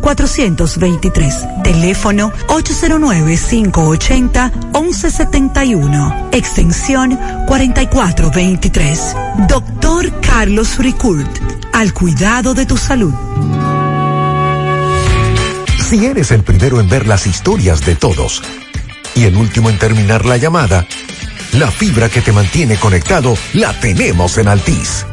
423. Teléfono 809-580-1171. Extensión 4423. Doctor Carlos Ricourt, al cuidado de tu salud. Si eres el primero en ver las historias de todos y el último en terminar la llamada, la fibra que te mantiene conectado la tenemos en Altis.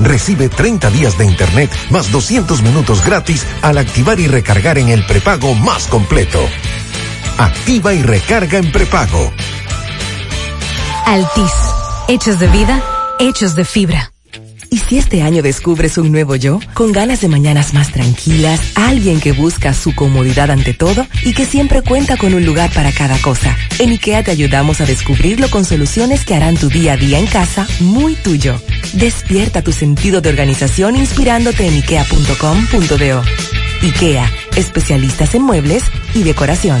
Recibe 30 días de internet más 200 minutos gratis al activar y recargar en el prepago más completo. Activa y recarga en prepago. Altis. Hechos de vida, hechos de fibra. ¿Y si este año descubres un nuevo yo? Con ganas de mañanas más tranquilas, alguien que busca su comodidad ante todo y que siempre cuenta con un lugar para cada cosa. En IKEA te ayudamos a descubrirlo con soluciones que harán tu día a día en casa muy tuyo. Despierta tu sentido de organización inspirándote en ikea.com.do. IKEA, especialistas en muebles y decoración.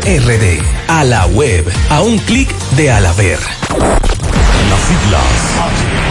RD. A la web. A un clic de Alaber. Las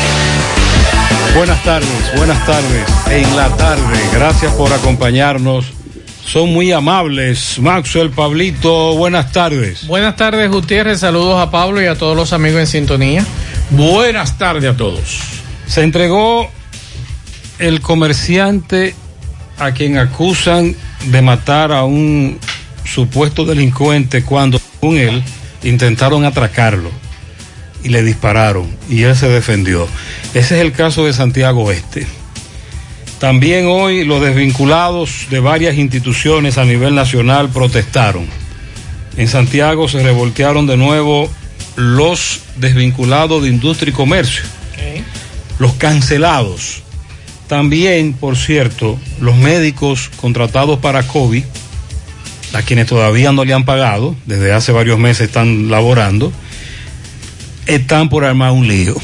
Buenas tardes, buenas tardes. En la tarde, gracias por acompañarnos. Son muy amables. Maxwell, Pablito, buenas tardes. Buenas tardes, Gutiérrez. Saludos a Pablo y a todos los amigos en sintonía. Buenas tardes a todos. Se entregó el comerciante a quien acusan de matar a un supuesto delincuente cuando, según él, intentaron atracarlo y le dispararon y él se defendió. Ese es el caso de Santiago Este. También hoy los desvinculados de varias instituciones a nivel nacional protestaron. En Santiago se revoltearon de nuevo los desvinculados de industria y comercio, los cancelados. También, por cierto, los médicos contratados para COVID, a quienes todavía no le han pagado, desde hace varios meses están laborando, están por armar un lío.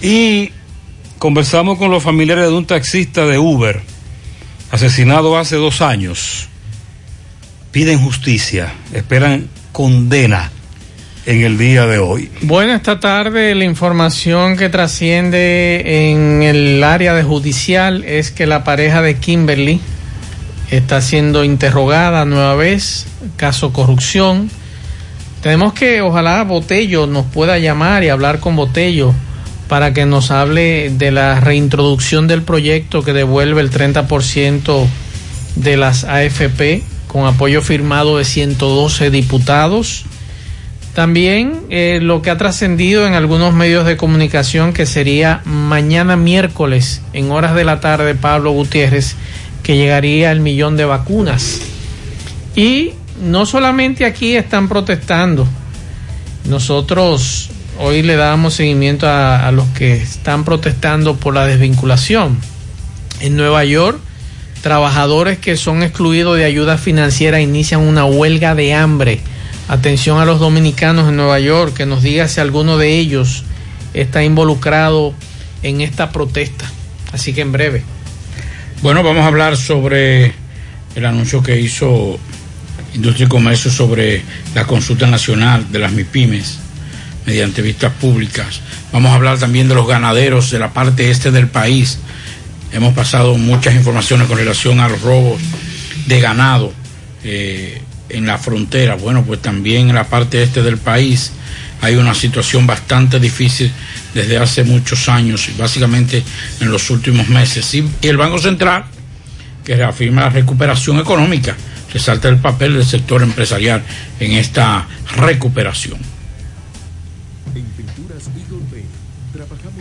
Y conversamos con los familiares de un taxista de Uber, asesinado hace dos años. Piden justicia, esperan condena en el día de hoy. Bueno, esta tarde la información que trasciende en el área de judicial es que la pareja de Kimberly está siendo interrogada nueva vez, caso corrupción tenemos que, ojalá Botello nos pueda llamar y hablar con Botello para que nos hable de la reintroducción del proyecto que devuelve el 30% de las AFP con apoyo firmado de 112 diputados. También eh, lo que ha trascendido en algunos medios de comunicación que sería mañana miércoles en horas de la tarde Pablo Gutiérrez que llegaría el millón de vacunas. Y no solamente aquí están protestando, nosotros hoy le damos seguimiento a, los que están protestando por la desvinculación. En Nueva York, trabajadores que son excluidos de ayuda financiera inician una huelga de hambre. Atención a los dominicanos en Nueva York, que nos diga si alguno de ellos está involucrado en esta protesta. Así que en breve. Bueno, vamos a hablar sobre el anuncio que hizo Industria y Comercio sobre la consulta nacional de las MIPIMES mediante vistas públicas. Vamos a hablar también de los ganaderos de la parte este del país. Hemos pasado muchas informaciones con relación a los robos de ganado eh, en la frontera. Bueno, pues también en la parte este del país hay una situación bastante difícil desde hace muchos años y básicamente en los últimos meses. Y, el Banco Central, que reafirma la recuperación económica, resalta el papel del sector empresarial en esta recuperación.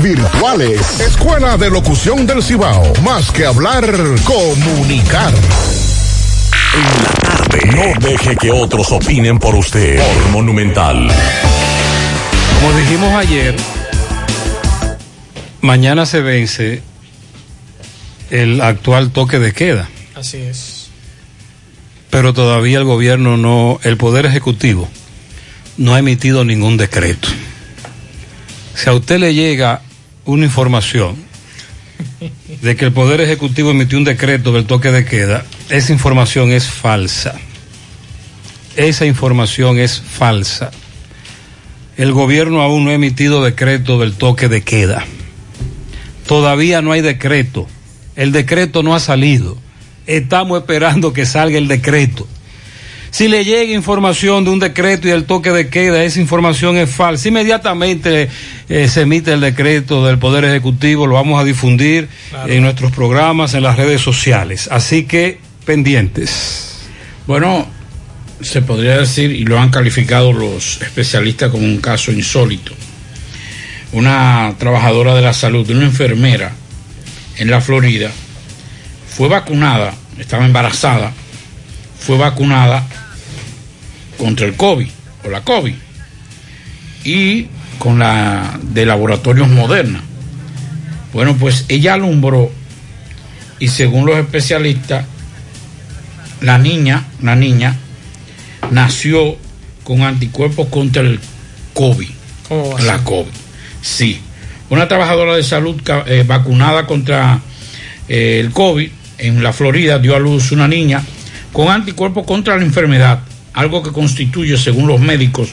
virtuales. Escuela de Locución del Cibao. Más que hablar, comunicar. En la tarde. No deje que otros opinen por usted. Por Monumental. Como dijimos ayer, mañana se vence el actual toque de queda. Así es pero todavía el gobierno no, el Poder Ejecutivo no ha emitido ningún decreto. Si a usted le llega una información de que el Poder Ejecutivo emitió un decreto del toque de queda, esa información es falsa. Esa información es falsa. El gobierno aún no ha emitido decreto del toque de queda. Todavía no hay decreto. El decreto no ha salido Estamos esperando que salga el decreto. Si le llega información de un decreto y el toque de queda, esa información es falsa. Inmediatamente eh, se emite el decreto del Poder Ejecutivo, lo vamos a difundir en nuestros programas, en las redes sociales. Así que pendientes. Bueno, se podría decir, y lo han calificado los especialistas como un caso insólito. Una trabajadora de la salud, una enfermera en la Florida, fue vacunada, estaba embarazada, fue vacunada contra el COVID o la COVID y con la de laboratorios Moderna. Bueno, pues ella alumbró y según los especialistas, la niña, la niña, nació con anticuerpos contra el COVID. la COVID. Sí. Una trabajadora de salud eh, vacunada contra eh, el COVID en la Florida dio a luz una niña con anticuerpos contra la enfermedad, algo que constituye, según los médicos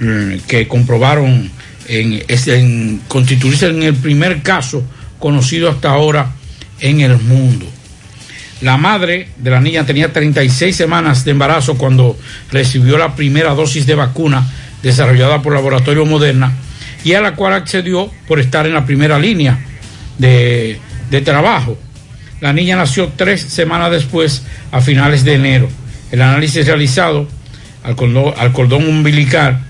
mm, que comprobaron en, en constituirse en el primer caso conocido hasta ahora en el mundo. La madre de la niña tenía 36 semanas de embarazo cuando recibió la primera dosis de vacuna desarrollada por Laboratorio Moderna y a la cual accedió por estar en la primera línea de trabajo. La niña nació tres semanas después, a finales de enero. El análisis realizado al cordón, al cordón umbilical,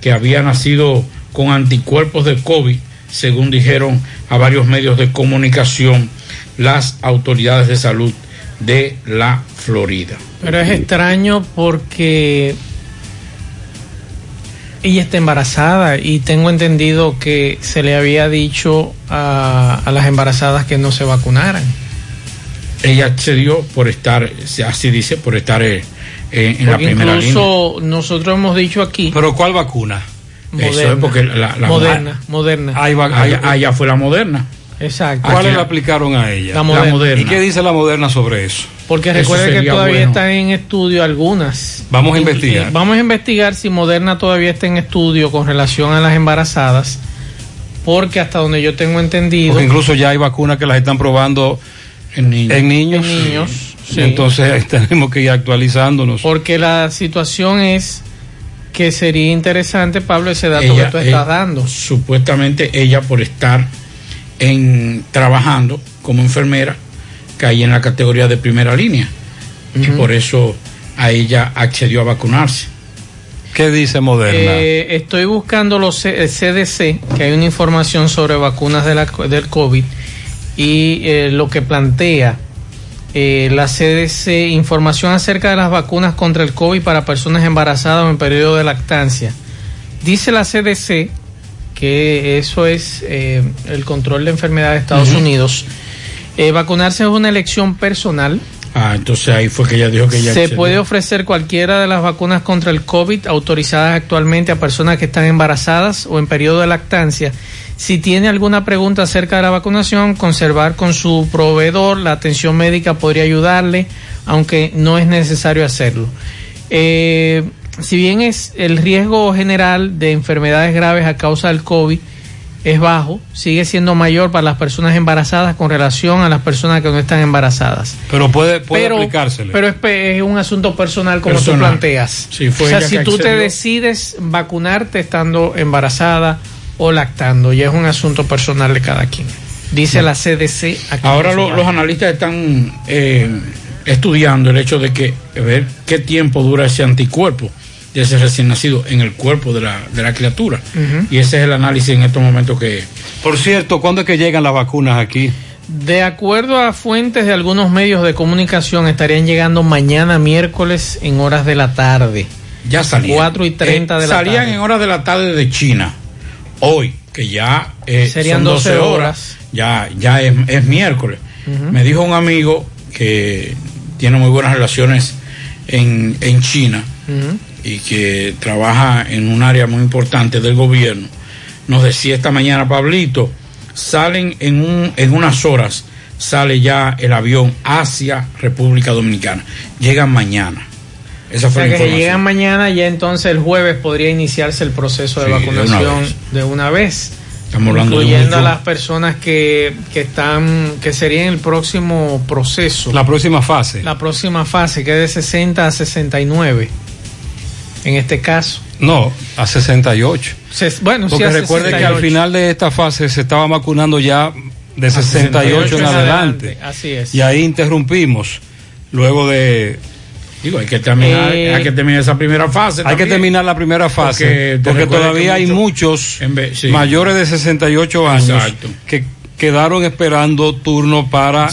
que había nacido con anticuerpos de COVID, según dijeron a varios medios de comunicación las autoridades de salud de la Florida. Pero es extraño porque ella está embarazada y tengo entendido que se le había dicho a, las embarazadas que no se vacunaran. Ella accedió por estar, así dice, por estar eh, en la primera incluso nosotros hemos dicho aquí. ¿Pero cuál vacuna? Moderna. porque la, moderna, moderna. allá fue la moderna. Exacto. ¿Cuáles le aplicaron a ella? La moderna. ¿Y qué dice la moderna sobre eso? Porque recuerde que todavía están en estudio algunas. Vamos a investigar. Vamos a investigar si Moderna todavía está en estudio con relación a las embarazadas. Porque hasta donde yo tengo entendido. Porque incluso ya hay vacunas que las están probando en niños. En niños. Entonces tenemos que ir actualizándonos. Porque la situación es que sería interesante, Pablo, ese dato que tú estás dando. Supuestamente ella por estar en trabajando como enfermera caí en la categoría de primera línea y por eso a ella accedió a vacunarse. ¿Qué dice Moderna? Eh, estoy buscando los CDC, que hay una información sobre vacunas de la, del COVID y eh, lo que plantea eh, la CDC, información acerca de las vacunas contra el COVID para personas embarazadas o en periodo de lactancia. Dice la CDC que eso es eh, el control de enfermedad de Estados Unidos. Vacunarse es una elección personal. Ah, entonces ahí fue que ella dijo que ya se puede ofrecer cualquiera de las vacunas contra el COVID autorizadas actualmente a personas que están embarazadas o en periodo de lactancia. Si tiene alguna pregunta acerca de la vacunación, conservar con su proveedor, la atención médica podría ayudarle, aunque no es necesario hacerlo. Eh, si bien es el riesgo general de enfermedades graves a causa del COVID es bajo, sigue siendo mayor para las personas embarazadas con relación a las personas que no están embarazadas. Pero puede, puede aplicársele. Pero es, un asunto personal como tú planteas. o sea, si tú te decides vacunarte estando embarazada o lactando, ya es un asunto personal de cada quien. Dice la CDC. Ahora los analistas están eh, estudiando el hecho de que ver qué tiempo dura ese anticuerpo de ese recién nacido en el cuerpo de la, de la criatura. Y ese es el análisis en estos momentos que... Por cierto, ¿cuándo es que llegan las vacunas aquí? De acuerdo a fuentes de algunos medios de comunicación, estarían llegando mañana miércoles en horas de la tarde. Ya salían. 4 y 30 de la tarde. Salían en horas de la tarde de China. Hoy, que ya eh, serían 12, horas, ya, ya es, miércoles. Me dijo un amigo que tiene muy buenas relaciones en, en China y que trabaja en un área muy importante del gobierno, nos decía esta mañana, Pablito, salen en, un, en unas horas, sale ya el avión hacia República Dominicana. Llegan mañana. Esa fue o sea que llegan mañana, ya entonces el jueves podría iniciarse el proceso de vacunación de una, vez. Estamos hablando incluyendo de a las personas que, que están, que serían el próximo proceso. La próxima fase. La próxima fase, que es de 60 a 69. En este caso. No, a 68. Se- bueno, Porque sí, recuerde que 68. al final de esta fase se estaba vacunando ya de 68 en adelante. Así es. Y ahí interrumpimos. Luego de. Digo, hay que terminar, Eh, hay que terminar esa primera fase. Hay que terminar la primera fase. Porque todavía hay muchos- muchos sí. mayores de 68 años Exacto. que quedaron esperando turno para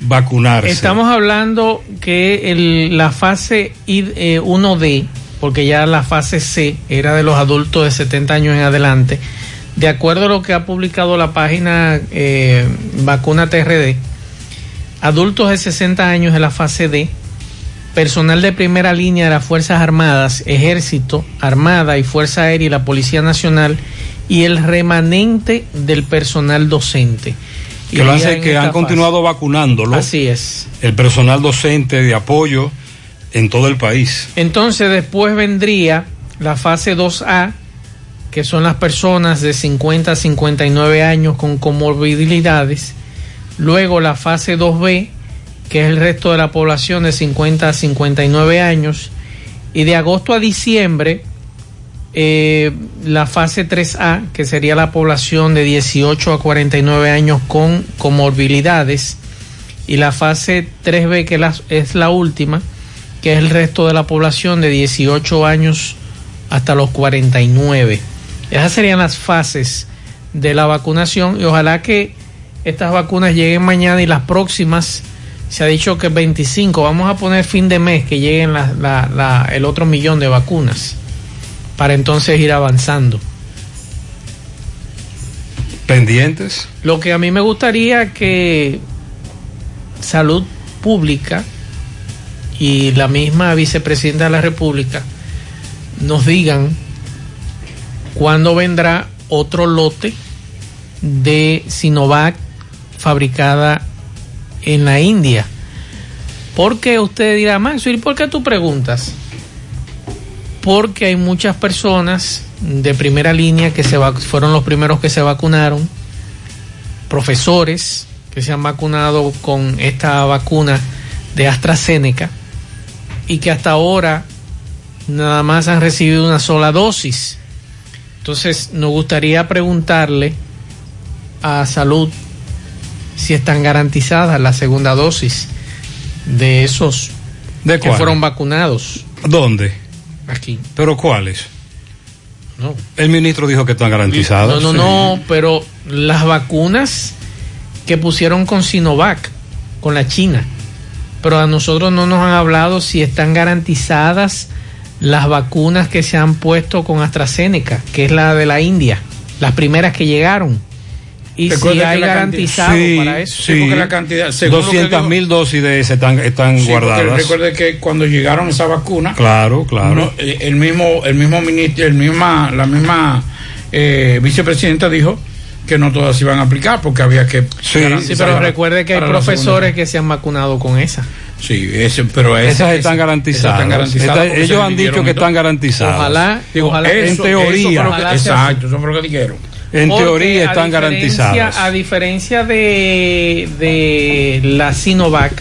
vacunarse. Estamos hablando que el- la fase I- eh, 1D, porque ya la fase C era de los adultos de 70 años en adelante, de acuerdo a lo que ha publicado la página eh, Vacuna TRD, adultos de 60 años de la fase D, personal de primera línea de las Fuerzas Armadas, Ejército, Armada y Fuerza Aérea y la Policía Nacional y el remanente del personal docente. que lo hace que han fase. continuado vacunándolo. Así es. El personal docente de apoyo en todo el país. Entonces después vendría la fase 2A, que son las personas de 50 a 59 años con comorbilidades. Luego la fase 2B, que es el resto de la población de 50 a 59 años. Y de agosto a diciembre, eh, la fase 3A, que sería la población de 18 a 49 años con comorbilidades. Y la fase 3B, que es la última, que es el resto de la población de 18 años hasta los 49. Esas serían las fases de la vacunación y ojalá que estas vacunas lleguen mañana y las próximas, se ha dicho que 25, vamos a poner fin de mes que lleguen la- la- la- el otro millón de vacunas para entonces ir avanzando. Pendientes. Lo que a mí me gustaría que Salud Pública y la misma vicepresidenta de la República nos digan cuándo vendrá otro lote de Sinovac fabricada en la India. Porque usted dirá, Max, ¿y por qué tú preguntas? Porque hay muchas personas de primera línea que se fueron los primeros que se vacunaron, profesores que se han vacunado con esta vacuna de AstraZeneca y que hasta ahora nada más han recibido una sola dosis. Entonces, nos gustaría preguntarle a Salud si están garantizadas la segunda dosis de esos ¿De que fueron vacunados ¿Dónde? aquí. ¿Pero cuáles? No. El ministro dijo que están garantizados. No, no, no, pero las vacunas que pusieron con Sinovac, con la China, pero a nosotros no nos han hablado si están garantizadas las vacunas que se han puesto con AstraZeneca, que es la de la India, las primeras que llegaron. Y si hay garantizado Sí, para eso. sí. porque la cantidad- según lo que 200 dijo- mil dosis de ese están, están Sí, guardadas. recuerde que cuando llegaron esa vacuna, Claro, claro. no, eh, el mismo, el mismo ministro, el misma, la misma eh, vicepresidenta dijo que no todas se iban a aplicar porque había que Sí, pero recuerde que hay profesores que se han vacunado con esa. Sí, ese, pero ese- Esas están garantizadas. están ellos han dicho que están garantizadas. Ojalá, Digo, ojalá eso- en teoría. eso Ojalá exacto, eso fue lo que dijeron. En Porque teoría están garantizadas. A diferencia de, de la Sinovac,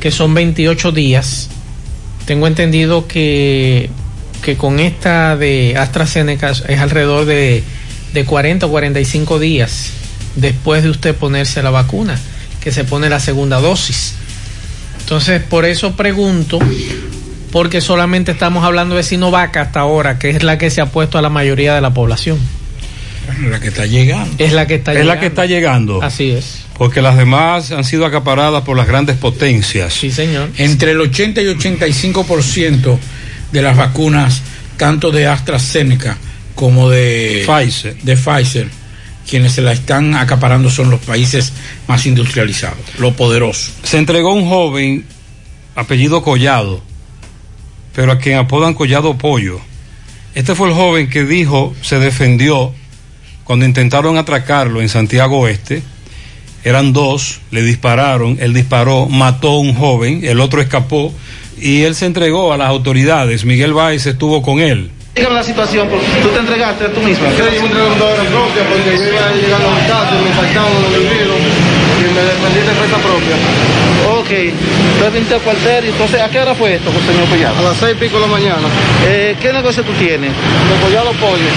que son 28 días, tengo entendido que, que con esta de AstraZeneca es alrededor de, de 40 o 45 días después de usted ponerse la vacuna, que se pone la segunda dosis. Entonces, por eso pregunto, porque solamente estamos hablando de Sinovac hasta ahora, que es la que se ha puesto a la mayoría de la población. La que está llegando. Es la que está es llegando. la que está llegando. Así es. Porque las demás han sido acaparadas por las grandes potencias. Sí, señor. Entre el 80 y 85% de las vacunas, tanto de AstraZeneca como de Pfizer. de Pfizer, quienes se la están acaparando son los países más industrializados, lo poderoso. Se entregó un joven, apellido Collado, pero a quien apodan Collado Pollo. Este fue el joven que dijo, se defendió cuando intentaron atracarlo en Santiago Oeste. Eran dos, le dispararon, él disparó, mató a un joven, el otro escapó y él se entregó a las autoridades. Miguel Báez estuvo con él. Dígame la situación, porque tú te entregaste tú mismo. Sí, yo me entregué en hora propia porque yo iba llegando a mi casa, me faltaban los vividos y me despedí de presa propia. Ok, entonces viniste al cuartel, entonces, ¿a qué hora fue esto, señor Collado? A las seis y pico de la mañana. Eh, ¿Qué negocio tú tienes? De Collado Pollo.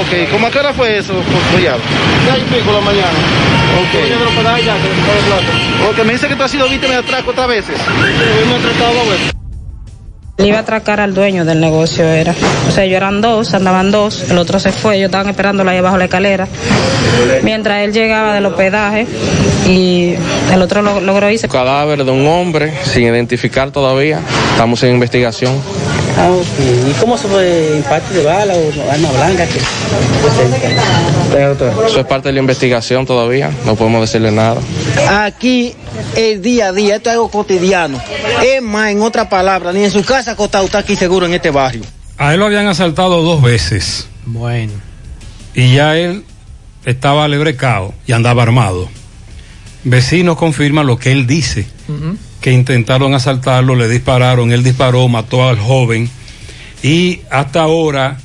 Ok, ¿cómo a qué hora fue eso, Collado? Seis y pico de la mañana. Ok. Yo me que. Ok, me dice que tú has sido víctima de atraco otras veces. Sí, me he tratado dos veces. Le iba a atracar al dueño del negocio, era. O sea, ellos eran dos, andaban dos, el otro se fue, ellos estaban esperándolo ahí abajo la escalera. Mientras él llegaba del hospedaje y el otro lo- logró irse. Cadáver de un hombre sin identificar todavía. Estamos en investigación. Ah, ok. ¿Y cómo se fue impacto de bala o arma blanca? Que Eso es parte de la investigación todavía. No podemos decirle nada. Aquí el día a día, esto es algo cotidiano. Es más, en otra palabra, ni en su casa acostado está aquí seguro en este barrio. A él lo habían asaltado dos veces. Bueno. Y ya él estaba lebrecado y andaba armado. Vecinos confirman lo que él dice, que intentaron asaltarlo, le dispararon, él disparó, mató al joven y hasta ahora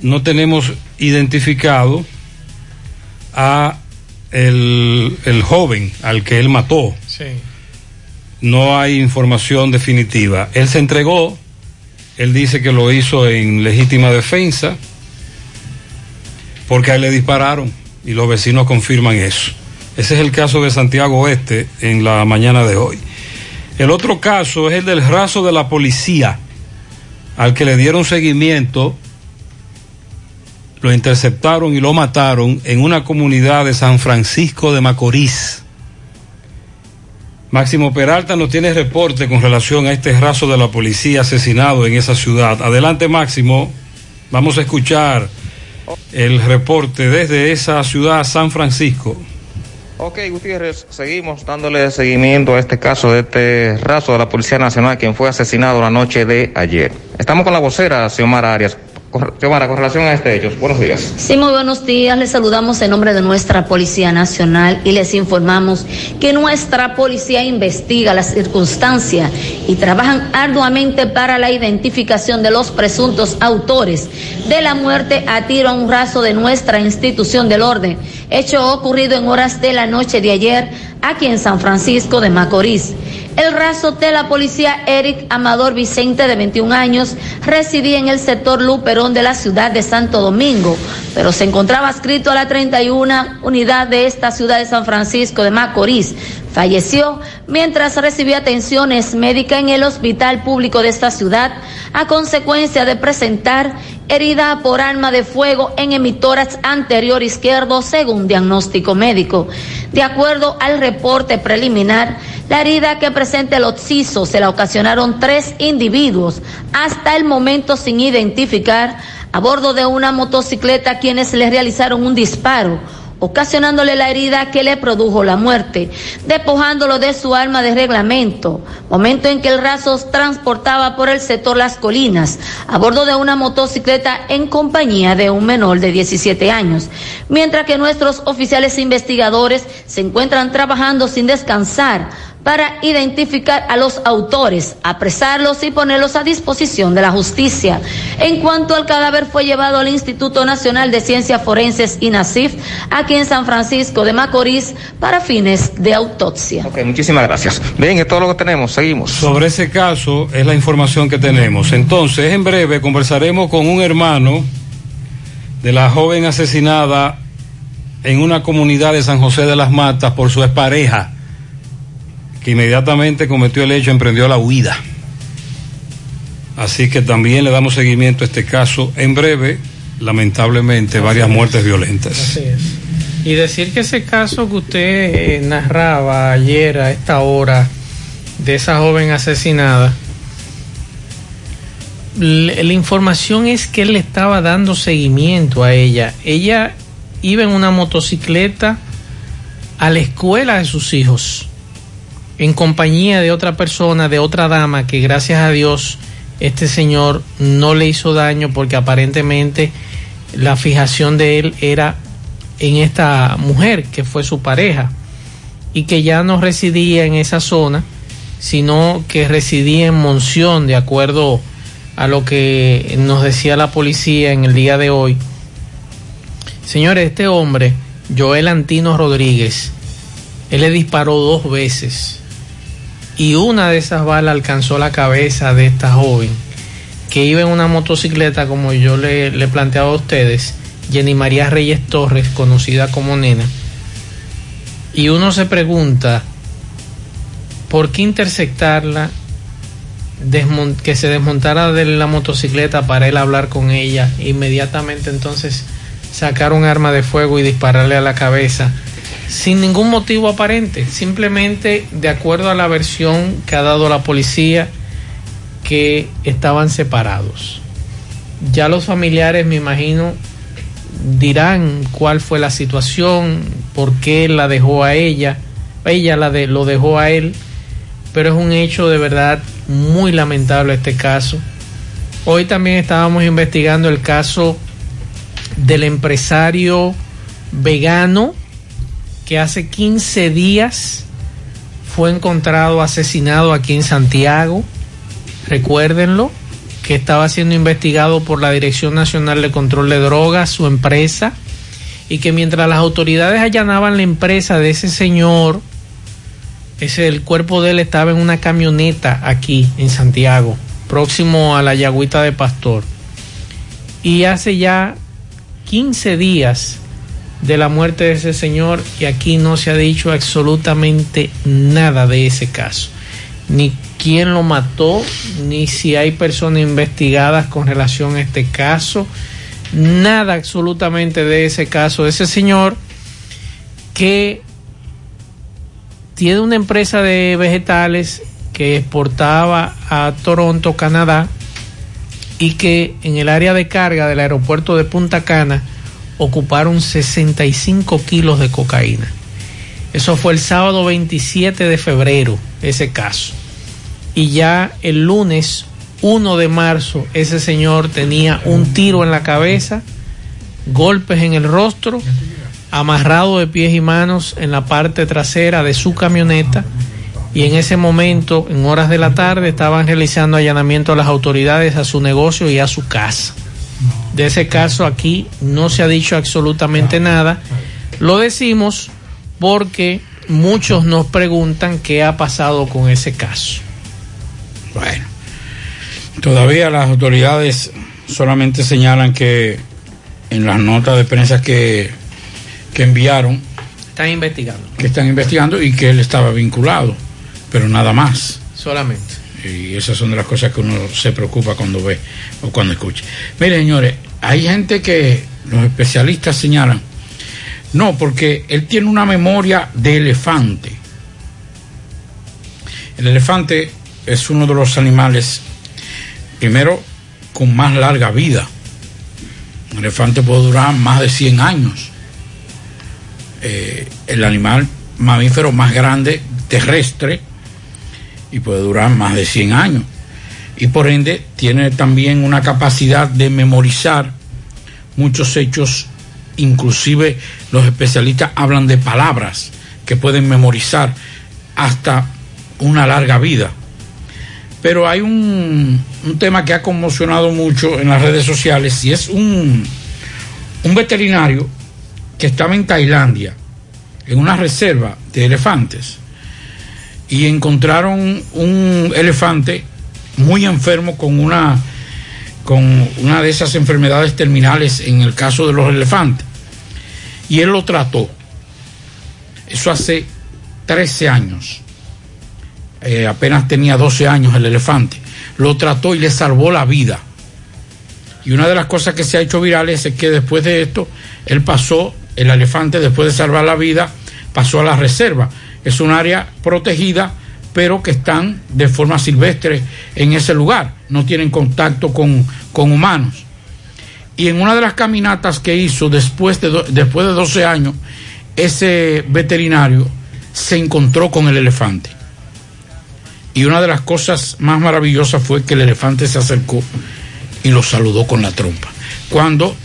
no tenemos identificado a el, el joven al que él mató. Sí. No hay información definitiva. Él se entregó, él dice que lo hizo en legítima defensa, porque a él le dispararon y los vecinos confirman eso. Ese es el caso de Santiago Oeste en la mañana de hoy. El otro caso es el del raso de la policía, al que le dieron seguimiento, lo interceptaron y lo mataron en una comunidad de San Francisco de Macorís. Máximo Peralta nos tiene reporte con relación a este raso de la policía asesinado en esa ciudad. Adelante Máximo, vamos a escuchar el reporte desde esa ciudad San Francisco. Ok, Gutiérrez, seguimos dándole seguimiento a este caso de este raso de la Policía Nacional, quien fue asesinado la noche de ayer. Estamos con la vocera, Xiomara Arias. Xiomara, con relación a este hecho, buenos días. Sí, muy buenos días. Les saludamos en nombre de nuestra Policía Nacional y les informamos que nuestra policía investiga las circunstancias y trabajan arduamente para la identificación de los presuntos autores de la muerte a tiro a un raso de nuestra institución del orden, hecho ocurrido en horas de la noche de ayer aquí en San Francisco de Macorís. El raso de la policía Eric Amador Vicente, de 21 años, residía en el sector Luperón de la ciudad de Santo Domingo, pero se encontraba adscrito a la 31 unidad de esta ciudad de San Francisco de Macorís. Falleció mientras recibía atenciones médicas en el hospital público de esta ciudad a consecuencia de presentar herida por arma de fuego en emitórax anterior izquierdo según diagnóstico médico. De acuerdo al reporte preliminar, la herida que presenta el occiso se la ocasionaron tres individuos, hasta el momento sin identificar, a bordo de una motocicleta quienes le realizaron un disparo ocasionándole la herida que le produjo la muerte, despojándolo de su arma de reglamento, momento en que el raso transportaba por el sector Las Colinas, a bordo de una motocicleta en compañía de un menor de 17 años, mientras que nuestros oficiales investigadores se encuentran trabajando sin descansar para identificar a los autores, apresarlos y ponerlos a disposición de la justicia. En cuanto al cadáver fue llevado al Instituto Nacional de Ciencias Forenses INACIF, aquí en San Francisco de Macorís, para fines de autopsia. Ok, muchísimas gracias. Bien, es todo lo que tenemos, seguimos. Sobre ese caso es la información que tenemos. Entonces, en breve conversaremos con un hermano de la joven asesinada en una comunidad de San José de las Matas por su expareja, que inmediatamente cometió el hecho, emprendió la huida. Así que también le damos seguimiento a este caso. En breve, lamentablemente, varias muertes violentas. Así es. Y decir que ese caso que usted eh, narraba ayer a esta hora de esa joven asesinada, la información es que él le estaba dando seguimiento a ella. Ella iba en una motocicleta a la escuela de sus hijos, en compañía de otra persona, de otra dama, que gracias a Dios este señor no le hizo daño porque aparentemente la fijación de él era en esta mujer que fue su pareja y que ya no residía en esa zona, sino que residía en Monción, de acuerdo a lo que nos decía la policía en el día de hoy. Señores, este hombre, Joel Antino Rodríguez, él le disparó dos veces y una de esas balas alcanzó la cabeza de esta joven que iba en una motocicleta como yo le, le planteaba a ustedes, Jenny María Reyes Torres, conocida como Nena. Y uno se pregunta, ¿por qué interceptarla? que se desmontara de la motocicleta para él hablar con ella. Inmediatamente entonces sacar un arma de fuego y dispararle a la cabeza sin ningún motivo aparente, simplemente de acuerdo a la versión que ha dado la policía que estaban separados. Ya los familiares, me imagino, dirán cuál fue la situación, por qué la dejó a ella, ella la de, lo dejó a él, pero es un hecho de verdad muy lamentable este caso. Hoy también estábamos investigando el caso del empresario vegano que hace 15 días fue encontrado asesinado aquí en Santiago. Recuérdenlo, que estaba siendo investigado por la Dirección Nacional de Control de Drogas, su empresa, y que mientras las autoridades allanaban la empresa de ese señor, ese, el cuerpo de él estaba en una camioneta aquí en Santiago, próximo a la Yagüita de Pastor. Y hace ya 15 días de la muerte de ese señor y aquí no se ha dicho absolutamente nada de ese caso. Ni quién lo mató, ni si hay personas investigadas con relación a este caso. Nada absolutamente de ese caso. Ese señor que tiene una empresa de vegetales que exportaba a Toronto, Canadá, y que en el área de carga del aeropuerto de Punta Cana ocuparon 65 kilos de cocaína. Eso fue el sábado 27 de febrero, ese caso. Y ya el lunes 1 de marzo, ese señor tenía un tiro en la cabeza, golpes en el rostro, amarrado de pies y manos en la parte trasera de su camioneta y en ese momento, en horas de la tarde, estaban realizando allanamiento a las autoridades a su negocio y a su casa. De ese caso aquí no se ha dicho absolutamente nada. Lo decimos porque muchos nos preguntan qué ha pasado con ese caso. Bueno, todavía las autoridades solamente señalan que en las notas de prensa que, que enviaron... Están investigando. Que están investigando y que él estaba vinculado pero nada más. Solamente. Y esas son de las cosas que uno se preocupa cuando ve o cuando escucha. Miren, señores, hay gente que los especialistas señalan, no, porque él tiene una memoria de elefante. El elefante es uno de los animales, primero, con más larga vida. Un elefante puede durar más de 100 años. Eh, el animal mamífero más grande terrestre y puede durar más de 100 años. Y por ende tiene también una capacidad de memorizar muchos hechos, inclusive los especialistas hablan de palabras que pueden memorizar hasta una larga vida. Pero hay un, un tema que ha conmocionado mucho en las redes sociales y es un, un veterinario que estaba en Tailandia, en una reserva de elefantes y encontraron un elefante muy enfermo con una con una de esas enfermedades terminales en el caso de los elefantes. Y él lo trató. Eso hace 13 años. Eh, apenas tenía 12 años el elefante. Lo trató y le salvó la vida. Y una de las cosas que se ha hecho viral es que después de esto, él pasó, el elefante, después de salvar la vida, pasó a la reserva es un área protegida, pero que están de forma silvestre en ese lugar, no tienen contacto con, humanos. Y en una de las caminatas que hizo después de, después de 12 años, ese veterinario se encontró con el elefante. Y una de las cosas más maravillosas fue que el elefante se acercó y lo saludó con la trompa. Cuando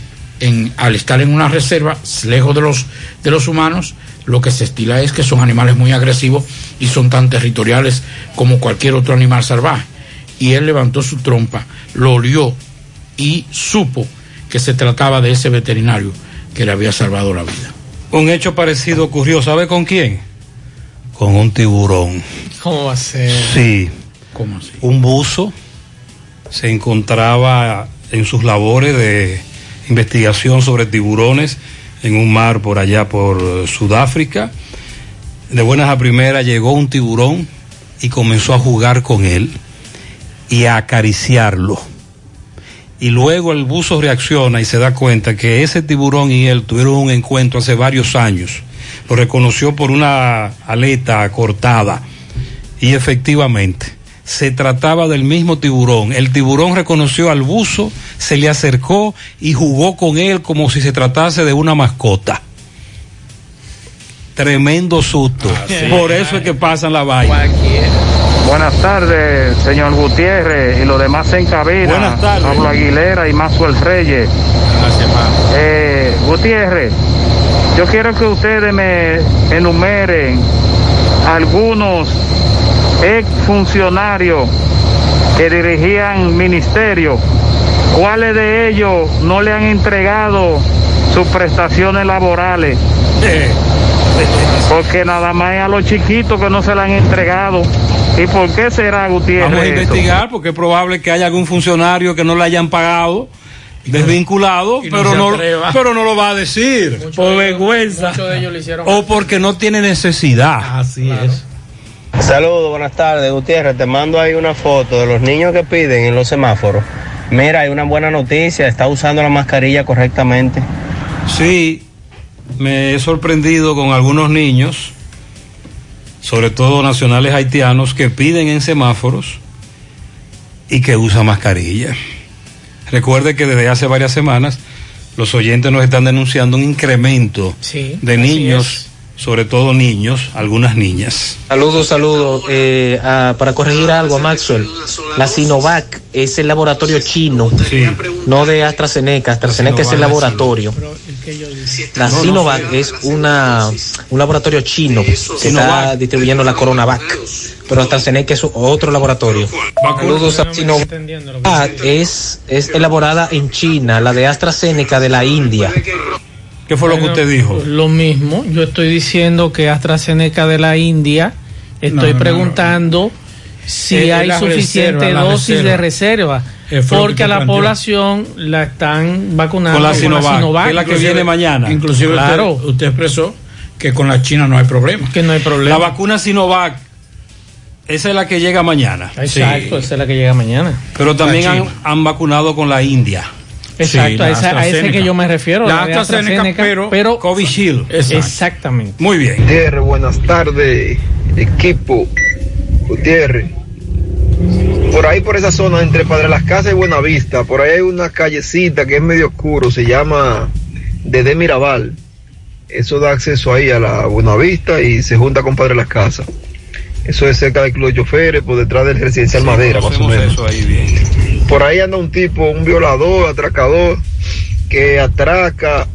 en, al estar en una reserva, lejos de los, de los humanos, lo que se estila es que son animales muy agresivos y son tan territoriales como cualquier otro animal salvaje. y él levantó su trompa, lo olió y supo que se trataba de ese veterinario que le había salvado la vida. Un hecho parecido ocurrió, ¿sabe con quién? Con un tiburón. ¿Cómo va a ser? Sí. ¿Cómo así? Un buzo se encontraba en sus labores de investigación sobre tiburones en un mar por allá por Sudáfrica. De buenas a primeras llegó un tiburón y comenzó a jugar con él y a acariciarlo. Y luego el buzo reacciona y se da cuenta que ese tiburón y él tuvieron un encuentro hace varios años. Lo reconoció por una aleta cortada. Y efectivamente, se trataba del mismo tiburón. El tiburón reconoció al buzo, se le acercó y jugó con él como si se tratase de una mascota. Tremendo susto. Por eso es que pasan la vaina. Buenas tardes, señor Gutiérrez y los demás en cabina. Buenas tardes. Pablo Aguilera y Maxwell Reyes. Eh, Gutiérrez, yo quiero que ustedes me enumeren algunos ex funcionarios que dirigían ministerios. ¿Cuáles de ellos no le han entregado sus prestaciones laborales? Porque nada más es a los chiquitos que no se le han entregado. ¿Y por qué será, Gutiérrez? Vamos a eso? investigar porque es probable que haya algún funcionario que no le hayan pagado, desvinculado, no pero, no, pero no lo va a decir. por vergüenza. Muchos de ellos lo hicieron. O porque no tiene necesidad. Así es. Saludos, buenas tardes, Gutiérrez. Te mando ahí una foto de los niños que piden en los semáforos. Mira, hay una buena noticia, está usando la mascarilla correctamente. Sí, me he sorprendido con algunos niños, sobre todo nacionales haitianos, que piden en semáforos y que usan mascarilla. Recuerde que desde hace varias semanas los oyentes nos están denunciando un incremento Sí, de niños, sobre todo niños, algunas niñas. Saludos, saludos. Eh, para corregir algo a Maxwell, la Sinovac es el laboratorio chino, no de AstraZeneca. AstraZeneca es el laboratorio. La Sinovac es una, un laboratorio chino que está distribuyendo la Coronavac. Pero AstraZeneca es otro laboratorio. Saludos a Sinovac. Ah, es, es elaborada en China, la de AstraZeneca de la India. ¿Qué fue lo que usted dijo? Lo mismo. Yo estoy diciendo que AstraZeneca de la India. Estoy No, no, preguntando si Es hay la suficiente reserva, la dosis reserva. de reserva. Porque a la planteó. población la están vacunando Con la Sinovac, que es la que viene mañana. Inclusive Claro. usted, usted expresó que con la China no hay problema. Que no hay La problema. vacuna Sinovac, esa es la que llega mañana. Exacto, Sí. esa es la que llega mañana. Pero también La han vacunado con la India. Exacto, Sí, la a, esa- a ese AstraZeneca. que yo me refiero. La de AstraZeneca, pero- pero Covishield. Exacto. exactamente. Muy bien. Gutiérrez, buenas tardes, equipo. Gutiérrez. Por ahí, por esa zona, entre Padre Las Casas y Buenavista, por ahí hay una callecita que es medio oscuro, se llama Dede Mirabal. Eso da acceso ahí a la Buenavista y se junta con Padre Las Casas. Eso es cerca del Club de Choferes, por detrás del residencial Sí, Madera, más o menos. eso ahí bien. Por ahí anda un tipo, un violador, atracador, que atraca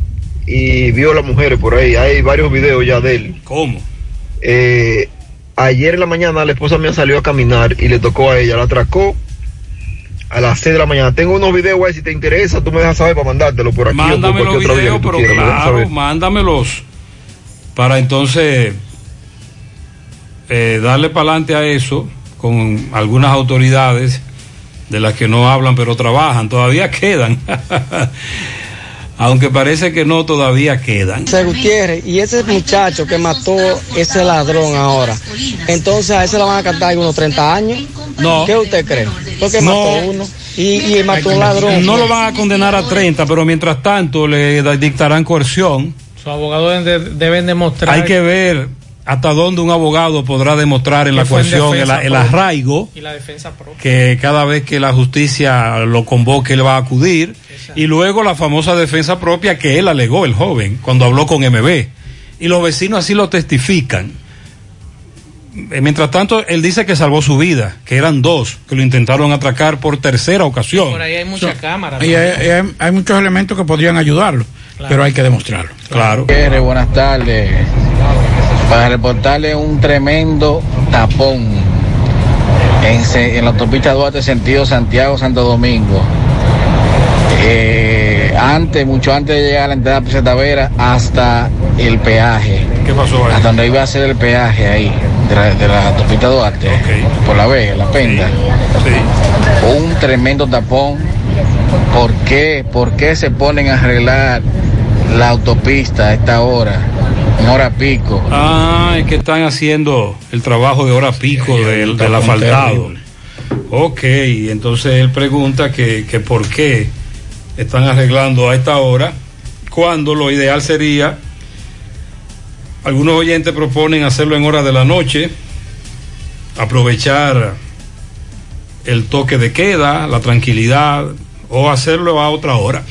y viola mujeres por ahí. Hay varios videos ya de él. ¿Cómo? Eh, ayer en la mañana la esposa mía salió a caminar y le tocó a ella, la atracó a las 6 de la mañana. Tengo unos videos ahí, si te interesa, tú me dejas saber para mandártelo por aquí o por Mándame los videos, pero quieras, claro, mándamelos para entonces eh, darle para adelante a eso con algunas autoridades de las que no hablan pero trabajan. Todavía quedan. Aunque parece que no, todavía quedan. José Gutiérrez, y ese muchacho que mató ese ladrón ahora, entonces a ese le van a cantar unos 30 años. No. ¿Qué usted cree? Porque No. mató uno y, y mató un ladrón. No lo van a condenar a 30, pero mientras tanto le dictarán coerción. Sus abogados deben, de- deben demostrar. Hay que ver hasta dónde un abogado podrá demostrar en la en coerción el, arraigo Y la defensa propia. que cada vez que la justicia lo convoque él va a acudir y luego la famosa defensa propia que él alegó el joven cuando habló con MB y los vecinos así lo testifican. Eh, Mientras tanto, él dice que salvó su vida, que eran dos que lo intentaron atracar por tercera ocasión. Por ahí hay muchas cámaras. Y hay, hay- hay muchos elementos que podrían ayudarlo, pero hay que demostrarlo. Claro. Gutiérrez, buenas tardes. Para reportarle un tremendo tapón en, la autopista Duarte sentido Santiago-Santo Domingo. Eh, antes, mucho antes de llegar a la entrada de Peseta Vera hasta el peaje. ¿Qué pasó ahí? Hasta donde iba a ser el peaje ahí, de la, de la autopista Duarte, por la Vega, la Penda. Un tremendo tapón. ¿Por qué? ¿Por qué se ponen a arreglar la autopista a esta hora? En hora pico. Ah, es que están haciendo el trabajo de hora pico del, del asfaltado. Ok, entonces él pregunta que, que por qué están arreglando a esta hora, cuando lo ideal sería, algunos oyentes proponen hacerlo en hora de la noche, aprovechar el toque de queda, la tranquilidad, o hacerlo a otra hora.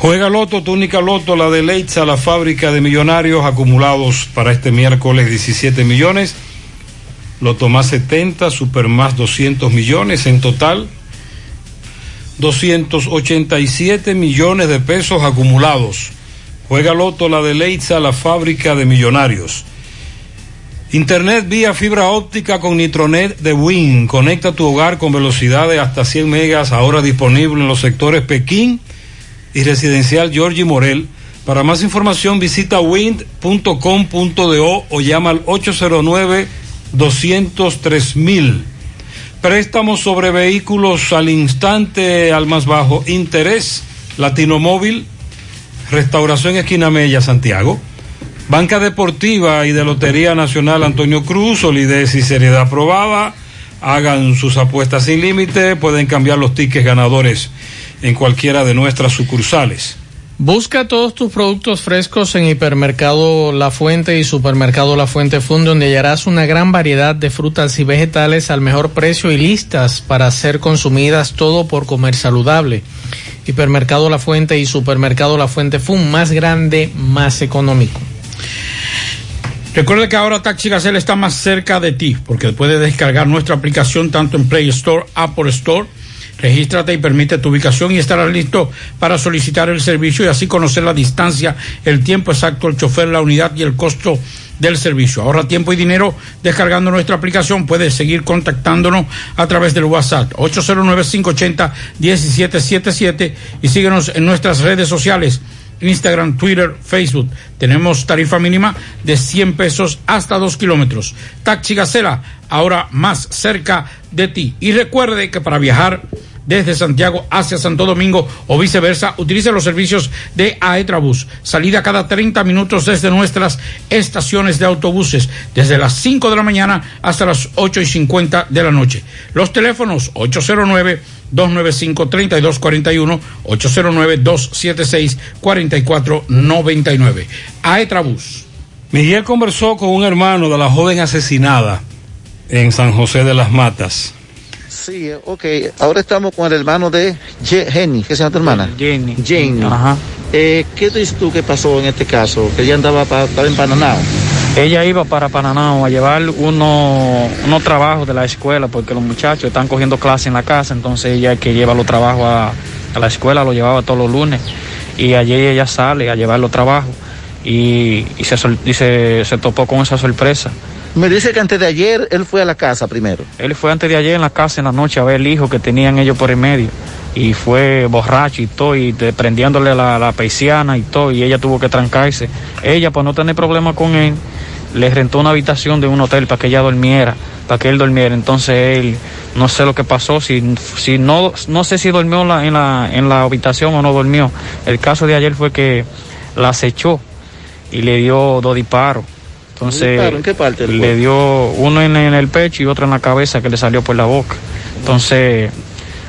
Juega Loto, túnica Loto, la de Leitza, la fábrica de millonarios acumulados para este miércoles 17 millones. Loto más 70, Super más 200 millones en total. 287 millones de pesos acumulados. Juega Loto, la de Leitza, la fábrica de millonarios. Internet vía fibra óptica con Nitronet de Win. Conecta tu hogar con velocidad de hasta 100 megas, ahora disponible en los sectores Pekín y residencial Georgie Morel. Para más información visita wind.com.do o llama al 809 203 mil. Préstamos sobre vehículos al instante, al más bajo interés. Latino Móvil, Restauración Esquina Mella, Santiago. Banca Deportiva y de Lotería Nacional Antonio Cruz, solidez y seriedad aprobada. Hagan sus apuestas sin límite, pueden cambiar los tickets ganadores en cualquiera de nuestras sucursales. Busca todos tus productos frescos en Hipermercado La Fuente y Supermercado La Fuente Fund, donde hallarás una gran variedad de frutas y vegetales al mejor precio y listas para ser consumidas todo por comer saludable. Hipermercado La Fuente y Supermercado La Fuente Fund, más grande, más económico. Recuerde que ahora Taxi Gacela está más cerca de ti porque puedes descargar nuestra aplicación tanto en Play Store, Apple Store. Regístrate y permite tu ubicación y estarás listo para solicitar el servicio y así conocer la distancia, el tiempo exacto, el chofer, la unidad y el costo del servicio. Ahorra tiempo y dinero descargando nuestra aplicación. Puedes seguir contactándonos a través del WhatsApp 809-580-1777 y síguenos en nuestras redes sociales. Instagram, Twitter, Facebook. Tenemos tarifa mínima de 100 pesos hasta 2 kilómetros. Taxi Gacela, ahora más cerca de ti. Y recuerde que para viajar desde Santiago hacia Santo Domingo o viceversa, utilice los servicios de Aetrabús. Salida cada 30 minutos desde nuestras estaciones de autobuses, desde las 5 de la mañana hasta las 8 y 50 de la noche. Los teléfonos 809 295-3241, 809-276-4499. Aetrabús. Miguel conversó con un hermano de la joven asesinada en San José de las Matas. Sí, ok. Ahora estamos con el hermano de Ye- Jenny. ¿Qué se llama tu hermana? Jenny. Jenny. Ajá. Eh, ¿Qué dices tú que pasó en este caso? Que ella andaba para estar empananado. Ella iba para Panamá a llevar unos trabajos de la escuela porque los muchachos están cogiendo clase en la casa, entonces ella que lleva los trabajos a, a la escuela, lo llevaba todos los lunes y allí ella sale a llevar los trabajos y, y, se, sol- y se, se topó con esa sorpresa. Me dice que antes de ayer él fue a la casa primero. Él fue antes de ayer en la casa en la noche a ver el hijo que tenían ellos por el medio y fue borracho y todo y prendiéndole la, la y todo y ella tuvo que trancarse. Ella por no tener problema con él le rentó una habitación de un hotel para que ella durmiera, para que él durmiera. Entonces él no sé lo que pasó, si, si no no sé si durmió en la, en la en la habitación o no durmió. El caso de ayer fue que la acechó y le dio dos disparos. Entonces, ¿Disparo? ¿En qué parte del le dio uno en, el pecho y otro en la cabeza que le salió por la boca. Entonces,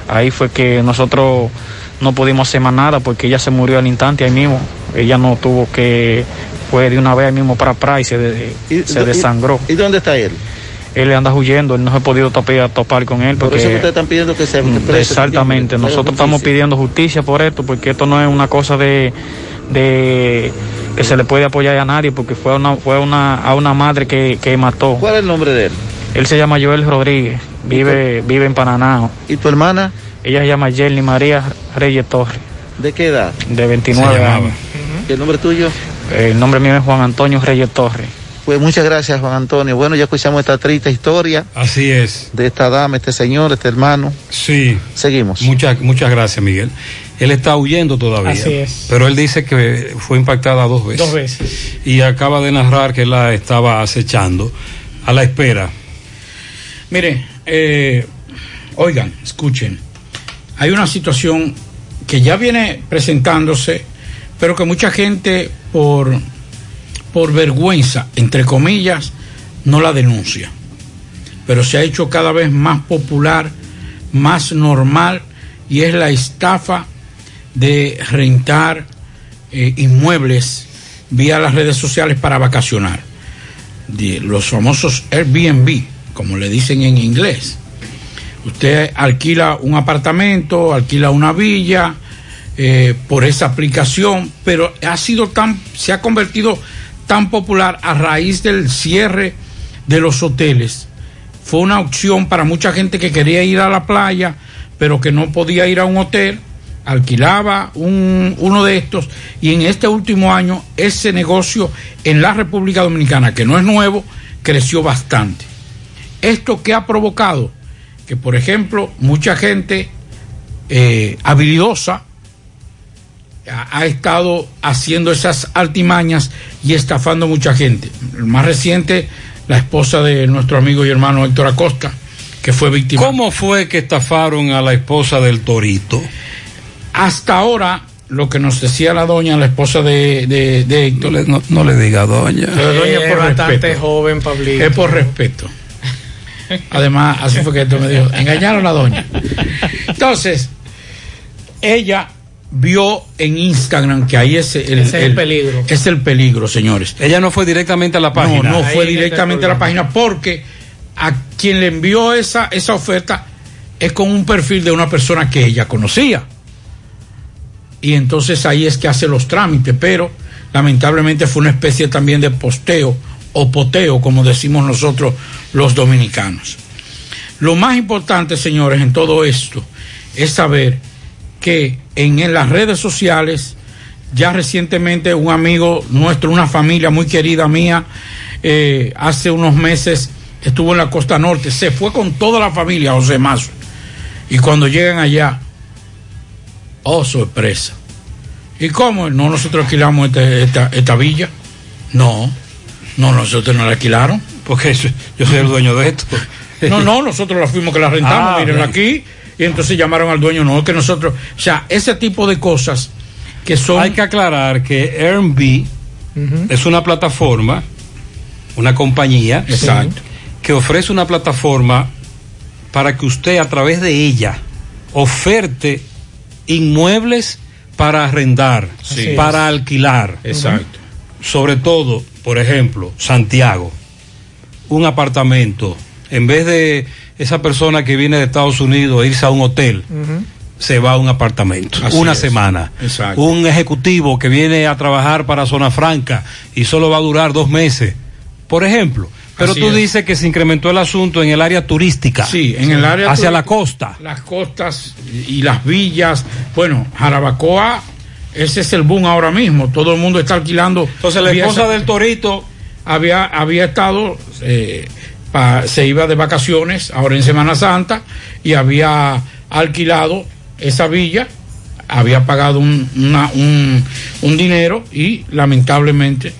ahí fue que nosotros no pudimos hacer más nada porque ella se murió al instante ahí mismo. Ella no tuvo que, fue de una vez ahí mismo para atrás y se, de- se y- desangró. ¿Y dónde está él? Él anda huyendo, él no se ha podido topar, topar con él Por porque... eso que ustedes están pidiendo que se Mm, Exactamente, nosotros estamos pidiendo justicia por esto, porque esto no es una cosa de, de que se le puede apoyar a nadie, porque fue, una, fue una, a una madre que, que mató. ¿Cuál es el nombre de él? Él se llama Joel Rodríguez, vive, vive en Pananao. ¿Y tu hermana? Ella se llama Jenny María Reyes Torres, ¿De qué edad? de 29 Se llamaba. años. ¿Y el nombre tuyo? El nombre mío es Juan Antonio Reyes Torres. Pues muchas gracias, Juan Antonio. Bueno, ya escuchamos esta triste historia. Así es. De esta dama, este señor, este hermano. Sí. Seguimos. Muchas, muchas gracias, Miguel. Él está huyendo todavía. Así es. Pero él dice que fue impactada dos veces. Dos veces. Y acaba de narrar que la estaba acechando a la espera. Mire, eh, oigan, escuchen. Hay una situación que ya viene presentándose, pero que mucha gente por, por vergüenza, entre comillas, no la denuncia. Pero se ha hecho cada vez más popular, más normal, y es la estafa de rentar eh, inmuebles vía las redes sociales para vacacionar. Los famosos Airbnb, como le dicen en inglés. Usted alquila un apartamento, alquila una villa eh, por esa aplicación, pero ha sido tan, se ha convertido tan popular a raíz del cierre de los hoteles. Fue una opción para mucha gente que quería ir a la playa, pero que no podía ir a un hotel, alquilaba un, uno de estos y en este último año ese negocio en la República Dominicana, que no es nuevo, creció bastante. ¿Esto qué ha provocado? Que, por ejemplo, mucha gente eh, habilidosa ha, ha estado haciendo esas altimañas y estafando mucha gente. El más reciente, la esposa de nuestro amigo y hermano Héctor Acosta, que fue víctima. ¿Cómo fue que estafaron a la esposa del Torito? Hasta ahora, lo que nos decía la doña, la esposa de, de, de Héctor. No le, no- no le diga doña. Pero doña Es por bastante respeto. joven, Pablito. Es por respeto. Además, así fue que esto me dijo, engañaron a la doña. Entonces, ella vio en Instagram que ahí es el, Ese es el peligro. Es el peligro, señores. Ella no fue directamente a la página. No, no Ahí fue directamente a la página porque a quien le envió esa, esa oferta es con un perfil de una persona que ella conocía. Y entonces ahí es que hace los trámites, pero lamentablemente fue una especie también de posteo o poteo, como decimos nosotros los dominicanos. Lo más importante, señores, en todo esto es saber que en, en las redes sociales, ya recientemente un amigo nuestro, una familia muy querida mía, eh, hace unos meses estuvo en la costa norte, se fue con toda la familia José Mazo. Y cuando llegan allá, oh sorpresa. ¿Y cómo? No, nosotros alquilamos este- esta, esta villa. No, no, nosotros no la alquilaron. Porque yo, yo soy el dueño de esto. No, no, nosotros la fuimos que la rentamos, Ah, bien. aquí. Y entonces llamaron al dueño, no, que nosotros, o sea, ese tipo de cosas que son... Hay que aclarar que Airbnb es una plataforma, una compañía, Exacto. que ofrece una plataforma para que usted a través de ella oferte inmuebles para arrendar, Sí. para alquilar. Exacto. Sobre todo, por ejemplo, Santiago, un apartamento, en vez de esa persona que viene de Estados Unidos a irse a un hotel, se va a un apartamento, Así una es. semana. Exacto. Un ejecutivo que viene a trabajar para Zona Franca y solo va a durar dos meses, por ejemplo. Pero Así tú es. dices que se incrementó el asunto en el área turística. Sí, en el área Hacia la costa. Las costas y las villas. Bueno, Jarabacoa, ese es el boom ahora mismo. Todo el mundo está alquilando. Entonces la esposa del Torito había, había estado, eh, pa- se iba de vacaciones ahora en Semana Santa y había alquilado esa villa, había pagado un, una- un, un dinero y lamentablemente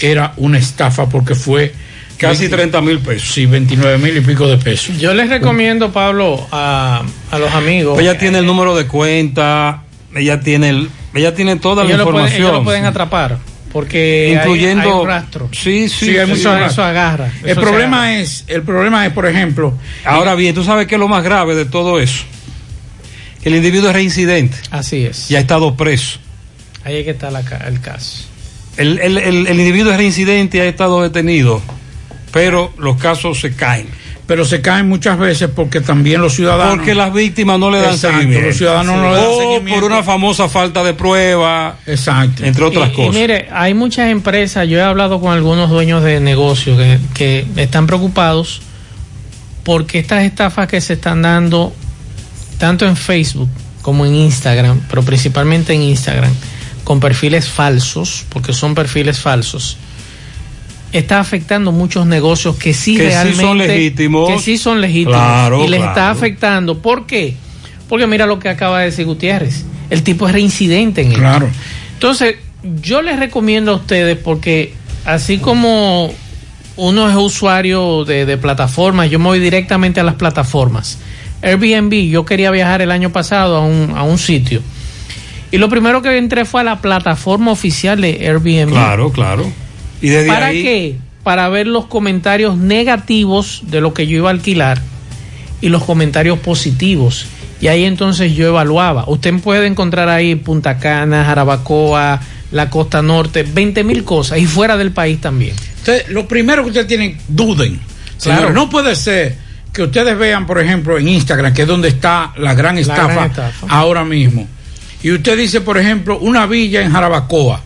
era una estafa porque fue Casi 20 30 mil pesos. Sí, 29 mil y pico de pesos. Yo les recomiendo, Pablo, a, a los amigos. Ella tiene el número de cuenta, ella tiene el, ella tiene toda la lo pueden, información. ellos lo pueden atrapar. Porque Incluyendo- hay, un rastro. Sí, sí, Sí, hay sí, mucho. Eso agarra. El eso problema agarra. es, el problema es, por ejemplo, Ahora bien, tú sabes qué es lo más grave de todo eso. Que el individuo es reincidente Así es. y ha estado preso. Ahí es que está la ca- el caso. El, el- el- el individuo es reincidente y ha estado detenido, pero los casos se caen. pero se caen muchas veces porque también los ciudadanos Porque las víctimas no le dan Exacto, seguimiento. los ciudadanos no le dan o seguimiento. por una famosa falta de prueba, Exacto. entre otras y, y cosas. mire, hay muchas empresas, yo he hablado con algunos dueños de negocios que, que están preocupados porque estas estafas que se están dando tanto en Facebook como en Instagram, pero principalmente en Instagram, con perfiles falsos, porque son perfiles falsos, está afectando muchos negocios que sí Que sí realmente son legítimos. que sí son legítimos Claro, y les claro. está afectando. ¿Por qué? Porque mira lo que acaba de decir Gutiérrez. El tipo es reincidente en esto. Claro. Entonces, yo les recomiendo a ustedes porque así como uno es usuario de, de plataformas, yo me voy directamente a las plataformas. Airbnb, yo quería viajar el año pasado a un, a un sitio. Y lo primero que entré fue a la plataforma oficial de Airbnb. Claro, claro. Y desde ¿Para ahí, qué? Para ver los comentarios negativos de lo que yo iba a alquilar y los comentarios positivos. Y ahí entonces yo evaluaba. Usted puede encontrar ahí Punta Cana, Jarabacoa, la costa norte, 20 mil cosas y fuera del país también. Usted, lo primero que ustedes tienen, duden. Claro. No puede ser que ustedes vean, por ejemplo, en Instagram, que es donde está la gran La estafa, gran estafa. ahora mismo. Y usted dice, por ejemplo, una villa en Jarabacoa,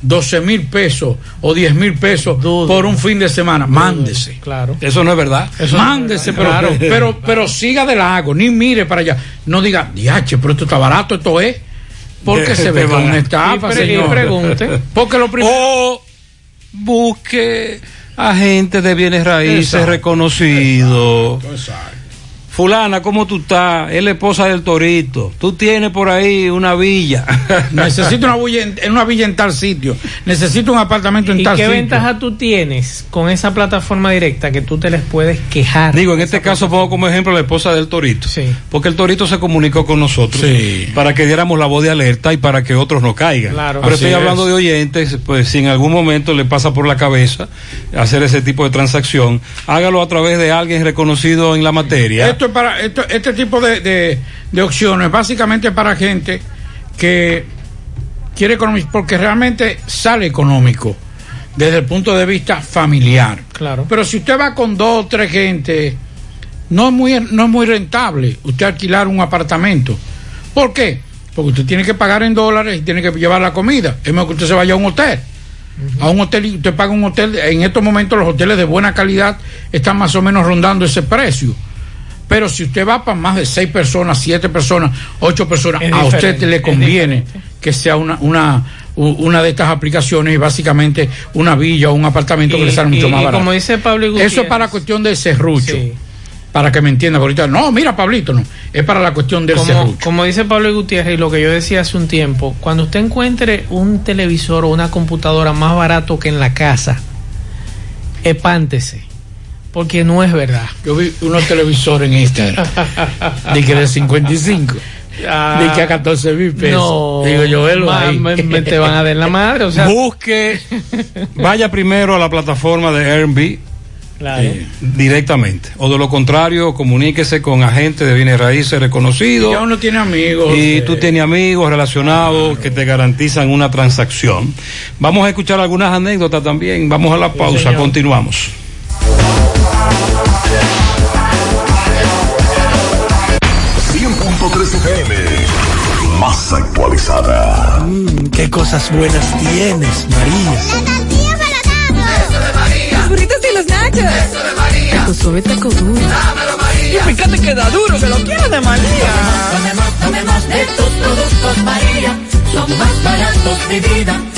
12 mil pesos o 10 mil pesos por un fin de semana. Mándese. Claro. Eso no es verdad. Mándese, pero, Claro. pero, pero siga de lago, ni mire para allá. No diga, diache, pero esto está barato, esto es. Porque se ve como una estafa, Y pre- y señor. pregunte. Porque lo primero. O busque agentes de bienes raíces Exacto. reconocidos. Fulana, ¿cómo tú estás? Es la esposa del Torito. Tú tienes por ahí una villa. Necesito una villa en, una villa en tal sitio. Necesito un apartamento en ¿Y tal qué sitio. ventaja tú tienes con esa plataforma directa que tú te les puedes quejar? Digo, en este caso pongo como ejemplo la esposa del Torito. Porque el Torito se comunicó con nosotros para que diéramos la voz de alerta y para que otros no caigan. Claro. Pero Así estoy es. hablando de oyentes, pues si en algún momento le pasa por la cabeza hacer ese tipo de transacción, hágalo a través de alguien reconocido en la materia. Esto es para esto, este tipo de, de, de opciones, básicamente para gente que quiere economizar, porque realmente sale económico desde el punto de vista familiar. Claro. Pero si usted va con dos o tres gente, no es muy, no es muy rentable usted alquilar un apartamento. ¿Por qué? Porque usted tiene que pagar en dólares y tiene que llevar la comida. Es mejor que usted se vaya a un hotel. A un hotel y usted paga un hotel. En estos momentos los hoteles de buena calidad están más o menos rondando ese precio. Pero si usted va para más de seis personas, siete personas, ocho personas, Es a usted le conviene que sea una, una, una de estas aplicaciones y básicamente una villa o un apartamento que le sale mucho y- más barato. como dice Pablo Gutiérrez- Eso es para cuestión del serrucho. Para que me entiendan ahorita. No, mira, Pablito, no. Es para la cuestión del como, serrucho. como dice Pablo Gutiérrez y lo que yo decía hace un tiempo, cuando usted encuentre un televisor o una computadora más barato que en la casa, espántese, porque no es verdad. Yo vi unos televisores en Instagram, de que de 55. Ah, de que a 14 mil pesos. No, Digo yo, velo ma- ahí. me- me te van a dar la madre, o sea- Busque, vaya primero a la plataforma de Airbnb. Claro. eh, directamente o de lo contrario comuníquese con agentes de bienes raíces reconocidos Ya uno tiene amigos. y eh, tú tienes amigos relacionados que te garantizan una transacción. Vamos a escuchar algunas anécdotas también. Vamos a la pausa, continuamos. FM, más actualizada. Qué cosas buenas tienes, María. Los burritos y los nachos. Eso de María. Tu suave taco duro. Dámelo, María. Y fíjate que da duro, que lo quiero de María. Tomemos, tomemos de tus productos, María. Son más baratos de vida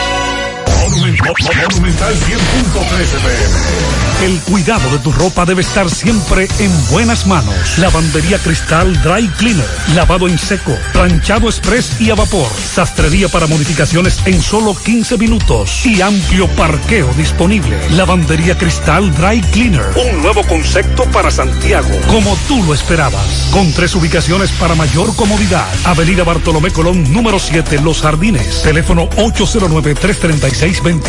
Monumental 100.13 pm. El cuidado de tu ropa debe estar siempre en buenas manos. Lavandería Cristal Dry Cleaner. Lavado en seco, planchado express y a vapor. Sastrería para modificaciones en solo 15 minutos. Y amplio parqueo disponible. Lavandería Cristal Dry Cleaner. Un nuevo concepto para Santiago. Como tú lo esperabas. Con tres ubicaciones para mayor comodidad. Avenida Bartolomé Colón, número 7, Los Jardines. Teléfono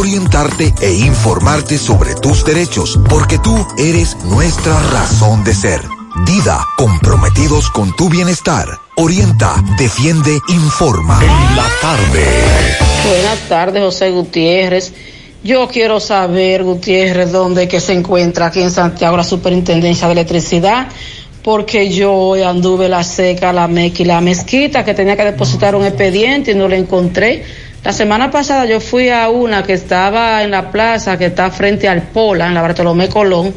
orientarte e informarte sobre tus derechos, porque tú eres nuestra razón de ser. Dida, comprometidos con tu bienestar. Orienta, defiende, informa. En la tarde. Buenas tardes, José Gutiérrez. Yo quiero saber, Gutiérrez, dónde que se encuentra aquí en Santiago la Superintendencia de Electricidad, porque yo hoy anduve la seca, la meca y la mezquita, que tenía que depositar un expediente y no lo encontré. La semana pasada yo fui a una que estaba en la plaza, que está frente al Pola, en la Bartolomé Colón.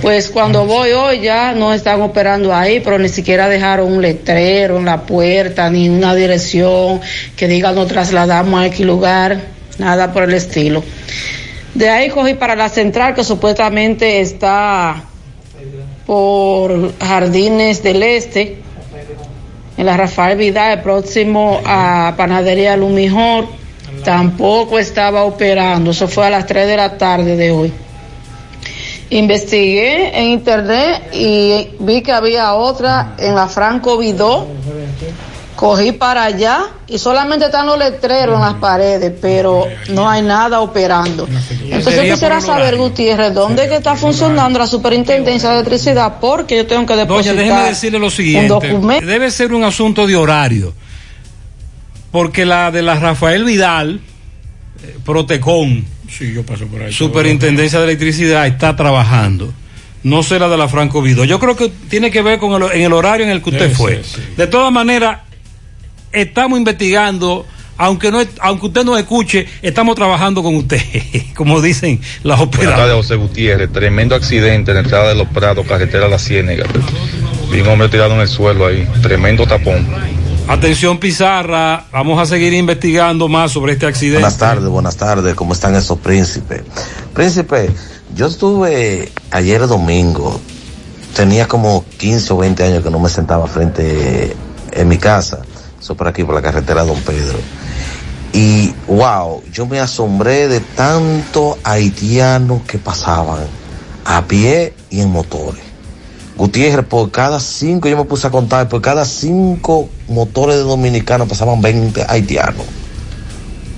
Pues cuando voy hoy ya no están operando ahí, pero ni siquiera dejaron un letrero en la puerta, ni una dirección que diga nos trasladamos a X lugar, nada por el estilo. De ahí cogí para la central, que supuestamente está por Jardines del Este, en la Rafael Vidal, próximo a Panadería Lumijor, tampoco estaba operando. Eso fue a las 3 de la tarde de hoy. Investigué en internet y vi que había otra en la Franco Vidó. Cogí para allá y solamente están los letreros en las paredes, pero no hay nada operando. Entonces yo quisiera saber, Gutiérrez, ¿dónde que está funcionando la superintendencia de electricidad? Porque yo tengo que Doña, depositar déjeme decirle lo un siguiente. documento. Debe ser un asunto de horario. Porque la de la Rafael Vidal, eh, Protecon, Sí, yo paso por ahí. Superintendencia de Electricidad, está trabajando. No será de la Franco Vido. Yo creo que tiene que ver con el, en el horario en el que usted Sí, fue. sí, sí. De todas maneras, estamos investigando aunque no aunque usted no escuche, estamos trabajando con usted, como dicen las Buenas tardes, operadoras. José Gutiérrez. Tremendo accidente en la entrada de los Prados, carretera La Ciénega. Vi un hombre tirado en el suelo ahí. Tremendo tapón. Atención Pizarra, vamos a seguir investigando más sobre este accidente. Buenas tardes, buenas tardes, ¿cómo están esos príncipes? Príncipe, yo estuve ayer domingo, tenía como 15 o 20 años que no me sentaba frente en mi casa, eso por aquí, por la carretera Don Pedro. Y wow, yo me asombré de tanto haitianos que pasaban a pie y en motores. Gutiérrez, por cada cinco, yo me puse a contar, por cada cinco motores de dominicanos pasaban 20 haitianos.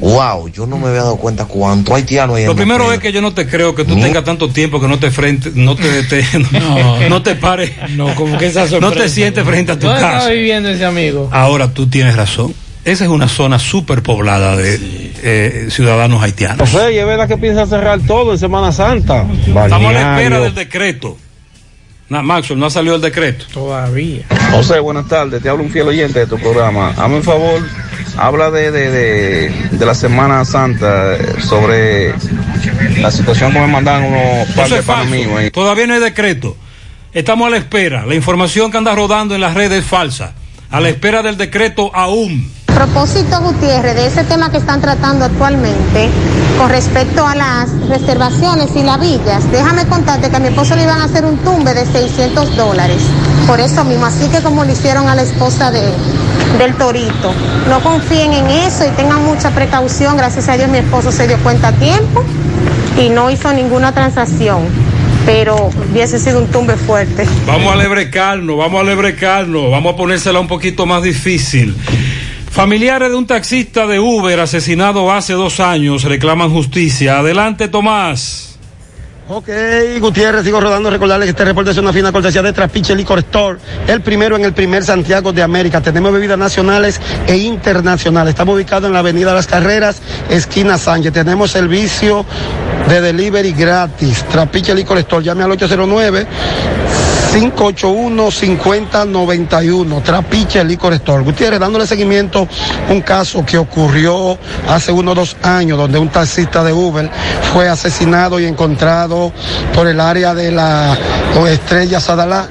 Wow, yo no me había dado cuenta cuánto haitiano hay en Lo primero es que yo no te creo que tú Ni- tengas tanto tiempo que no te frente, no te, te- no, no te pares, No, como que esa no sorpresa. te sientes frente a tu ¿Dónde casa. estaba viviendo ese amigo? Ahora tú tienes razón. Esa es una zona súper poblada de eh, ciudadanos haitianos. José, ¿y es verdad que piensa cerrar todo en Semana Santa? Estamos a la espera del decreto. Na, Maxwell, no ha salido el decreto. Todavía. José, buenas tardes. Te hablo un fiel oyente de tu programa. Hazme un favor, habla de, de, de, de la Semana Santa, eh, sobre la situación que me mandan unos par de es. Todavía no hay decreto. Estamos a la espera. La información que anda rodando en las redes es falsa. A la espera del decreto aún. Propósito, Gutiérrez, de ese tema que están tratando actualmente con respecto a las reservaciones y las villas, déjame contarte que a mi esposo le iban a hacer un tumbe de 600 dólares. Por eso mismo, así que como le hicieron a la esposa de, del Torito. No confíen en eso y tengan mucha precaución. Gracias a Dios mi esposo se dio cuenta a tiempo y no hizo ninguna transacción. Pero hubiese sido un tumbe fuerte. Vamos a lebrecarnos, vamos a lebrecarnos, vamos a ponérsela un poquito más difícil. Familiares de un taxista de Uber asesinado hace dos años reclaman justicia. Adelante, Tomás. Ok, Gutiérrez, sigo rodando. Recordarles que este reporte es una fina cortesía de Trapiche Liquor Store, el primero en el primer Santiago de América. Tenemos bebidas nacionales e internacionales. Estamos ubicados en la Avenida Las Carreras, esquina Sánchez. Tenemos servicio de delivery gratis. Trapiche Liquor Store, llame al 809. 581-5091, Trapiche Licor Store. Gutiérrez, dándole seguimiento a un caso que ocurrió hace unos dos años, donde un taxista de Uber fue asesinado y encontrado por el área de la Estrella Sadalá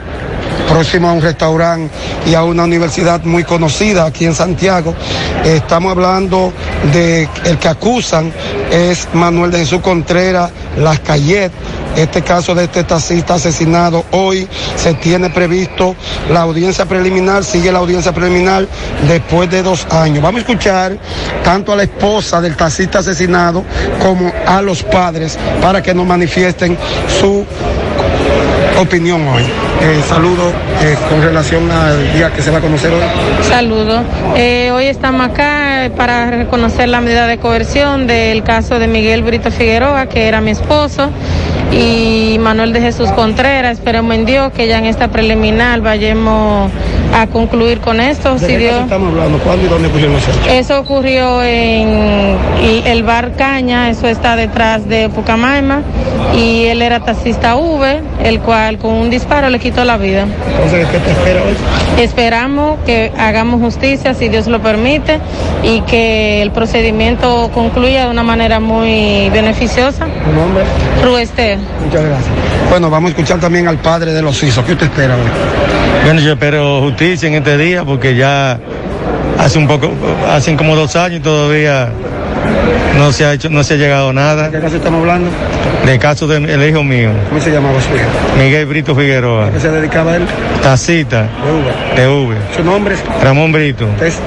próximo a un restaurante y a una universidad muy conocida aquí en Santiago. Estamos hablando de el que acusan es Manuel de Jesús Contreras Las Cayet. Este caso de este taxista asesinado hoy se tiene previsto la audiencia preliminar, sigue la audiencia preliminar después de dos años. Vamos a escuchar tanto a la esposa del taxista asesinado como a los padres para que nos manifiesten su opinión hoy. Eh, saludo eh, con relación al día que se va a conocer hoy. Saludos. Eh, hoy estamos acá eh, para reconocer la medida de coerción del caso de Miguel Brito Figueroa, que era mi esposo, y Manuel de Jesús Contreras. Esperemos en Dios que ya en esta preliminar vayamos a concluir con esto. ¿De Si qué caso estamos hablando? ¿Cuándo y dónde ocurrieron los hechos? Eso ocurrió en el bar Caña, eso está detrás de Pucamaima, y él era taxista V, el cual con un disparo le quitó la vida. Entonces, ¿qué te espera hoy? Esperamos que hagamos justicia, si Dios lo permite, y que el procedimiento concluya de una manera muy beneficiosa. ¿Tu nombre? Ruester. Muchas gracias. Bueno, vamos a escuchar también al padre de los hijos. ¿Qué usted espera hoy? Bueno, yo espero justicia en este día porque ya hace un poco, hacen como dos años y todavía no se ha hecho, no se ha llegado a nada. ¿De qué caso estamos hablando? Del caso del hijo mío, ¿Cómo se llamaba su hijo? Miguel Brito Figueroa, ¿A qué se dedicaba él? tacita De de V. ¿Su nombre? Ramón Brito, es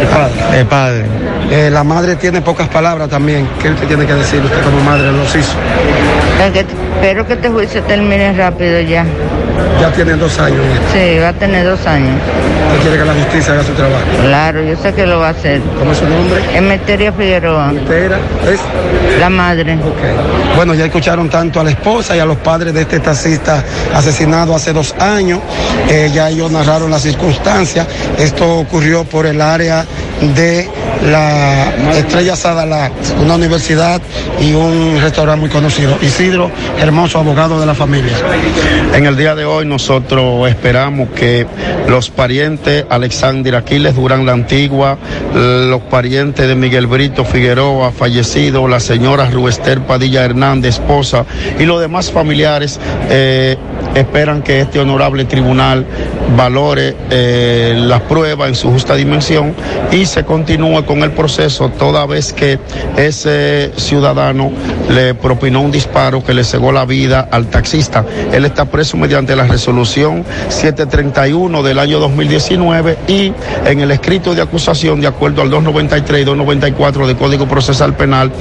el padre. el padre. Eh, la madre tiene pocas palabras también. ¿Qué usted tiene que decir usted como madre de los hijos? Espero que este juicio termine rápido ya. Ya tiene dos años. Sí, va a tener dos años. Usted quiere que la justicia haga su trabajo. Claro, yo sé que lo va a hacer. ¿Cómo es su nombre? Emeteria Figueroa. ¿Usted era? ¿Es? La madre. Bueno, ya escucharon tanto a la esposa y a los padres de este taxista asesinado hace dos años. Eh, ya ellos narraron las circunstancias. Esto ocurrió por el área de la Estrella Sadalá, una universidad y un restaurante muy conocido. Isidro, hermoso abogado de la familia. En el día de hoy nosotros esperamos que los parientes Alexander Aquiles Durán la Antigua, los parientes de Miguel Brito Figueroa, fallecido, la señora Ruester Padilla Hernández, esposa, y los demás familiares eh, esperan que este honorable tribunal valore eh, las pruebas en su justa dimensión y se continúe con el proceso toda vez que ese ciudadano le propinó un disparo que le cegó la vida al taxista. Él está preso mediante la resolución 731 del año 2019 y en el escrito de acusación, de acuerdo al 293 y 294 del Código Procesal Penal,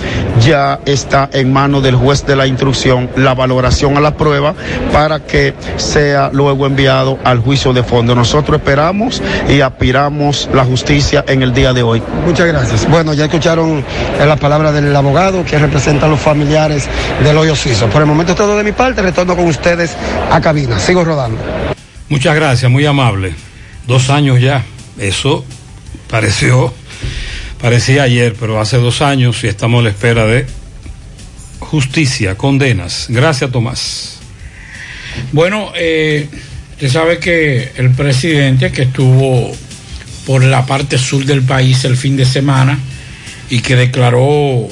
ya está en manos del juez de la instrucción la valoración a la prueba para que sea luego enviado al juicio de fondo. Nosotros esperamos y aspiramos la justicia en el día de hoy. Muchas gracias. Bueno, ya escucharon eh, la palabra del abogado que representa a los familiares del hoyo suizo. Por el momento es todo de mi parte, retorno con ustedes a cabina. Sigo rodando. Muchas gracias, muy amable. Dos años ya. Eso pareció, parecía ayer, pero hace dos años y estamos a la espera de justicia, condenas. Gracias, Tomás. Bueno, eh, usted sabe que el presidente que estuvo por la parte sur del país el fin de semana y que declaró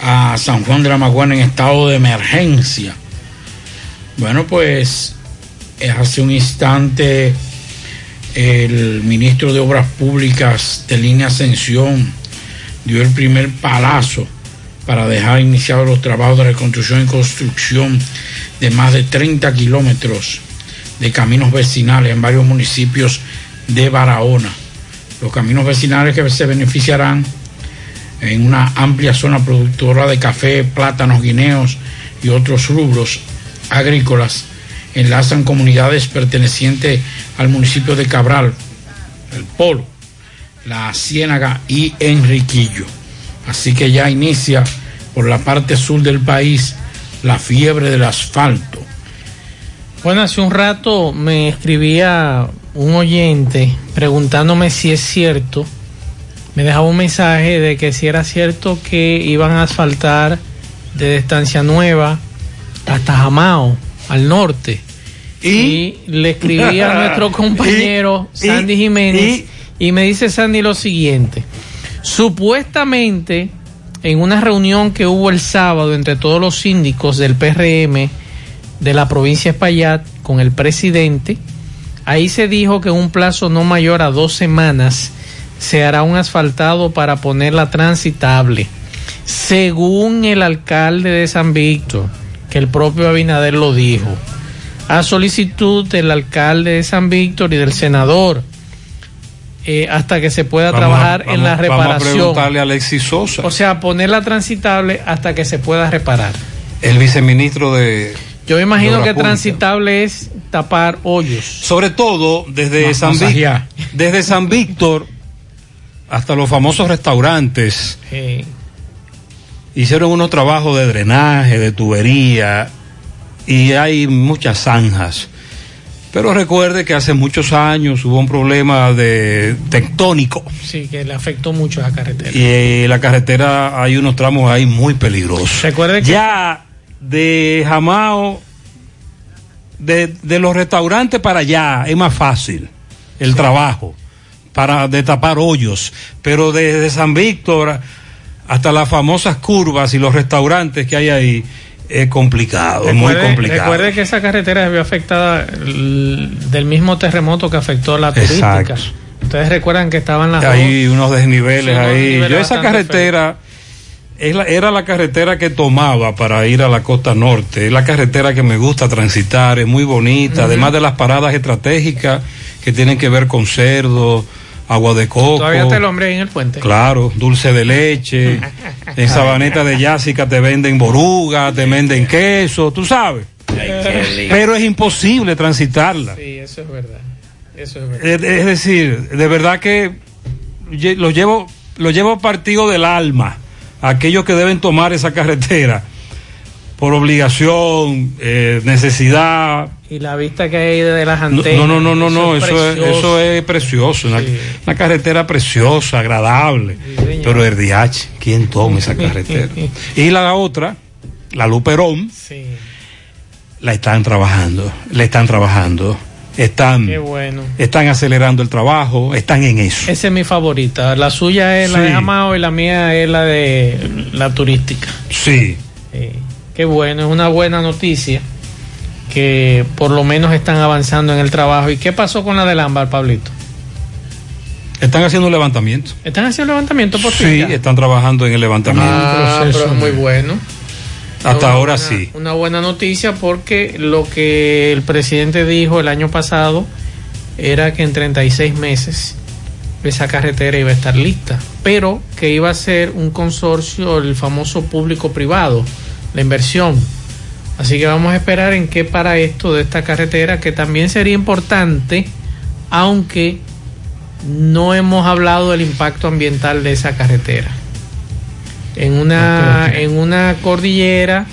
a San Juan de la Maguana en estado de emergencia. Bueno, pues eh, hace un instante el ministro de Obras Públicas de Línea Ascensión dio el primer palazo para dejar iniciados los trabajos de reconstrucción y construcción de más de 30 kilómetros de caminos vecinales en varios municipios de Barahona. Los caminos vecinales que se beneficiarán en una amplia zona productora de café, plátanos, guineos y otros rubros agrícolas enlazan comunidades pertenecientes al municipio de Cabral, el Polo, la Ciénaga y Enriquillo. Así que ya inicia por la parte sur del país la fiebre del asfalto. Bueno, hace un rato me escribía un oyente preguntándome si es cierto, me dejaba un mensaje de que si era cierto que iban a asfaltar desde Estancia Nueva hasta Jamao, al norte. Y, le escribí a nuestro compañero Y- Sandy y- Jiménez y me dice Sandy lo siguiente. Supuestamente, en una reunión que hubo el sábado entre todos los síndicos del PRM de la provincia de Espaillat con el presidente, ahí se dijo que en un plazo no mayor a dos semanas se hará un asfaltado para ponerla transitable. Según el alcalde de San Víctor, que el propio Abinader lo dijo, a solicitud del alcalde de San Víctor y del senador, eh, hasta que se pueda Vamos a- trabajar en la Vamos a reparación. preguntarle a Alexis Sosa, O sea, ponerla transitable hasta que se pueda reparar. el viceministro de. Yo me imagino que transitable es tapar hoyos. Sobre todo desde San desde San Víctor hasta los famosos restaurantes. Hicieron unos trabajos de drenaje, de tubería y hay muchas zanjas. Pero recuerde que hace muchos años hubo un problema de tectónico sí, que le afectó mucho a la carretera. y eh, la carretera hay unos tramos ahí muy peligrosos. Recuerde que ya de Jamao, de, de los restaurantes para allá es más fácil el trabajo para de tapar hoyos, pero desde San Víctor hasta las famosas curvas y los restaurantes que hay ahí es complicado, es muy complicado. Recuerde que esa carretera se vio afectada del mismo terremoto que afectó la turística. Exacto. Ustedes recuerdan que estaban las hay unos desniveles Sí, ahí. desniveles Yo esa carretera es la- era la carretera que tomaba para ir a la costa norte. Es la carretera que me gusta transitar, es muy bonita, además de las paradas estratégicas que tienen que ver con cerdo, agua de coco. Todavía está el hombre ahí en el puente. Claro, dulce de leche. en Sabaneta de Yásica te venden boruga, te venden queso, tú sabes. Pero es imposible transitarla. Sí, eso es verdad. Eso es verdad. Es, es decir, de verdad que lo llevo, lo llevo partido del alma. a Aquellos que deben tomar esa carretera por obligación, eh, necesidad. Y la vista que hay de las No, antenas. no, no, no, no, eso, es, eso es precioso. Una, una carretera preciosa, agradable. Pero el DH, ¿quién toma esa carretera? y la otra, la Luperón, la están trabajando, la están trabajando, están, bueno. están acelerando el trabajo, están en eso. Esa es mi favorita. La suya es la Sí. de Amao y la mía es la de la turística. Sí. Qué bueno, es una buena noticia que por lo menos están avanzando en el trabajo. ¿Y qué pasó con la del ámbar, Pablito? Están haciendo un levantamiento. ¿Están haciendo levantamiento por? Sí, ya? están trabajando en el levantamiento. Ah, pero es muy bueno. Hasta Una ahora buena- sí. Una buena noticia porque lo que el presidente dijo el año pasado era que en 36 meses esa carretera iba a estar lista, pero que iba a ser un consorcio, el famoso público-privado, la inversión. Así que vamos a esperar en qué para esto de esta carretera, que también sería importante, aunque no hemos hablado del impacto ambiental de esa carretera. En una, en una cordillera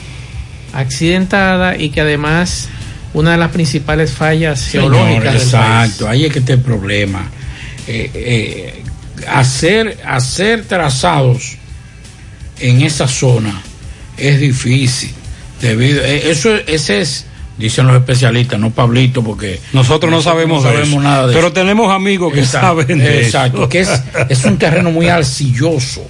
accidentada y que además una de las principales fallas geológicas país. exacto, ahí es que está el problema. Eh, eh, hacer, hacer trazados en esa zona es difícil. Debido, eh, eso, ese es, dicen los especialistas, no Pablito, porque Nosotros no sabemos, no sabemos eso. nada de Pero eso. tenemos amigos que Exacto, saben de exacto, eso. que es, es un terreno muy arcilloso.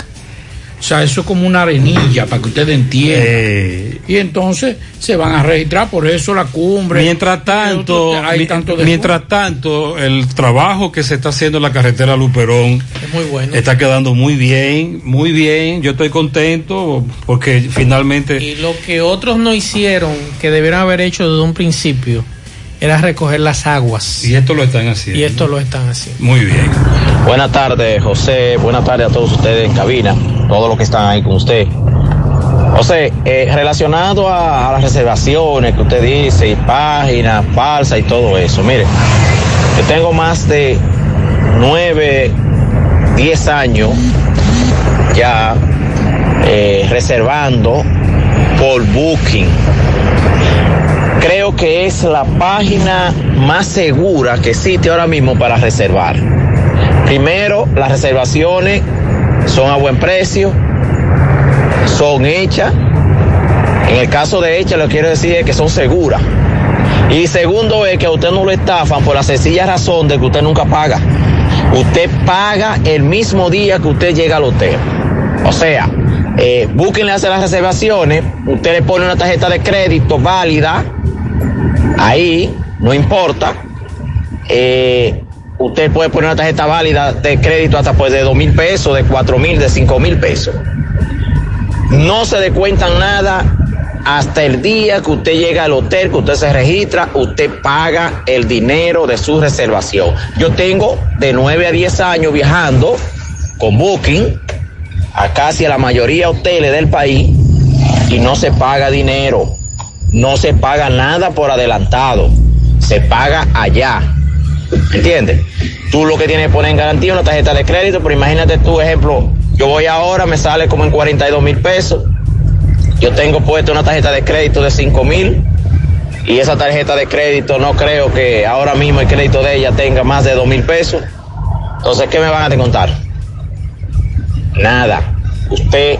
O sea, eso es como una arenilla, para que ustedes entiendan. Eh. y entonces se van a registrar, por eso la cumbre. Mientras tanto, hay mi- tanto mientras tanto, el trabajo que se está haciendo en la carretera Luperón Es muy bueno. está quedando muy bien, muy bien. Yo estoy contento porque finalmente Y lo que otros no hicieron, que debieron haber hecho desde un principio, era recoger las aguas. y esto lo están haciendo. Y esto lo están haciendo. Muy bien. Buenas tardes, José. Buenas tardes a todos ustedes en cabina, todos los que están ahí con usted. José, eh, relacionado a, a las reservaciones que usted dice, y páginas falsas y todo eso, mire, yo tengo más de nueve, diez años ya eh, reservando por Booking. Creo que es la página más segura que existe ahora mismo para reservar. Primero, las reservaciones son a buen precio, son hechas. En el caso de hechas, lo que quiero decir es que son seguras. Y segundo es que a usted no lo estafan por la sencilla razón de que usted nunca paga. Usted paga el mismo día que usted llega al hotel. O sea, eh, Booking le hace las reservaciones, usted le pone una tarjeta de crédito válida, ahí, no importa. Eh, usted puede poner una tarjeta válida de crédito hasta pues de dos mil pesos, de cuatro mil, de cinco mil pesos. No se descuentan nada hasta el día que usted llega al hotel, que usted se registra, usted paga el dinero de su reservación. Yo tengo de 9 a 10 años viajando con Booking a casi a la mayoría de hoteles del país y no se paga dinero, no se paga nada por adelantado, se paga allá. ¿Entiendes? Tú lo que tienes que poner en garantía una tarjeta de crédito, pero imagínate tú, ejemplo, yo voy ahora, me sale como en 42 mil pesos. Yo tengo puesto una tarjeta de crédito de 5 mil y esa tarjeta de crédito no creo que ahora mismo el crédito de ella tenga más de 2 mil pesos. Entonces, ¿qué me van a descontar? Nada. Usted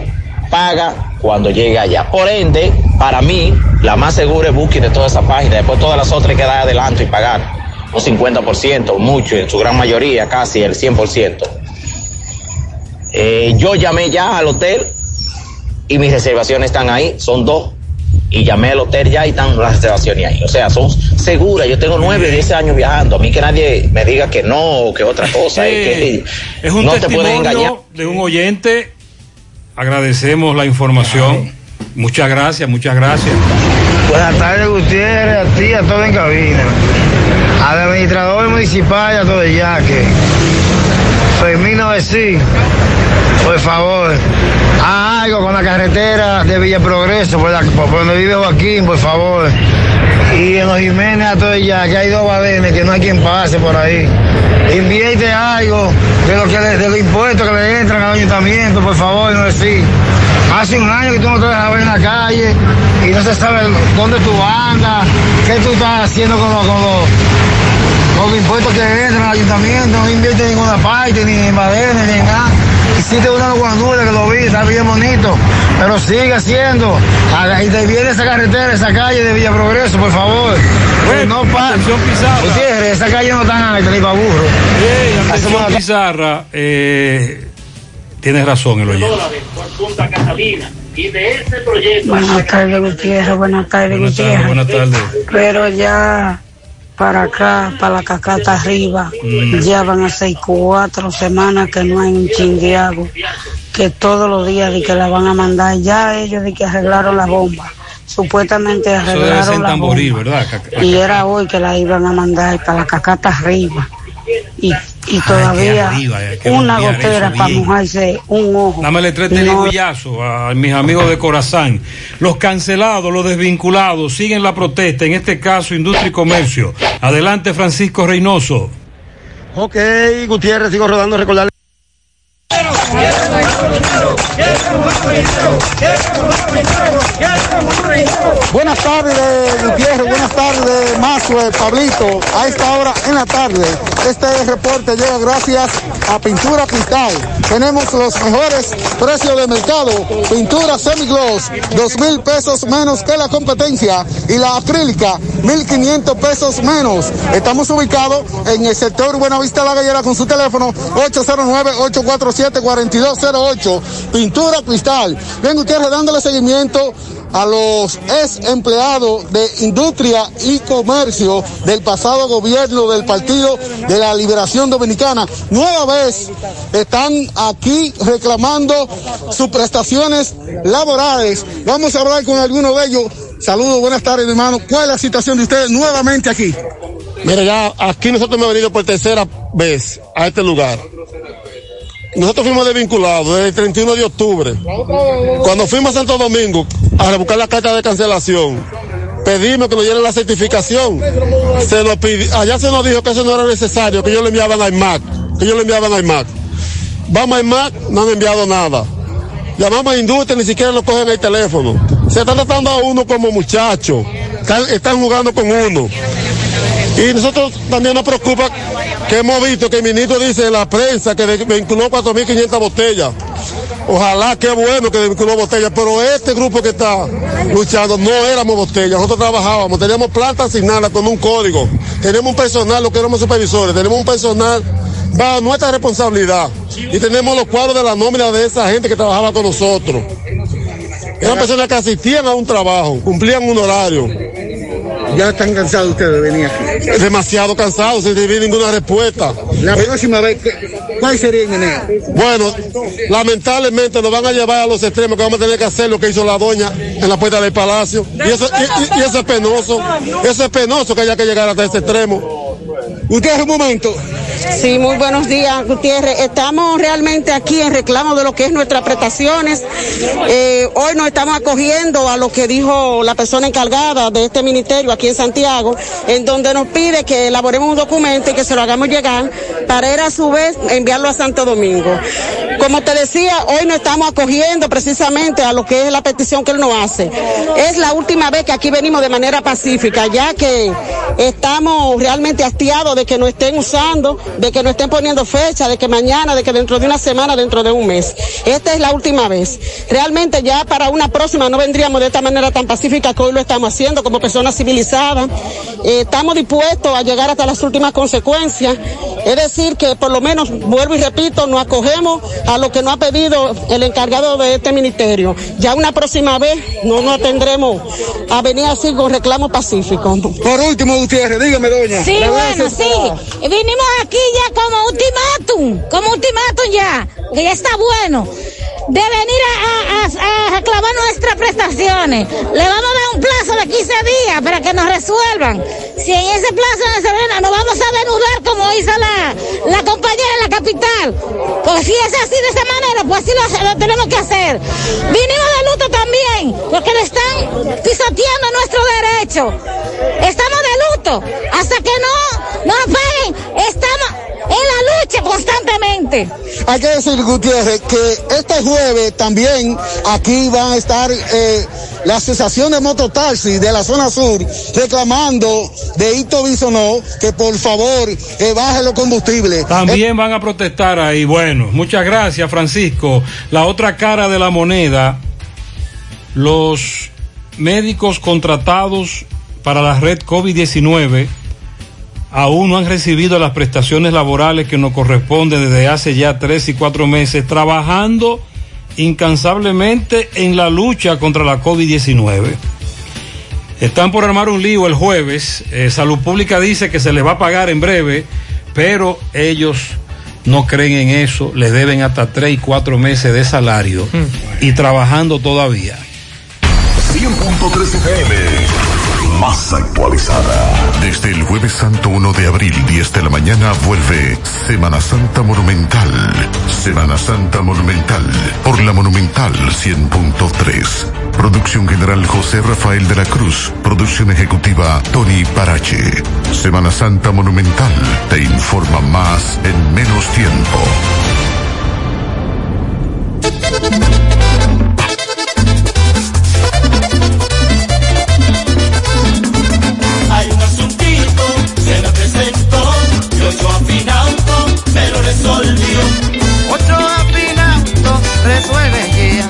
paga cuando llegue allá. Por ende, para mí, la más segura es Booking de toda esa página. Después todas las otras hay que dar adelanto y pagar. Un 50%, mucho, en su gran mayoría, casi el 100%. Eh, yo llamé ya al hotel y mis reservaciones están ahí, son dos. Y llamé al hotel ya y están las reservaciones ahí. O sea, son seguras. Yo tengo nueve, diez años viajando. A mí que nadie me diga que no o que otra cosa. es que Es un no te pueden engañar. de un oyente. Agradecemos la información. Muchas gracias, muchas gracias. Buenas tardes, Gutiérrez, a ti, a todo en cabina. Al administrador municipal y a todo el yaque. Fermino Besí, por favor, haz algo con la carretera de Villa Progreso, por, por donde vive Joaquín, por favor. Y en los Jiménez a todo el yaque, hay dos badenes que no hay quien pase por ahí. Invierte algo de, lo de los impuestos que le entran al ayuntamiento, por favor, no decir. Hace un año que tú no te dejas ver en la calle y no se sabe dónde tú andas, qué tú estás haciendo con los, con los, con los impuestos que entran al ayuntamiento, no invierte en ninguna parte, ni en badenes, ni en nada. Hiciste una guanura que lo vi, está bien bonito, Pero sigue haciendo. Haga- Y de viene esa carretera, esa calle de Villa Progreso, por favor. Pues no pasa. Esa calle no tan alta ni para burro. Atención Pizarra, eh, tienes razón el oyente. Buenas tardes, Gutiérrez. Buenas tardes, Buenas Gutiérrez. buenas tardes. Pero ya para acá, para la cacata arriba, Mm. ya van a ser cuatro semanas que no hay un chingueago. Que todos los días de que la van a mandar. Ya ellos de que arreglaron la bomba. Supuestamente Eso debe ser arreglaron la Tamboril, bomba. Y era hoy que la iban a mandar para la cacata arriba. Y, y todavía arriba, que una gotera para mojarse un ojo. Dámele tres No, a mis amigos de Corazán. Los cancelados, los desvinculados, siguen la protesta, en este caso Industria y Comercio. Adelante, Francisco Reynoso. Ok, Gutiérrez, sigo rodando, recordar. Buenas tardes, Gutiérrez, buenas tardes, Mazue, Pablito. A esta hora en la tarde, este reporte llega gracias a Pintura Cristal. Tenemos los mejores precios de mercado. Pintura semigloss, dos mil pesos menos que la competencia. Y la acrílica, mil quinientos pesos menos. Estamos ubicados en el sector Buenavista La Gallera con su teléfono 809-847-4208. Pintura Cristal. Bien, Gutiérrez, dándole seguimiento a los ex empleados de industria y comercio del pasado gobierno del Partido de la Liberación Dominicana. Nueva vez están aquí reclamando sus prestaciones laborales. Vamos a hablar con alguno de ellos. Saludos, buenas tardes, hermano. ¿Cuál es la situación de ustedes nuevamente aquí? Mira, ya aquí nosotros hemos venido por tercera vez a este lugar. Nosotros fuimos desvinculados desde el 31 de octubre. Cuando fuimos a Santo Domingo a buscar la carta de cancelación, pedimos que nos dieran la certificación. Allá se nos dijo que eso no era necesario, que ellos le enviaban a IMAC, que ellos le enviaban a IMAC. Vamos a IMAC, no han enviado nada. Llamamos a industria, ni siquiera lo cogen el teléfono. Se está tratando a uno como muchacho. Están jugando con uno. Y nosotros también nos preocupa que hemos visto que el ministro dice en la prensa que vinculó 4.500 botellas. Ojalá, qué bueno que vinculó botellas, pero este grupo que está luchando no éramos botellas, nosotros trabajábamos, teníamos planta asignada con un código, tenemos un personal, lo que éramos supervisores, tenemos un personal bajo nuestra responsabilidad y tenemos los cuadros de la nómina de esa gente que trabajaba con nosotros. Eran personas que asistían a un trabajo, cumplían un horario. Ya están cansados ustedes de venir aquí. Demasiado cansados, sin recibir ninguna respuesta. La próxima vez, ¿qué- ¿cuál sería en enero? Bueno, lamentablemente nos van a llevar a los extremos que vamos a tener que hacer lo que hizo la doña en la puerta del palacio. Y eso, y- eso es penoso. Eso es penoso que haya que llegar hasta ese extremo. Usted un momento. Sí, muy buenos días, Gutiérrez. Estamos realmente aquí en reclamo de lo que es nuestras prestaciones. Eh, hoy nos estamos acogiendo a lo que dijo la persona encargada de este ministerio aquí en Santiago, en donde nos pide que elaboremos un documento y que se lo hagamos llegar para él a su vez enviarlo a Santo Domingo. Como te decía, hoy nos estamos acogiendo precisamente a lo que es la petición que él nos hace. Es la última vez que aquí venimos de manera pacífica, ya que estamos realmente hastiados de que nos estén usando, de que nos estén poniendo fecha, de que mañana, de que dentro de una semana, dentro de un mes. Esta es la última vez. Realmente ya para una próxima no vendríamos de esta manera tan pacífica que hoy lo estamos haciendo como personas civilizadas. Eh, estamos dispuestos a llegar hasta las últimas consecuencias. Es decir, que por lo menos, vuelvo y repito, nos acogemos a lo que nos ha pedido el encargado de este ministerio. Ya una próxima vez no nos atendremos a venir así con reclamos pacíficos. Por último, Gutiérrez, dígame, doña. Sí, bueno, sí. Vinimos aquí ya como ultimátum, como ultimátum ya, que ya está bueno, de venir a, a- a- reclamar nuestras prestaciones. Le vamos a dar un plazo de 15 días para que nos resuelvan. Si en ese plazo no se ven, nos vamos a denudar como hizo la, la compañera en la capital. Pues si es así de esa manera, pues así lo, lo tenemos que hacer. Vinimos de luto también, porque le están pisoteando nuestro derecho. Estamos de luto. Hasta que no nos paguen, estamos en la lucha constantemente. Hay que decir, Gutiérrez, que este jueves también aquí van a estar eh, la Asociación de Mototaxi de la zona sur reclamando de Hito Bisonó que por favor eh, baje los combustibles. También van a protestar ahí. Bueno, muchas gracias, Francisco. La otra cara de la moneda Los médicos contratados para la red COVID-19 aún no han recibido las prestaciones laborales que nos corresponden desde hace ya tres y cuatro meses, trabajando incansablemente en la lucha contra la COVID-19. Están por armar un lío el jueves. Eh, Salud Pública dice que se les va a pagar en breve, pero ellos no creen en eso. Les deben hasta tres y cuatro meses de salario y trabajando todavía. 100.3 FM. Más actualizada. Desde el jueves santo 1 de abril, 10 de la mañana, vuelve Semana Santa Monumental. Semana Santa Monumental. Por la Monumental 100.3. Producción general José Rafael de la Cruz. Producción ejecutiva Tony Parache. Semana Santa Monumental. Te informa más en menos tiempo. Resuelve ya.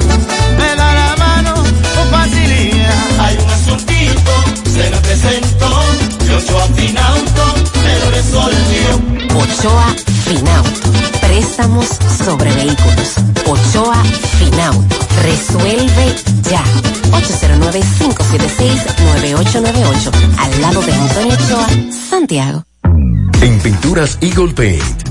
Me da la mano con facilidad. Hay un asuntito, se me presentó, y ocho afinauto, me lo resolvió. Ochoa Finauto. Préstamos sobre vehículos. Ochoa Finauto. Resuelve ya. 809-576-9898. Al lado de Antonio Ochoa, Santiago. En Pinturas Eagle Paint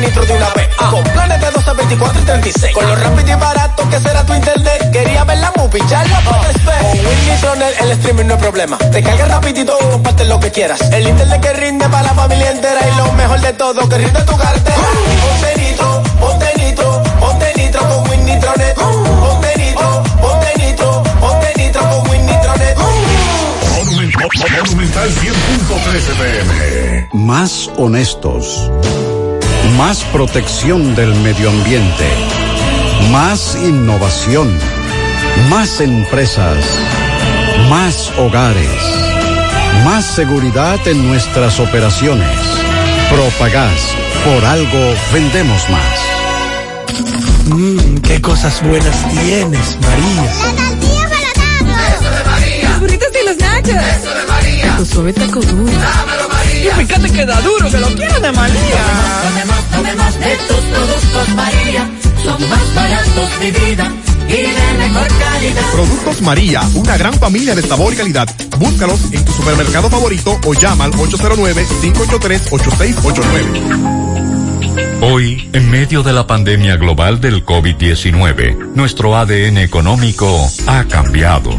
De una vez. Con planes de 12, 24 y 36. Con lo rápido y barato que será tu internet. Quería ver la movie, ya la ver. Con Win Nitronet el streaming no es problema. Te cargas rapidito y comparte lo que quieras. El internet que rinde para la familia entera. Y lo mejor de todo, que rinde tu cartera. Ponte nitro, ponte nitro, ponte nitro con Win Nitronet. Ponte nitro, ponte nitro, ponte nitro con Win Nitronet. Monumental 100.3 FM. Más honestos. Más protección del medio ambiente. Más innovación. Más empresas. Más hogares. Más seguridad en nuestras operaciones. Propagás. Por algo vendemos más. Mmm, qué cosas buenas tienes, María. Eso de María. Los burritos y los nachos. Eso de María. Tu suave taco duro. Dámelo, Y fíjate que da duro, que lo quiero de María. Tomemos, tomemos de tus productos María. Son más baratos de vida y de mejor calidad. Productos María, una gran familia de sabor y calidad. Búscalos en tu supermercado favorito o llama al 809-583-8689. Hoy, en medio de la pandemia global del COVID-19, nuestro ADN económico ha cambiado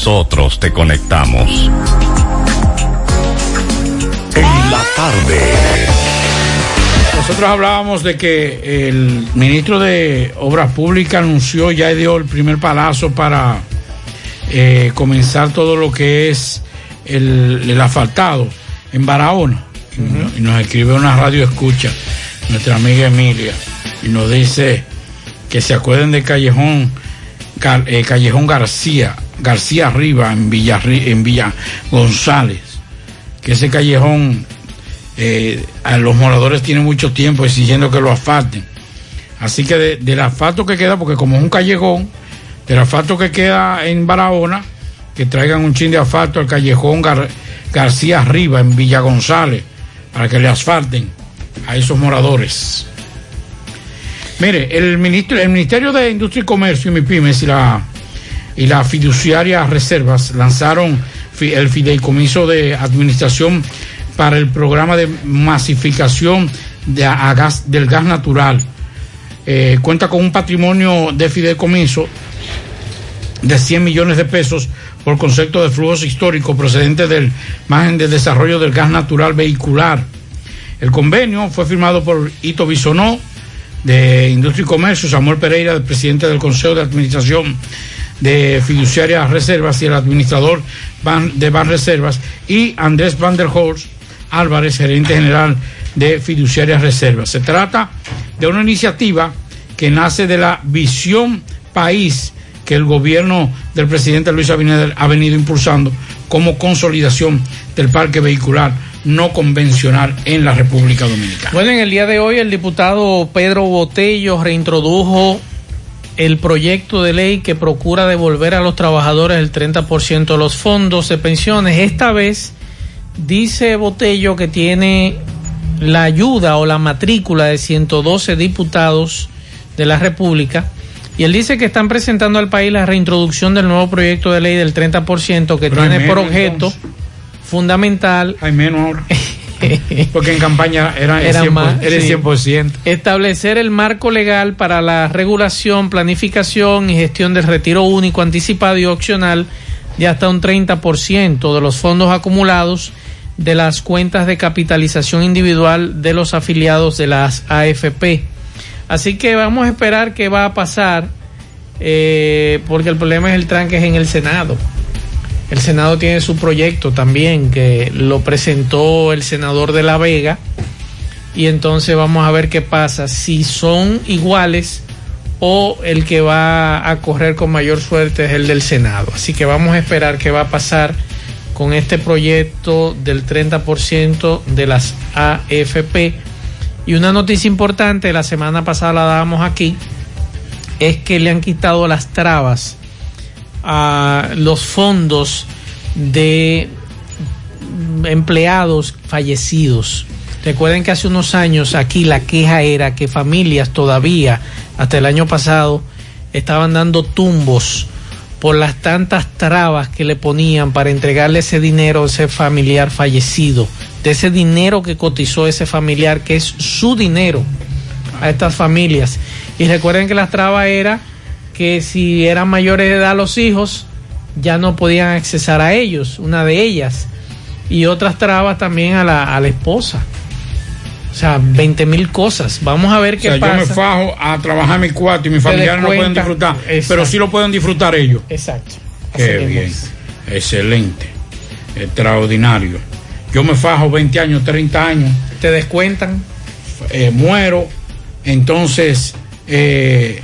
nosotros te conectamos. En la tarde. Nosotros hablábamos de que el ministro de Obras Públicas anunció, ya dio el primer palazo para eh, comenzar todo lo que es el, el asfaltado en Barahona. Y nos- Y nos escribe una radio escucha, nuestra amiga Emilia, y nos dice que se acuerden de Callejón, eh, Callejón García, García Arriba en Villa, González, que ese callejón eh, a los moradores tienen mucho tiempo exigiendo que lo asfalten. Así que de- del asfalto que queda, porque como es un callejón, del asfalto que queda en Barahona, que traigan un chin de asfalto al callejón Gar- García Arriba en Villa González, para que le asfalten a esos moradores. Mire, el, ministro, el Ministerio de Industria y Comercio y MIPIMES y la, y la fiduciaria Reservas lanzaron el fideicomiso de administración para el programa de masificación de, gas, del gas natural. Eh, cuenta con un patrimonio de fideicomiso de 100 millones de pesos por concepto de flujos históricos procedentes del margen de desarrollo del gas natural vehicular. El convenio fue firmado por Ito Bisonó, de Industria y Comercio, Samuel Pereira, el presidente del Consejo de Administración de Fiduciarias Reservas y el administrador Ban- de Ban Reservas, y Andrés Van der Horst Álvarez, gerente general de Fiduciarias Reservas. Se trata de una iniciativa que nace de la visión país que el gobierno del presidente Luis Abinader ha venido impulsando como consolidación del parque vehicular no convencional en la República Dominicana. Bueno, en el día de hoy el diputado Pedro Botello reintrodujo el proyecto de ley que procura devolver a los trabajadores el 30% de los fondos de pensiones. Esta vez dice Botello que tiene la ayuda o la matrícula de 112 diputados de la República. Y él dice que están presentando al país la reintroducción del nuevo proyecto de ley del 30% que Pero tiene por objeto fundamental. Hay menos ahora. Porque en campaña era el Era 100%. más, era el sí. 100%. Establecer el marco legal para la regulación, planificación y gestión del retiro único anticipado y opcional de hasta un 30% de los fondos acumulados de las cuentas de capitalización individual de los afiliados de las AFP. Así que vamos a esperar qué va a pasar, eh, porque el problema es el tranque en el Senado. El Senado tiene su proyecto también, que lo presentó el senador de La Vega, y entonces vamos a ver qué pasa, si son iguales o el que va a correr con mayor suerte es el del Senado. Así que vamos a esperar qué va a pasar con este proyecto del 30% de las AFP. Y una noticia importante, la semana pasada la dábamos aquí, es que le han quitado las trabas a los fondos de empleados fallecidos. Recuerden que hace unos años aquí la queja era que familias todavía, hasta el año pasado, estaban dando tumbos por las tantas trabas que le ponían para entregarle ese dinero a ese familiar fallecido, de ese dinero que cotizó ese familiar, que es su dinero a estas familias. Y recuerden que las trabas era que si eran mayores de edad los hijos, ya no podían accesar a ellos, una de ellas. Y otras trabas también a la, a la esposa. O sea, 20 mil cosas. Vamos a ver O qué sea, pasa. yo me fajo a trabajar mi cuarto y mis familiares no pueden disfrutar, Exacto. pero sí lo pueden disfrutar ellos. Exacto. Qué bien, excelente, extraordinario. Yo me fajo 20 años, 30 años. Te descuentan. eh, muero, entonces eh,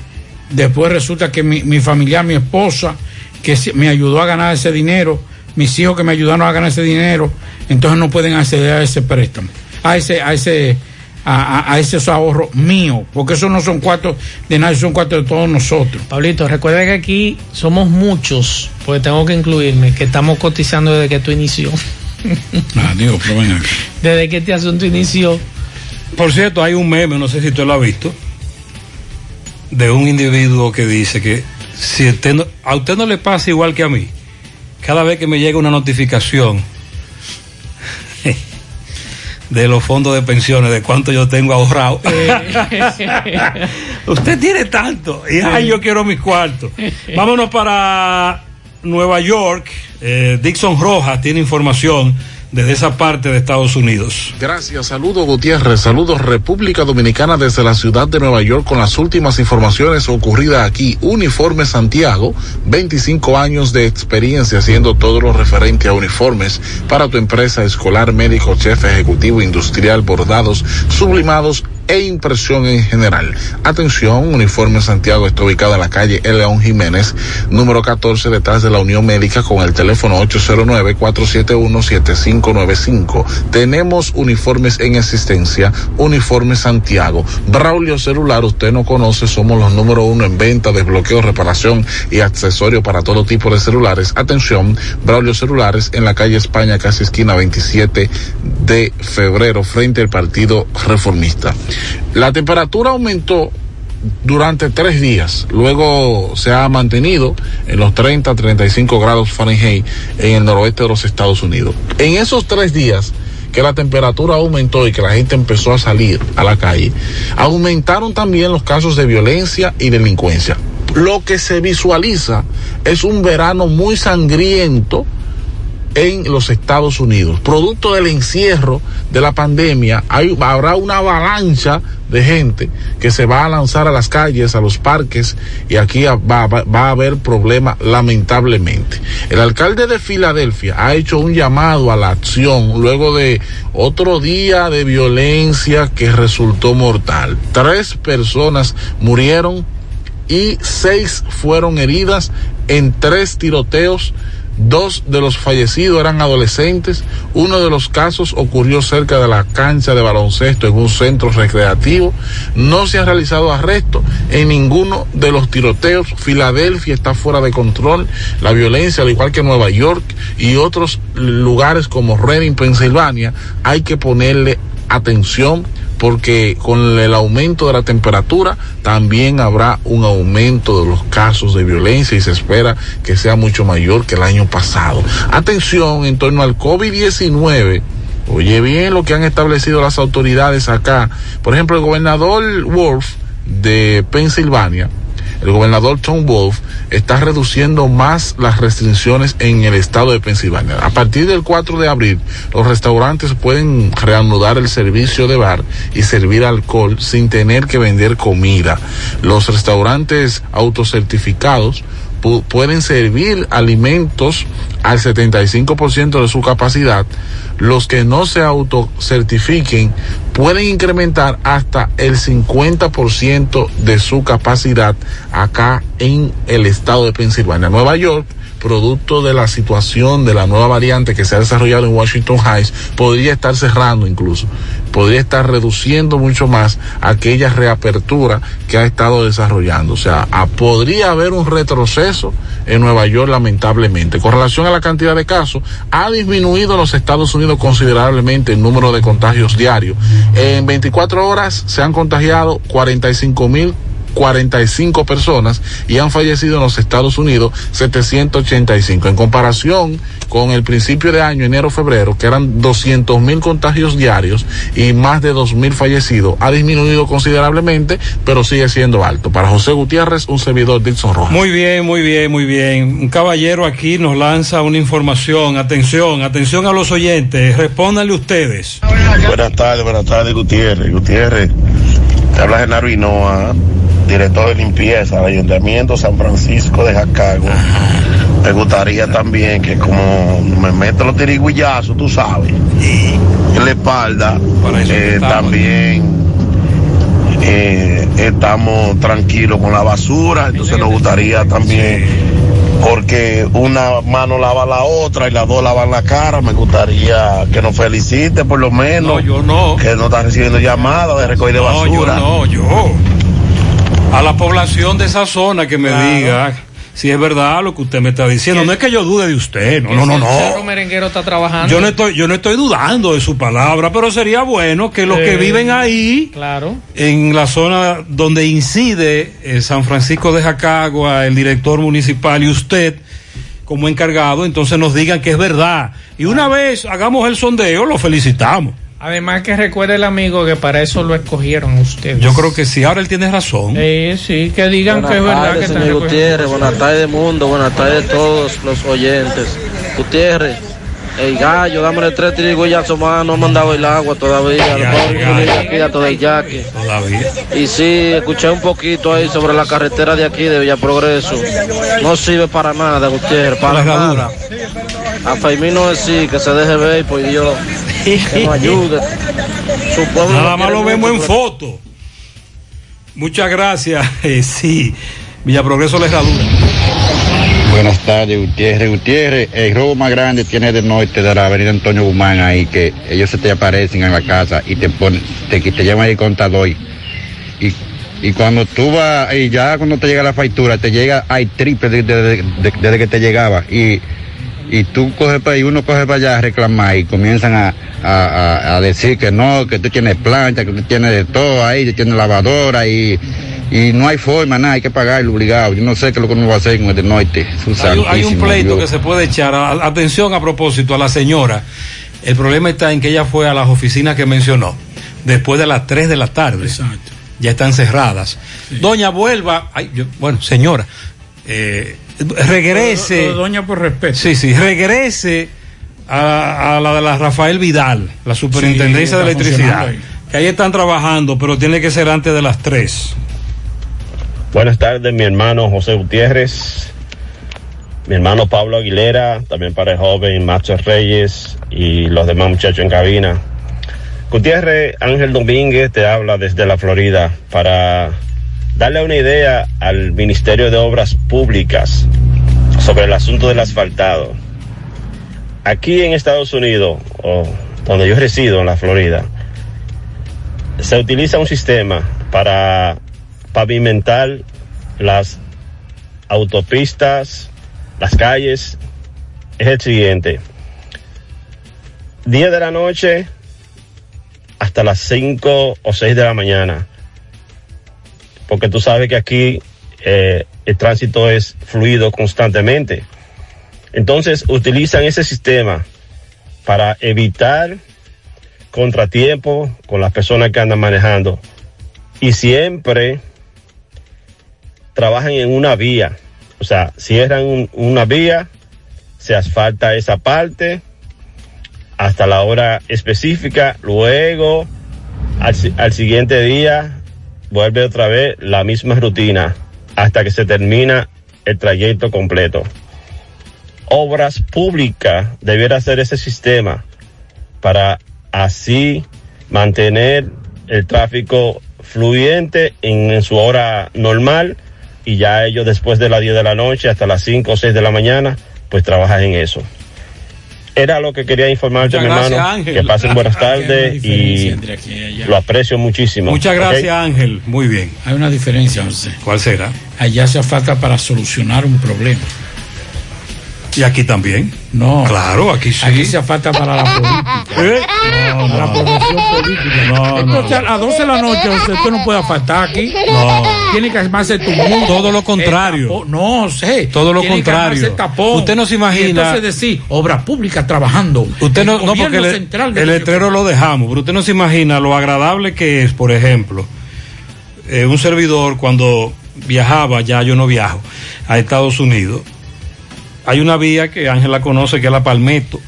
después resulta que mi, mi familiar, mi esposa, que me ayudó a ganar ese dinero, mis hijos que me ayudaron a ganar ese dinero, entonces no pueden acceder a ese préstamo, a ese, a ese, a, a- a esos ahorros míos, porque esos no son cuartos de nadie, son cuartos de todos nosotros. Pablito, recuerda que aquí somos muchos, porque tengo que incluirme, que estamos cotizando desde que tú inició. Ah, digo, pero ven aquí. Desde que este asunto inició. Por cierto, hay un meme, no sé si usted lo ha visto, de un individuo que dice que si usted no- a usted no le pasa igual que a mí, cada vez que me llega una notificación de los fondos de pensiones, de cuánto yo tengo ahorrado, usted tiene tanto, y ay, yo quiero mis cuartos. Vámonos para Nueva York, eh, Dixon Rojas tiene información desde esa parte de Estados Unidos. Gracias, saludos Gutiérrez, saludos República Dominicana desde la ciudad de Nueva York con las últimas informaciones ocurridas aquí. Uniforme Santiago, 25 años de experiencia haciendo todo lo referente a uniformes para tu empresa escolar, médico, chef, ejecutivo, industrial, bordados, sublimados e impresión en general. Atención, Uniforme Santiago está ubicado en la calle El León Jiménez, número 14, detrás de la Unión Médica, con el teléfono 809-471-7595. Tenemos uniformes en existencia, Uniforme Santiago. Braulio Celular, usted no conoce, somos los número uno en venta, desbloqueo, reparación y accesorios para todo tipo de celulares. Atención, Braulio Celulares en la calle España, casi esquina 27 de febrero, frente al Partido Reformista. La temperatura aumentó durante tres días. Luego se ha mantenido en los 30, 35 grados Fahrenheit en el noroeste de los Estados Unidos. En esos tres días que la temperatura aumentó y que la gente empezó a salir a la calle, aumentaron también los casos de violencia y delincuencia. Lo que se visualiza es un verano muy sangriento en los Estados Unidos. Producto del encierro de la pandemia, hay, habrá una avalancha de gente que se va a lanzar a las calles, a los parques, y aquí va, va, va a haber problemas lamentablemente. El alcalde de Filadelfia ha hecho un llamado a la acción luego de otro día de violencia que resultó mortal. Tres personas murieron y seis fueron heridas en tres tiroteos Dos de los fallecidos eran adolescentes. Uno de los casos ocurrió cerca de la cancha de baloncesto en un centro recreativo. No se han realizado arrestos en ninguno de los tiroteos. Filadelfia está fuera de control. La violencia, al igual que Nueva York y otros lugares como Reading, Pensilvania, hay que ponerle atención porque con el aumento de la temperatura también habrá un aumento de los casos de violencia y se espera que sea mucho mayor que el año pasado. Atención en torno al COVID-19. Oye bien lo que han establecido las autoridades acá. Por ejemplo, el gobernador Wolf de Pensilvania el gobernador Tom Wolf está reduciendo más las restricciones en el estado de Pensilvania. A partir del 4 de abril, los restaurantes pueden reanudar el servicio de bar y servir alcohol sin tener que vender comida. Los restaurantes autocertificados pueden servir alimentos al 75% de su capacidad. Los que no se autocertifiquen pueden incrementar hasta el 50% de su capacidad acá en el estado de Pensilvania. Nueva York producto de la situación de la nueva variante que se ha desarrollado en Washington Heights, podría estar cerrando incluso, podría estar reduciendo mucho más aquella reapertura que ha estado desarrollando. O sea, podría haber un retroceso en Nueva York lamentablemente. Con relación a la cantidad de casos, ha disminuido los Estados Unidos considerablemente el número de contagios diarios. En 24 horas se han contagiado 45 mil 45 personas y han fallecido en los Estados Unidos 785. En comparación con el principio de año, enero-febrero, que eran 200 mil contagios diarios y más de 2 mil fallecidos, ha disminuido considerablemente, pero sigue siendo alto. Para José Gutiérrez, un servidor Dixon Rojas. Muy bien, muy bien, muy bien. Un caballero aquí nos lanza una información. Atención, atención a los oyentes. Respóndanle ustedes. Buenas tardes, buenas tardes, Gutiérrez. Gutiérrez, te habla Genaro Hinoa director de limpieza del Ayuntamiento San Francisco de Jacago. Me gustaría también que como me meto los tiriguillazos, tú sabes, en la espalda, eh, también eh, estamos tranquilos con la basura, entonces nos gustaría también, porque una mano lava la otra y las dos lavan la cara, me gustaría que nos felicite por lo menos. No, yo no. Que no está recibiendo llamadas de recoger de basura. No, yo no, yo a la población de esa zona que me claro. diga si es verdad lo que usted me está diciendo. No es que yo dude de usted, no, no, no, no. Merenguero está trabajando. Yo no estoy, yo no estoy dudando de su palabra, pero sería bueno que los eh, que viven ahí, claro. en la zona donde incide eh, San Francisco de Jacagua, el director municipal y usted, como encargado, entonces nos digan que es verdad. Y una vez hagamos el sondeo, lo felicitamos. Además que recuerde el amigo que para eso lo escogieron ustedes. Yo creo que sí, ahora él tiene razón. Sí, sí, que digan buenas que es verdad tardes, que señor Gutiérrez, buenas tardes mundo, buenas tardes a todos los oyentes. Gutiérrez, el gallo, dámosle tres trigüillazos más, no ha mandado el agua todavía. Todavía. Y sí, escuché un poquito ahí sobre la carretera de aquí de Villa Progreso. No sirve para nada, Gutiérrez, para nada. A Faimino sí, que se deje ver, pues yo que nos ayude. Su pueblo Nada más lo vemos en foto. Muchas gracias. Eh, sí, Villa Progreso la herradura. Buenas tardes, Gutiérrez. Gutiérrez, el robo más grande tiene del norte de la avenida Antonio Guzmán ahí, que ellos se te aparecen en la casa y te ponen, te, te llaman el contador. Y, y cuando tú vas, y ya cuando te llega la factura, te llega, hay triple desde de, de- desde que te llegaba. Y, y tú coges para ahí, uno coge para allá a reclamar y comienzan a, a, a- a decir que no, que tú tienes plancha, que tú tienes de todo ahí, que tienes lavadora y, y no hay forma, nada, hay que pagarlo obligado. Yo no sé qué es lo que uno va a hacer con el del norte. Su Hay, un- hay un pleito Dios. que se puede echar. A- Atención a propósito a la señora. El problema está en que ella fue a las oficinas que mencionó después de las 3 de la tarde. Exacto. Ya están cerradas. Doña, vuelva. Ay, yo- bueno, señora, eh, regrese. Do- do- doña, por respeto. Sí, sí, regrese a, a la de la Rafael Vidal, la superintendencia Sí, de electricidad. Que ahí están trabajando, pero tiene que ser antes de las 3. Buenas tardes, mi hermano José Gutiérrez, mi hermano Pablo Aguilera, también para el joven Macho Reyes y los demás muchachos en cabina. Gutiérrez Ángel Domínguez te habla desde la Florida para darle una idea al Ministerio de Obras Públicas sobre el asunto del asfaltado. Aquí en Estados Unidos, o donde yo resido, en la Florida, se utiliza un sistema para pavimentar las autopistas, las calles, es el siguiente. 10 de la noche hasta las 5 o 6 de la mañana. Porque tú sabes que aquí eh, el tránsito es fluido constantemente. Entonces utilizan ese sistema para evitar contratiempo con las personas que andan manejando. Y siempre trabajan en una vía. O sea, cierran un- una vía, se asfalta esa parte hasta la hora específica, luego al, al siguiente día vuelve otra vez la misma rutina hasta que se termina el trayecto completo. Obras públicas debiera hacer ese sistema para así mantener el tráfico fluyente en, en su hora normal y ya ellos después de las 10 de la noche hasta las 5 o 6 de la mañana pues trabajan en eso. Era lo que quería informarte, Muchas mi gracias, hermano. Ángel. Que pasen buenas tardes y lo aprecio muchísimo. Muchas gracias, Ángel. Muy bien. Hay una diferencia, José. ¿Cuál será? Allá hace falta para solucionar un problema. ¿Y aquí también? No. Claro, aquí sí. Aquí se falta para la política. ¿Eh? para la promoción política. No, Entonces, no. a las 12 de la noche usted, no puede faltar aquí. No. Tiene que armarse tu mundo. Todo lo contrario. No sé. Todo lo Tiene contrario. tapón. Usted no se imagina- Y entonces decir, obra pública trabajando. Usted no, no porque el, el letrero lo dejamos, pero usted no se imagina lo agradable que es, por ejemplo, eh, un servidor cuando viajaba, ya yo no viajo, a Estados Unidos. Hay una vía que Ángela conoce que es la Palmetto.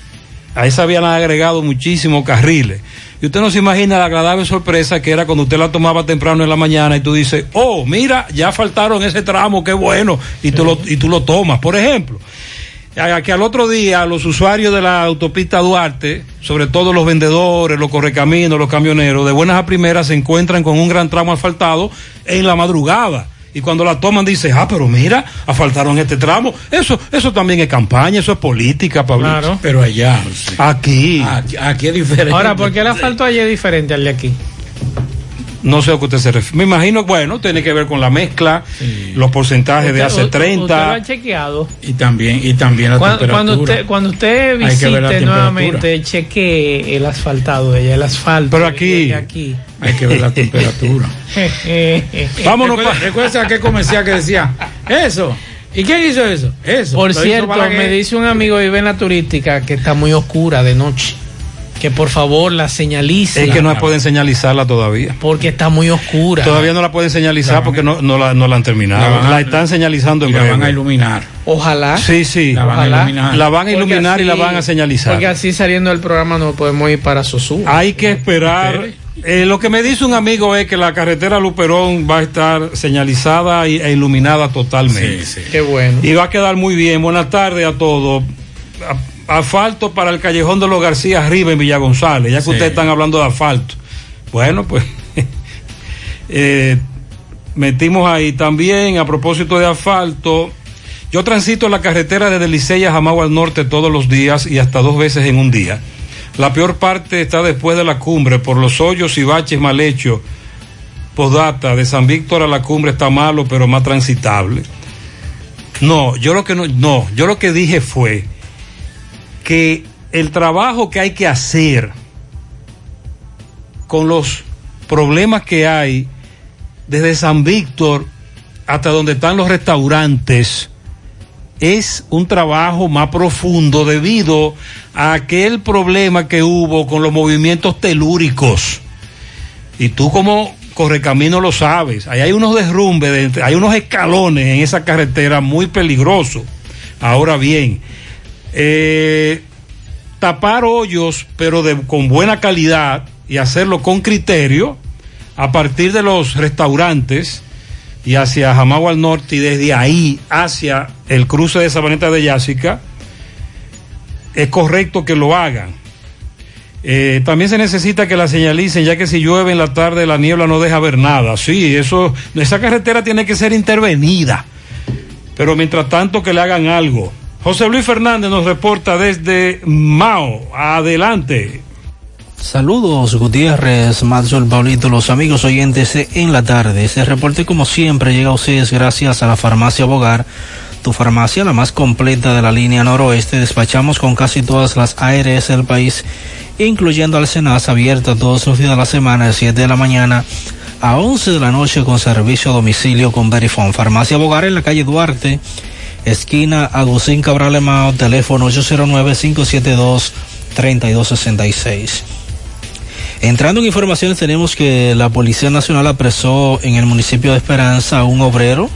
A esa vía le han agregado muchísimos carriles. Y usted no se imagina la agradable sorpresa que era cuando usted la tomaba temprano en la mañana y tú dices, oh, mira, ya faltaron ese tramo, qué bueno, y tú, lo, y tú lo tomas. Por ejemplo, que al otro día los usuarios de la autopista Duarte, sobre todo los vendedores, los correcaminos, los camioneros, de buenas a primeras se encuentran con un gran tramo asfaltado en la madrugada. Y cuando la toman dice, ah, pero mira, asfaltaron este tramo. Eso, eso también es campaña, eso es política, Pablo. Claro. Pero allá. Aquí. Aquí, aquí es diferente. Ahora, ¿por qué el asfalto allá es diferente al de aquí? No sé a qué usted se refiere. Me imagino, bueno, tiene que ver con la mezcla, los porcentajes de hace Usted- usted lo 30. ha chequeado. Y también, y también la Cuando, temperatura. cuando usted, cuando usted visite nuevamente, cheque el asfaltado de allá, el asfalto. Pero aquí- de aquí. Hay que ver la temperatura. Vámonos Recuerda, recuerda aquel comercial que decía, eso. ¿Y quién hizo eso? Eso. Por cierto, me dice un amigo que vive en la turística que está muy oscura de noche. Que por favor la señalice. Es que no pueden señalizarla todavía. Porque está muy oscura. Todavía no la pueden señalizar porque no, no, la, no la han terminado. La van a- están señalizando en y la van a iluminar. Ojalá. Sí, sí. La van a Ojalá. iluminar. La van a iluminar y la van a señalizar. Porque así saliendo del programa no podemos ir para Sosú. Hay que esperar. Eh, lo que me dice un amigo es que la carretera Luperón va a estar señalizada y- e iluminada totalmente. Qué bueno. Y va a quedar muy bien. Buenas tardes a todos. A- Asfalto para el callejón de los García arriba en Villa González, ya que Sí. ustedes están hablando de asfalto. Bueno, pues eh, metimos ahí también a propósito de asfalto. Yo transito la carretera desde Licey a Jamagua al norte todos los días y hasta dos veces en un día. La peor parte está después de la cumbre por los hoyos y baches mal hechos. Podata, de San Víctor a la cumbre está malo, pero más transitable. No, yo lo que no, no, yo lo que dije fue que el trabajo que hay que hacer con los problemas que hay desde San Víctor hasta donde están los restaurantes es un trabajo más profundo debido a aquel problema que hubo con los movimientos telúricos. Y tú como correcamino lo sabes, ahí hay unos derrumbes, de- hay unos escalones en esa carretera muy peligrosos. Ahora bien, eh, tapar hoyos, pero de, con buena calidad y hacerlo con criterio a partir de los restaurantes y hacia Jamagua al norte y desde ahí hacia el cruce de Sabaneta de Yásica, es correcto que lo hagan. Eh, también se necesita que la señalicen, ya que si llueve en la tarde la niebla no deja ver nada. Sí, eso, esa carretera tiene que ser intervenida. Pero mientras tanto que le hagan algo. José Luis Fernández nos reporta desde Mao. Adelante. Saludos Gutiérrez, Matzol, Paulito, los amigos oyentes en la tarde. Este reporte como siempre llega a ustedes gracias a la farmacia Bogar, tu farmacia la más completa de la línea noroeste. Despachamos con casi todas las ARS del país, incluyendo al Senas abierta todos los días de la semana de 7 de la mañana a 11 de la noche con servicio a domicilio con Verifone. Farmacia Bogar en la calle Duarte, esquina Agustín Cabral Emao, teléfono 809-572-3266. Entrando en informaciones, tenemos que la Policía Nacional apresó en el municipio de Esperanza a un obrero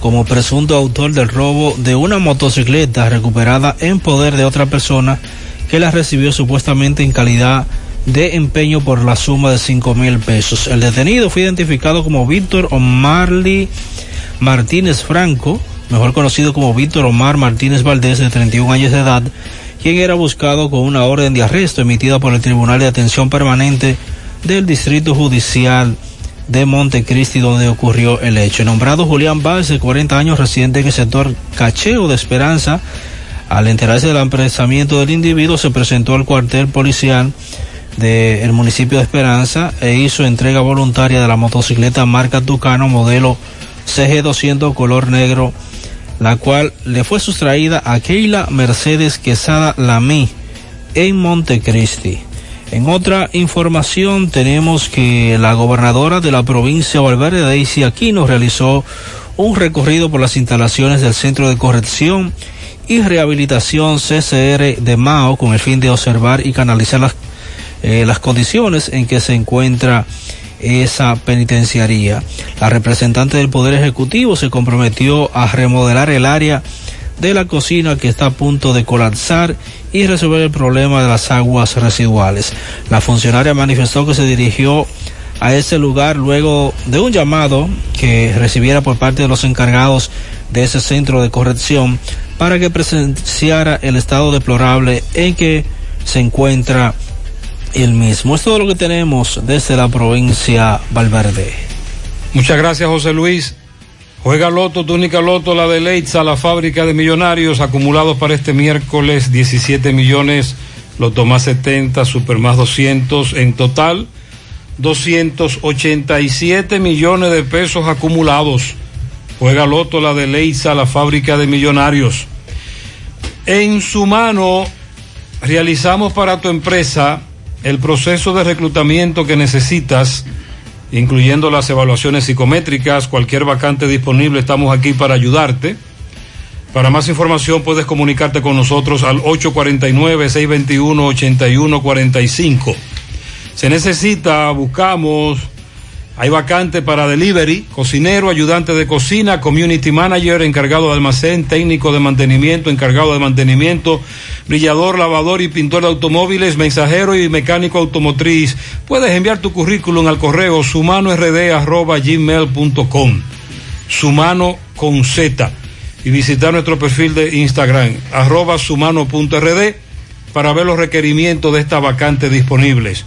como presunto autor del robo de una motocicleta recuperada en poder de otra persona que la recibió supuestamente en calidad de empeño por la suma de 5 mil pesos. El detenido fue identificado como Víctor Omarly Martínez Franco, mejor conocido como Víctor Omar Martínez Valdés, de 31 años de edad, quien era buscado con una orden de arresto emitida por el Tribunal de Atención Permanente del Distrito Judicial de Montecristi, donde ocurrió el hecho. Nombrado Julián Valls, de 40 años, residente en el sector Cacheo de Esperanza, al enterarse del apresamiento del individuo, se presentó al cuartel policial del municipio de Esperanza e hizo entrega voluntaria de la motocicleta marca Tucano modelo CG200 color negro, la cual le fue sustraída a Keila Mercedes Quesada Lamí en Montecristi. En otra información tenemos que la gobernadora de la provincia Valverde Daisy Aquino realizó un recorrido por las instalaciones del Centro de Corrección y Rehabilitación CCR de Mao con el fin de observar y canalizar las, eh, las condiciones en que se encuentra esa penitenciaría. La representante del Poder Ejecutivo se comprometió a remodelar el área de la cocina que está a punto de colapsar y resolver el problema de las aguas residuales. La funcionaria manifestó que se dirigió a ese lugar luego de un llamado que recibiera por parte de los encargados de ese centro de corrección para que presenciara el estado deplorable en que se encuentra el mismo. Es todo lo que tenemos desde la provincia Valverde. Muchas gracias, José Luis. Juega Loto, túnica Loto, la de Leitza, la fábrica de millonarios acumulados para este miércoles 17 millones, Loto más 70, Super más 200, en total 287 millones de pesos acumulados. Juega Loto, la de Leitza, la fábrica de millonarios. En su mano realizamos para tu empresa el proceso de reclutamiento que necesitas incluyendo las evaluaciones psicométricas, cualquier vacante disponible, estamos aquí para ayudarte. Para más información puedes comunicarte con nosotros al 849-621-8145. Se necesita, buscamos, hay vacante para delivery, cocinero, ayudante de cocina, community manager, encargado de almacén, técnico de mantenimiento, encargado de mantenimiento, brillador, lavador y pintor de automóviles, mensajero y mecánico automotriz. Puedes enviar tu currículum al correo sumanord@gmail.com. Sumano con Z y visitar nuestro perfil de Instagram arroba sumano.rd para ver los requerimientos de esta vacante disponibles.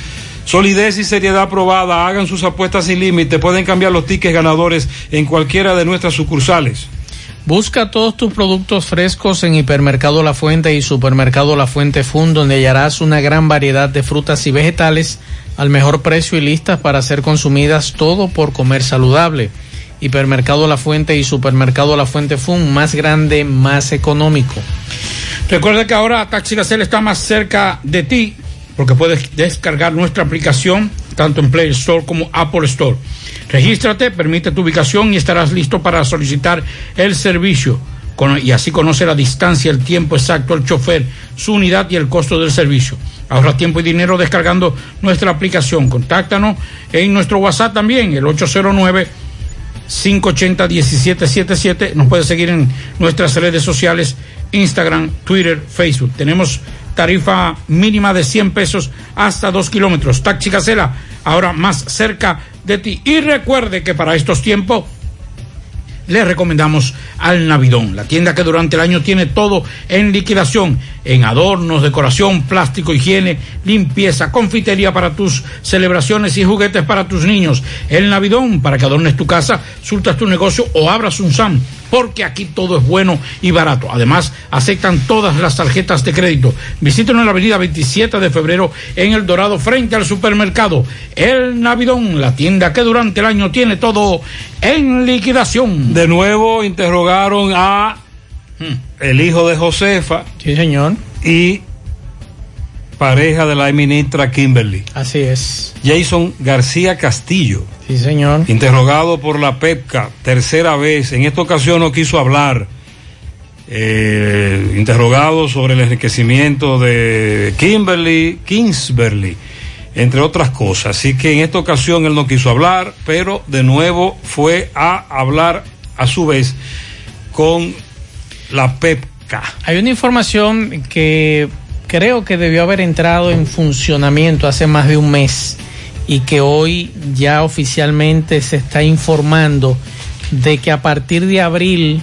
Solidez y seriedad probada. Hagan sus apuestas sin límite. Pueden cambiar los tickets ganadores en cualquiera de nuestras sucursales. Busca todos tus productos frescos en Hipermercado La Fuente y Supermercado La Fuente Fund, donde hallarás una gran variedad de frutas y vegetales al mejor precio y listas para ser consumidas todo por comer saludable. Hipermercado La Fuente y Supermercado La Fuente Fund, más grande, más económico. Recuerda que ahora Taxi Gacela está más cerca de ti porque puedes descargar nuestra aplicación tanto en Play Store como Apple Store. Regístrate, permite tu ubicación y estarás listo para solicitar el servicio. Y así conoce la distancia, el tiempo exacto, el chofer, su unidad y el costo del servicio. Ahorra tiempo y dinero descargando nuestra aplicación. Contáctanos en nuestro WhatsApp también, el 809 580-1777. Nos puede seguir en nuestras redes sociales, Instagram, Twitter, Facebook. Tenemos tarifa mínima de 100 pesos hasta 2 kilómetros. Taxi Gacela, ahora más cerca de ti. Y recuerde que para estos tiempos le recomendamos al Navidón, la tienda que durante el año tiene todo en liquidación, en adornos, decoración, plástico, higiene, limpieza, confitería para tus celebraciones y juguetes para tus niños. El Navidón, para que adornes tu casa, surtas tu negocio o abras un SAM, porque aquí todo es bueno y barato. Además, aceptan todas las tarjetas de crédito. Visítenos en la avenida 27 de febrero en El Dorado, frente al supermercado. El Navidón, la tienda que durante el año tiene todo en liquidación. De nuevo interrogaron a el hijo de Josefa. Sí, señor. Y pareja de la ministra Kimberly. Así es. Jason García Castillo. Sí, señor. Interrogado por la PEPCA, tercera vez. En esta ocasión no quiso hablar. Eh, interrogado sobre el enriquecimiento de Kimberly, Kingsberly, entre otras cosas. Así que en esta ocasión él no quiso hablar, pero de nuevo fue a hablar a su vez con la PEPCA. Hay una información que creo que debió haber entrado en funcionamiento hace más de un mes y que hoy ya oficialmente se está informando de que a partir de abril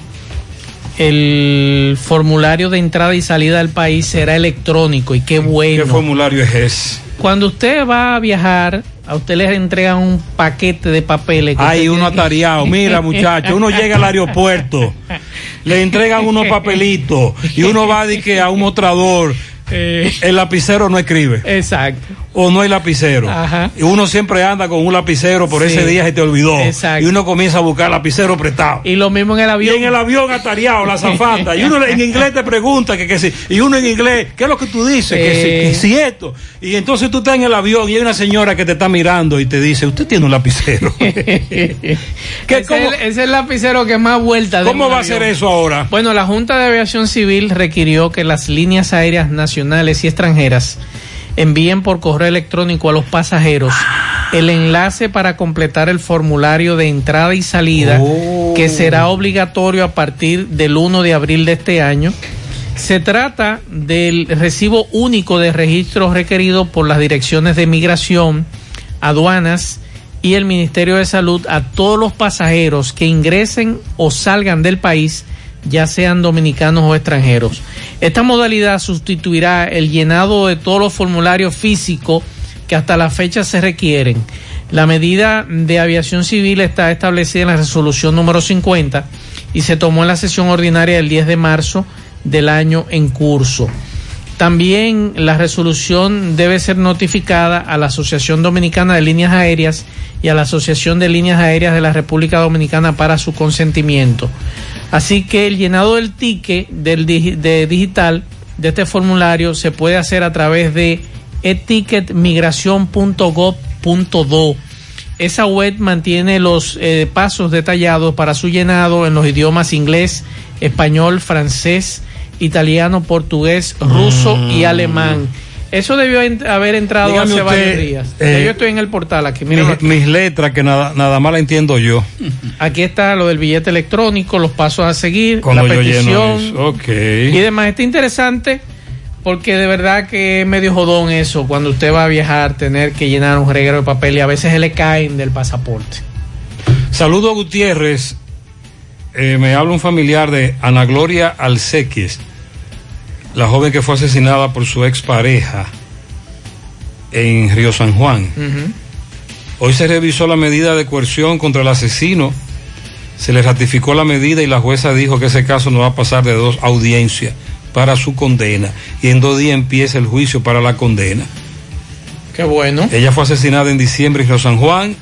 el formulario de entrada y salida del país será electrónico y qué bueno. ¿Qué formulario es ese? Cuando usted va a viajar, a usted le entregan un paquete de papeles. que Hay uno que- atareado. Mira, muchacho, uno llega al aeropuerto, le entregan unos papelitos y uno va de que a un mostrador. El lapicero no escribe. Exacto. O no hay lapicero. Ajá. Y uno siempre anda con un lapicero por Sí. ese día se te olvidó. Exacto. Y uno comienza a buscar lapicero prestado. Y lo mismo en el avión. Y en el avión atareado, la zafata. Y uno en inglés te pregunta que, que si. Y uno en inglés, ¿qué es lo que tú dices? Que, si, que si esto. Y entonces tú estás en el avión y hay una señora que te está mirando y te dice, usted tiene un lapicero. ese, es el, ese es el lapicero que más vuelta. ¿Cómo va a ser eso ahora? Bueno, la Junta de Aviación Civil requirió que las líneas aéreas nacionales y extranjeras envíen por correo electrónico a los pasajeros el enlace para completar el formulario de entrada y salida que será obligatorio a partir del 1 de abril de este año. Se trata del recibo único de registro requerido por las direcciones de migración, aduanas y el Ministerio de Salud a todos los pasajeros que ingresen o salgan del país, ya sean dominicanos o extranjeros. Esta modalidad sustituirá el llenado de todos los formularios físicos que hasta la fecha se requieren. La medida de aviación civil está establecida en la resolución número 50 y se tomó en la sesión ordinaria del 10 de marzo del año en curso. También la resolución debe ser notificada a la Asociación Dominicana de Líneas Aéreas y a la Asociación de Líneas Aéreas de la República Dominicana para su consentimiento. Así que el llenado del ticket del de digital de este formulario se puede hacer a través de eticketmigración.gov.do. Esa web mantiene los eh, pasos detallados para su llenado en los idiomas inglés, español, francés, italiano, portugués, ruso y alemán. Eso debió ent- haber entrado Dígame hace usted, varios días. eh, yo estoy en el portal aquí. Mira, Mis, mis letras que nada, nada más la entiendo yo. aquí está lo del billete electrónico, los pasos a seguir, Cuando la petición eso. Ok. y demás. Está interesante porque de verdad que es medio jodón eso cuando usted va a viajar, tener que llenar un reguero de papel y a veces se le caen del pasaporte. Saludo a Gutiérrez. Eh, me habla un familiar de Ana Gloria Alcequis, la joven que fue asesinada por su expareja en Río San Juan. Hoy se revisó la medida de coerción contra el asesino. Se le ratificó la medida y la jueza dijo que ese caso no va a pasar de dos audiencias para su condena. Y en dos días empieza el juicio para la condena. Qué bueno. Ella fue asesinada en diciembre en Río San Juan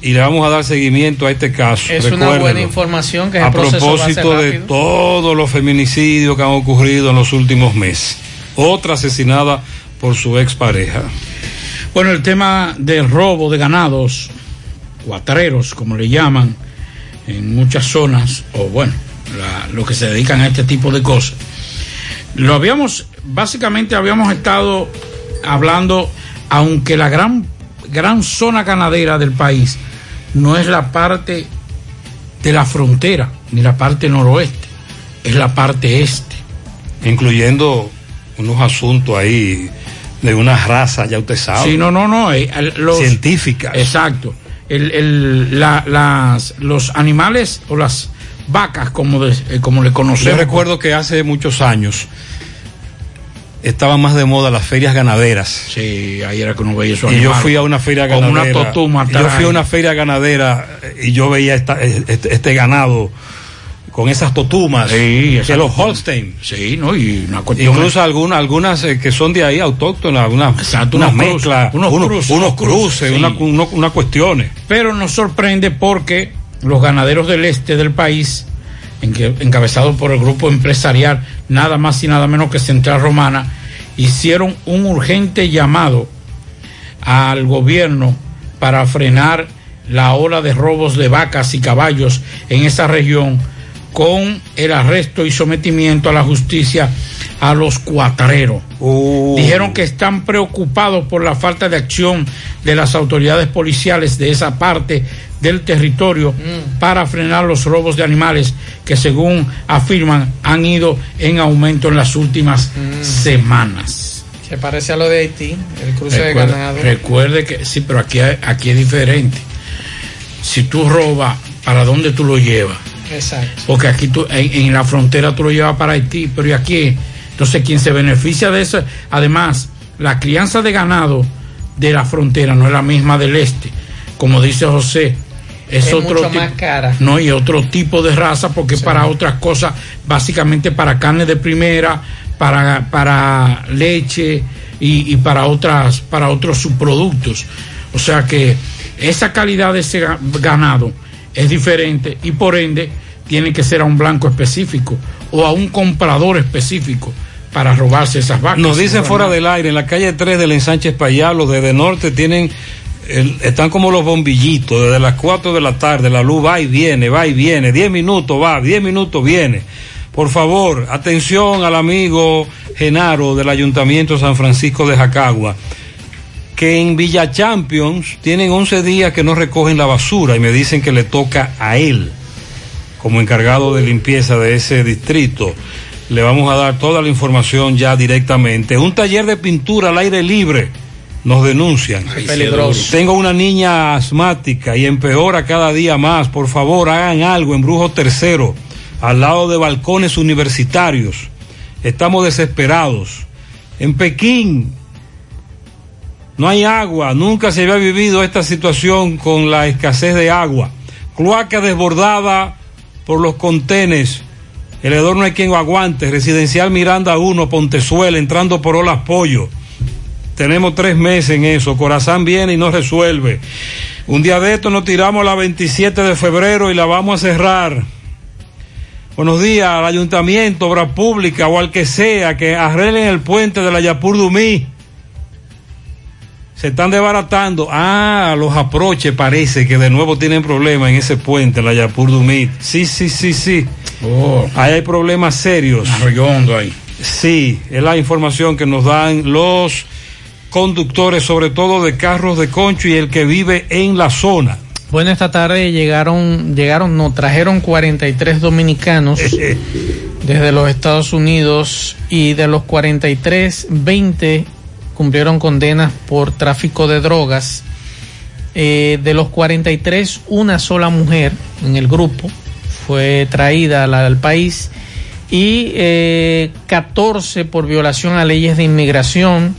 y le vamos a dar seguimiento a este caso. Es una buena información que a el va a ser propósito de todos los feminicidios que han ocurrido en los últimos meses. Otra asesinada por su expareja. Bueno, el tema del robo de ganados, cuatreros, como le llaman, en muchas zonas, o bueno, la- los que se dedican a este tipo de cosas. Lo habíamos, básicamente habíamos estado hablando, aunque la gran, gran zona ganadera del país no es la parte de la frontera, ni la parte noroeste, es la parte este. Incluyendo unos asuntos ahí de una raza, ya usted sabe. Sí, no, no, no. eh, los- Científicas. Exacto. El, el- la- las, los animales o las vacas, como, de- eh, como le Yo conocemos. recuerdo que hace muchos años estaban más de moda las ferias ganaderas. Sí, ahí era que uno veía esos Y yo fui a una feria Con ganadera. una totuma yo fui a una feria ganadera y yo veía esta- este, este ganado con esas totumas Sí, de los. Holstein. Sí, ¿no? Y una cuestión. Incluso algunas, algunas eh, que son de ahí autóctonas, algunas, Exacto, unas unos mezclas, unos unos, cruces, unos cruces, sí. una- uno- unas cuestiones. Pero nos sorprende porque los ganaderos del este del país, encabezados por el grupo empresarial, nada más y nada menos que Central Romana, hicieron un urgente llamado al gobierno para frenar la ola de robos de vacas y caballos en esa región con el arresto y sometimiento a la justicia a los cuatreros. Dijeron que están preocupados por la falta de acción de las autoridades policiales de esa parte del territorio para frenar los robos de animales que según afirman han ido en aumento en las últimas semanas. Se parece a lo de Haití, el cruce de ganado. recuerde que sí, pero aquí, aquí es diferente. Si tú robas, ¿para dónde tú lo llevas? Exacto. Porque aquí tú, en, en la frontera tú lo llevas para Haití, pero ¿y aquí? Entonces, quien se beneficia de eso, además, la crianza de ganado de la frontera no es la misma del este. Como dice José, es, Es otro mucho tipo, más cara. No, y otro tipo de raza, porque es para otras cosas, básicamente para carne de primera, para, para leche y, y para otras, para otros subproductos. O sea que esa calidad de ese ga- ganado es diferente y por ende tiene que ser a un blanco específico o a un comprador específico para robarse esas vacas. Nos dicen fuera del aire, en la calle 3 del ensanche Espaillat, los de, de norte tienen, están como los bombillitos, desde las 4 de la tarde, la luz va y viene, va y viene, 10 minutos va, 10 minutos viene. Por favor, atención al amigo Genaro del Ayuntamiento San Francisco de Jacagua, que en Villa Champions tienen 11 días que no recogen la basura y me dicen que le toca a él como encargado de limpieza de ese distrito. Le vamos a dar toda la información ya directamente. Un taller de pintura al aire libre. Nos denuncian. peligroso. Tengo una niña asmática y empeora cada día más. Por favor, hagan algo en Brujo Tercero, al lado de balcones universitarios. Estamos desesperados. En Pekín no hay agua. Nunca se había vivido esta situación con la escasez de agua. Cloaca desbordada por los contenes. El hedor no hay quien lo aguante. Residencial Miranda 1, Pontezuela, entrando por Olas Pollo. Tenemos tres meses en eso. Corazán viene y no resuelve. Un día de esto nos tiramos la 27 de febrero y la vamos a cerrar. Buenos días al ayuntamiento, obra pública o al que sea que arreglen el puente de la Yapur Dumí. Se están desbaratando. Ah, los aproches parece que de nuevo tienen problemas en ese puente, la Yapur Dumí. Sí, sí, sí, sí. Oh, Ahí hay problemas serios. arroyo hondo ahí. Sí, es la información que nos dan los conductores, sobre todo de carros de concho y el que vive en la zona. Bueno, esta tarde llegaron, llegaron, no, trajeron 43 dominicanos desde los Estados Unidos y de los 43, 20 cumplieron condenas por tráfico de drogas. Eh, de los 43, una sola mujer en el grupo fue traída al, país y eh, 14 por violación a leyes de inmigración,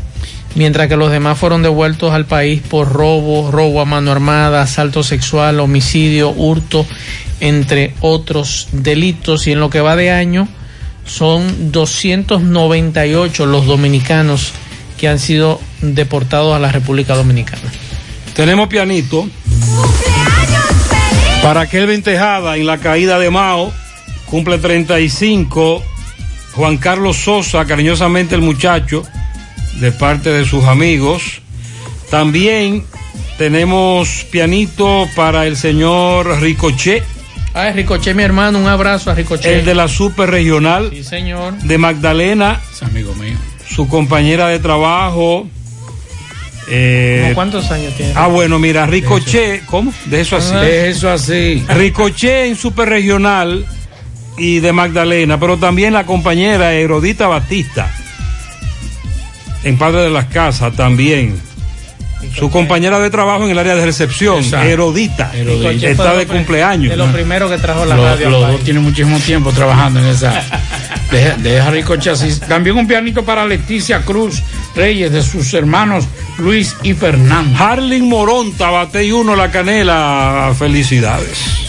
mientras que los demás fueron devueltos al país por robo, robo a mano armada, asalto sexual, homicidio, hurto, entre otros delitos. Y en lo que va de año son 298 los dominicanos que han sido deportados a la República Dominicana. Tenemos pianito para aquel ventejada en la caída de Mao. Cumple 35. Juan Carlos Sosa, cariñosamente el muchacho, de parte de sus amigos. También tenemos pianito para el señor Ricochet. Ah, Ricochet, mi hermano, un abrazo a Ricochet. El de la super regional. Sí, señor. De Magdalena. Es amigo mío. Su compañera de trabajo. Eh, ¿Cómo ¿Cuántos años tiene? Ah, bueno, mira, Ricochet, ¿cómo? De eso así. De eso así. Ricochet en super regional y de Magdalena, pero también la compañera Herodita Batista en Padre de las Casas también. Su compañera de trabajo en el área de recepción, Exacto. Herodita, Herodita. está de cumpleaños. De lo primero que trajo la radio. los dos tienen muchísimo tiempo trabajando en esa. Deja, deja Ricochet así. También un pianito para Leticia Cruz Reyes, de sus hermanos Luis y Fernando. Harling Moronta, bate y uno la canela. Felicidades.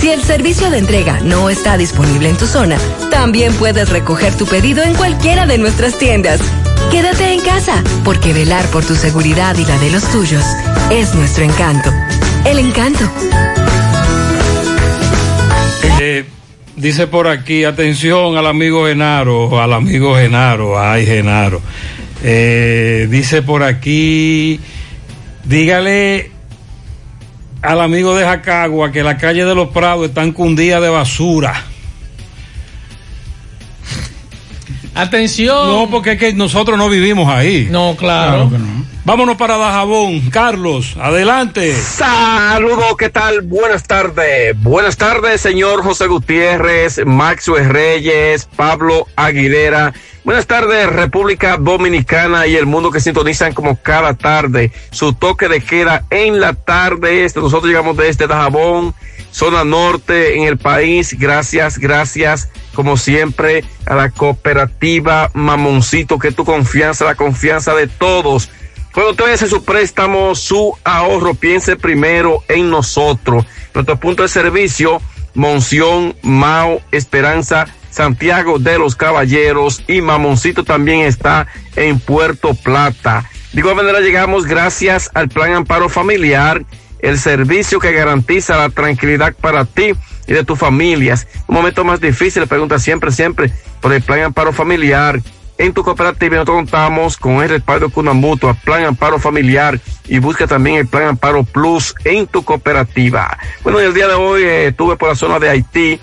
Si el servicio de entrega no está disponible en tu zona, también puedes recoger tu pedido en cualquiera de nuestras tiendas. Quédate en casa, porque velar por tu seguridad y la de los tuyos es nuestro encanto. El encanto. Eh, dice por aquí, atención al amigo Genaro, al amigo Genaro, ay Genaro. Eh, dice por aquí, dígale al amigo de Jacagua que la calle de los Prados están cundidas de basura. Atención. No, porque es que nosotros no vivimos ahí. No, claro. Vámonos para Dajabón. Carlos, adelante. Saludos, ¿qué tal? Buenas tardes. Buenas tardes, señor José Gutiérrez, Maxwell Reyes, Pablo Aguilera. Buenas tardes, República Dominicana y el mundo que sintonizan como cada tarde. Su toque de queda en la tarde. Este, nosotros llegamos desde Dajabón, zona norte en el país. Gracias, gracias, como siempre, a la cooperativa Mamoncito, que tu confianza, la confianza de todos. Cuando usted su préstamo, su ahorro, piense primero en nosotros. Nuestro punto de servicio Monción, Mao, Esperanza, Santiago de los Caballeros y Mamoncito también está en Puerto Plata. De igual manera llegamos gracias al Plan Amparo Familiar, el servicio que garantiza la tranquilidad para ti y de tus familias. Un momento más difícil, pregunta siempre, siempre por el Plan Amparo Familiar. En tu cooperativa nosotros contamos con el respaldo con una mutua, Plan Amparo Familiar y busca también el Plan Amparo Plus en tu cooperativa. Bueno, el día de hoy eh, estuve por la zona de Haití,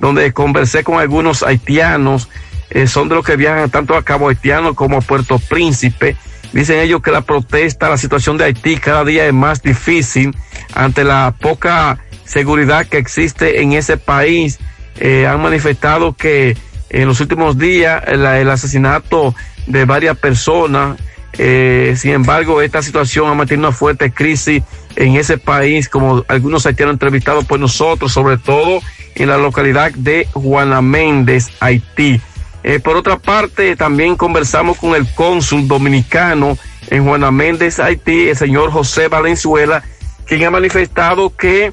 donde conversé con algunos haitianos, eh, son de los que viajan tanto a Cabo Haitiano como a Puerto Príncipe. Dicen ellos que la protesta, la situación de Haití cada día es más difícil ante la poca seguridad que existe en ese país. Eh, han manifestado que en los últimos días el, asesinato de varias personas, eh, sin embargo, esta situación ha mantenido una fuerte crisis en ese país, como algunos haitianos entrevistados por nosotros, sobre todo en la localidad de Juana Méndez, Haití. Eh, por otra parte, también conversamos con el cónsul dominicano en Juana Méndez, Haití, el señor José Valenzuela, quien ha manifestado que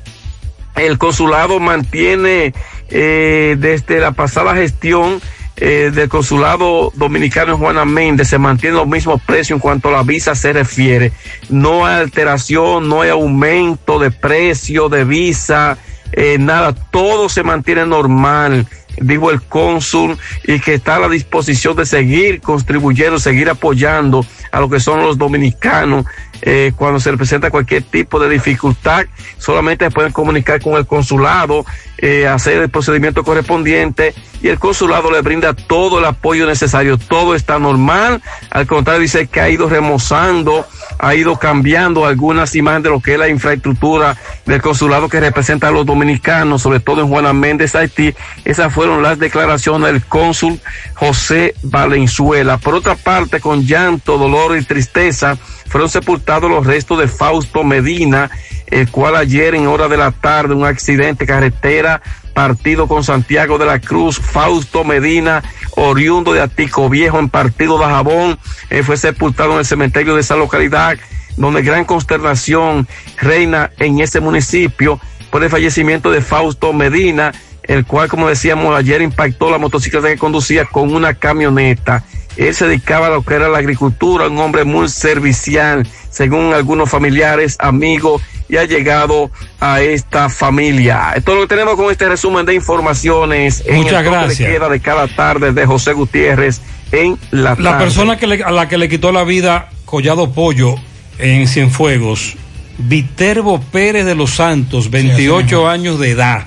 el consulado mantiene eh, desde la pasada gestión eh, del consulado dominicano en Juana Méndez se mantiene los mismos precios en cuanto a la visa se refiere. No hay alteración, no hay aumento de precio de visa, eh, nada, todo se mantiene normal dijo el cónsul, y que está a la disposición de seguir contribuyendo, seguir apoyando a lo que son los dominicanos eh, cuando se presenta cualquier tipo de dificultad, solamente pueden comunicar con el consulado, eh, hacer el procedimiento correspondiente y el consulado le brinda todo el apoyo necesario, todo está normal, al contrario dice que ha ido remozando, ha ido cambiando algunas imágenes de lo que es la infraestructura del consulado que representa a los dominicanos, sobre todo en Juana Méndez, Haití, esas fueron las declaraciones del cónsul José Valenzuela. Por otra parte, con llanto, dolor y tristeza, fueron sepultados los restos de Fausto Medina, el cual ayer en hora de la tarde, un accidente carretera, partido con Santiago de la Cruz, Fausto Medina, oriundo de Atico Viejo en partido de Jabón, fue sepultado en el cementerio de esa localidad, donde gran consternación reina en ese municipio por el fallecimiento de Fausto Medina, el cual, como decíamos ayer, impactó la motocicleta que conducía con una camioneta. Él se dedicaba a lo que era la agricultura, un hombre muy servicial, según algunos familiares, amigos, y ha llegado a esta familia. Esto es lo que tenemos con este resumen de informaciones en Muchas de gracias. queda de cada tarde de José Gutiérrez en la La tarde. persona que le- a la que le quitó la vida Collado Pollo en Cienfuegos, Viterbo Pérez de los Santos, 28 años de edad,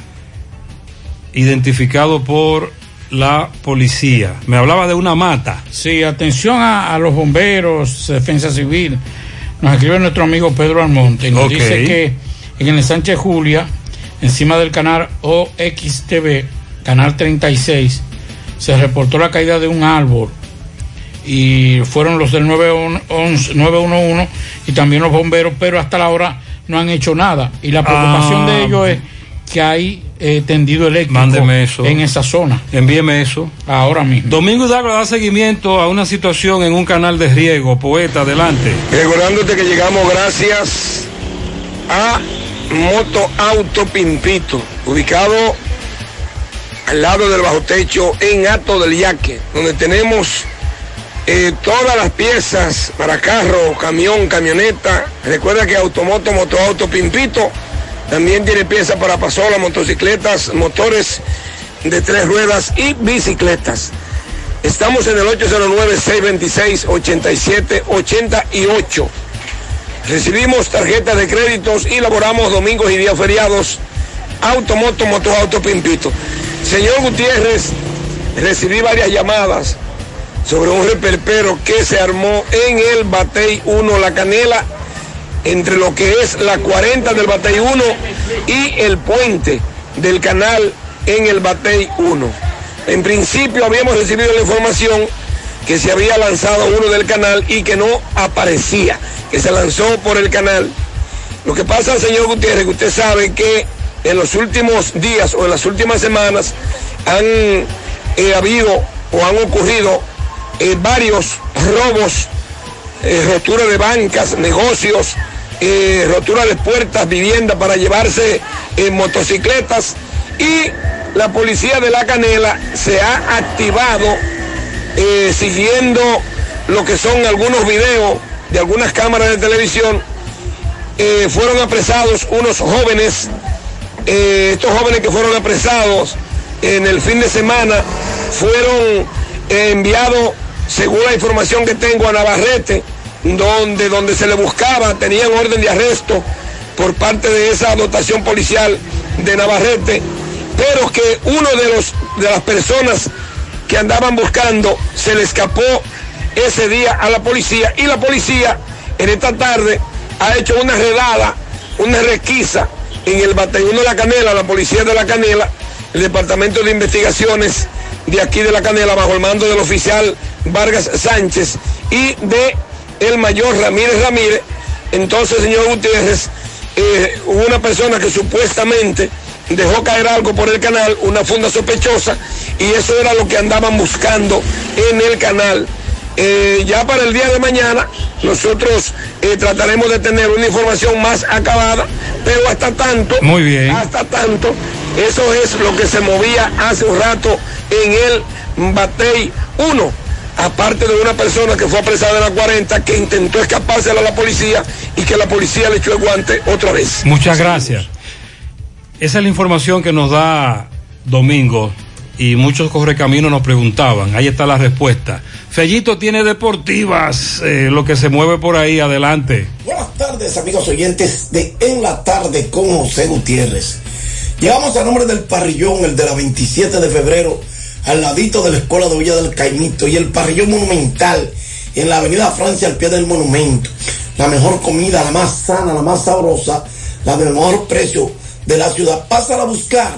identificado por la policía. Me hablaba de una mata. Sí, atención a, a los bomberos, defensa civil. Nos escribe nuestro amigo Pedro Almonte y nos dice que en el Sánchez Julia, encima del canal OXTV, canal 36, se reportó la caída de un árbol y fueron los del 911 911 y también los bomberos, pero hasta la hora no han hecho nada. Y la preocupación Ah. de ellos es que hay eh, tendido eléctrico Mándeme eso. en esa zona. Envíeme eso. Ahora mismo. Domingo Hidalgo da seguimiento a una situación en un canal de riego. Poeta, adelante. Recordándote que llegamos gracias a Moto Auto Pimpito, ubicado al lado del bajo techo en Ato del Yaque, donde tenemos eh, todas las piezas para carro, camión, camioneta. Recuerda que Automoto, Moto Auto Pimpito también tiene piezas para pasolas, motocicletas, motores de tres ruedas y bicicletas. Estamos en el 809-626-8788. Recibimos tarjetas de créditos y laboramos domingos y días feriados. Automoto, Moto Auto Pimpito. Señor Gutiérrez, recibí varias llamadas sobre un reperpero que se armó en el Batey 1 La Canela, entre lo que es la 40 del Batey 1 y el puente del canal en el Batey 1. En principio habíamos recibido la información que se había lanzado uno del canal y que no aparecía, que se lanzó por el canal. Lo que pasa, señor Gutiérrez, que usted sabe que en los últimos días o en las últimas semanas han eh, habido o han ocurrido eh, varios robos, eh, rotura de bancas, negocios, eh, rotura de puertas, viviendas para llevarse eh, motocicletas Y la policía de la Canela se ha activado eh, siguiendo lo que son algunos videos de algunas cámaras de televisión. Eh, fueron apresados unos jóvenes, estos jóvenes que fueron apresados en el fin de semana fueron enviados, según la información que tengo, a Navarrete, donde, donde se le buscaba, tenían orden de arresto por parte de esa dotación policial de Navarrete, pero que uno de, los, de las personas que andaban buscando se le escapó ese día a la policía y la policía en esta tarde ha hecho una redada, una requisa en el batallón de la Canela, la policía de la Canela, el departamento de investigaciones de aquí de la Canela bajo el mando del oficial Vargas Sánchez y de el mayor Ramírez Ramírez. Entonces, señor Gutiérrez, eh, hubo una persona que supuestamente dejó caer algo por el canal, una funda sospechosa, y eso era lo que andaban buscando en el canal. Eh, ya para el día de mañana nosotros eh, trataremos de tener una información más acabada, pero hasta tanto, Muy bien. hasta tanto, eso es lo que se movía hace un rato en el Batey 1 aparte de una persona que fue apresada en la 40 que intentó escaparse a la policía y que la policía le echó el guante otra vez. Muchas gracias. Esa es la información que nos da Domingo y muchos correcaminos nos preguntaban. Ahí está la respuesta. Fellito tiene deportivas, eh, lo que se mueve por ahí, adelante. Buenas tardes, amigos oyentes de En la Tarde con José Gutiérrez. Llegamos a nombre del parrillón, el de la 27 de febrero, al ladito de la Escuela de Villa del Caimito y el parrillón monumental en la Avenida Francia al pie del monumento. La mejor comida, la más sana, la más sabrosa, la del mejor precio de la ciudad. Pásala a buscar.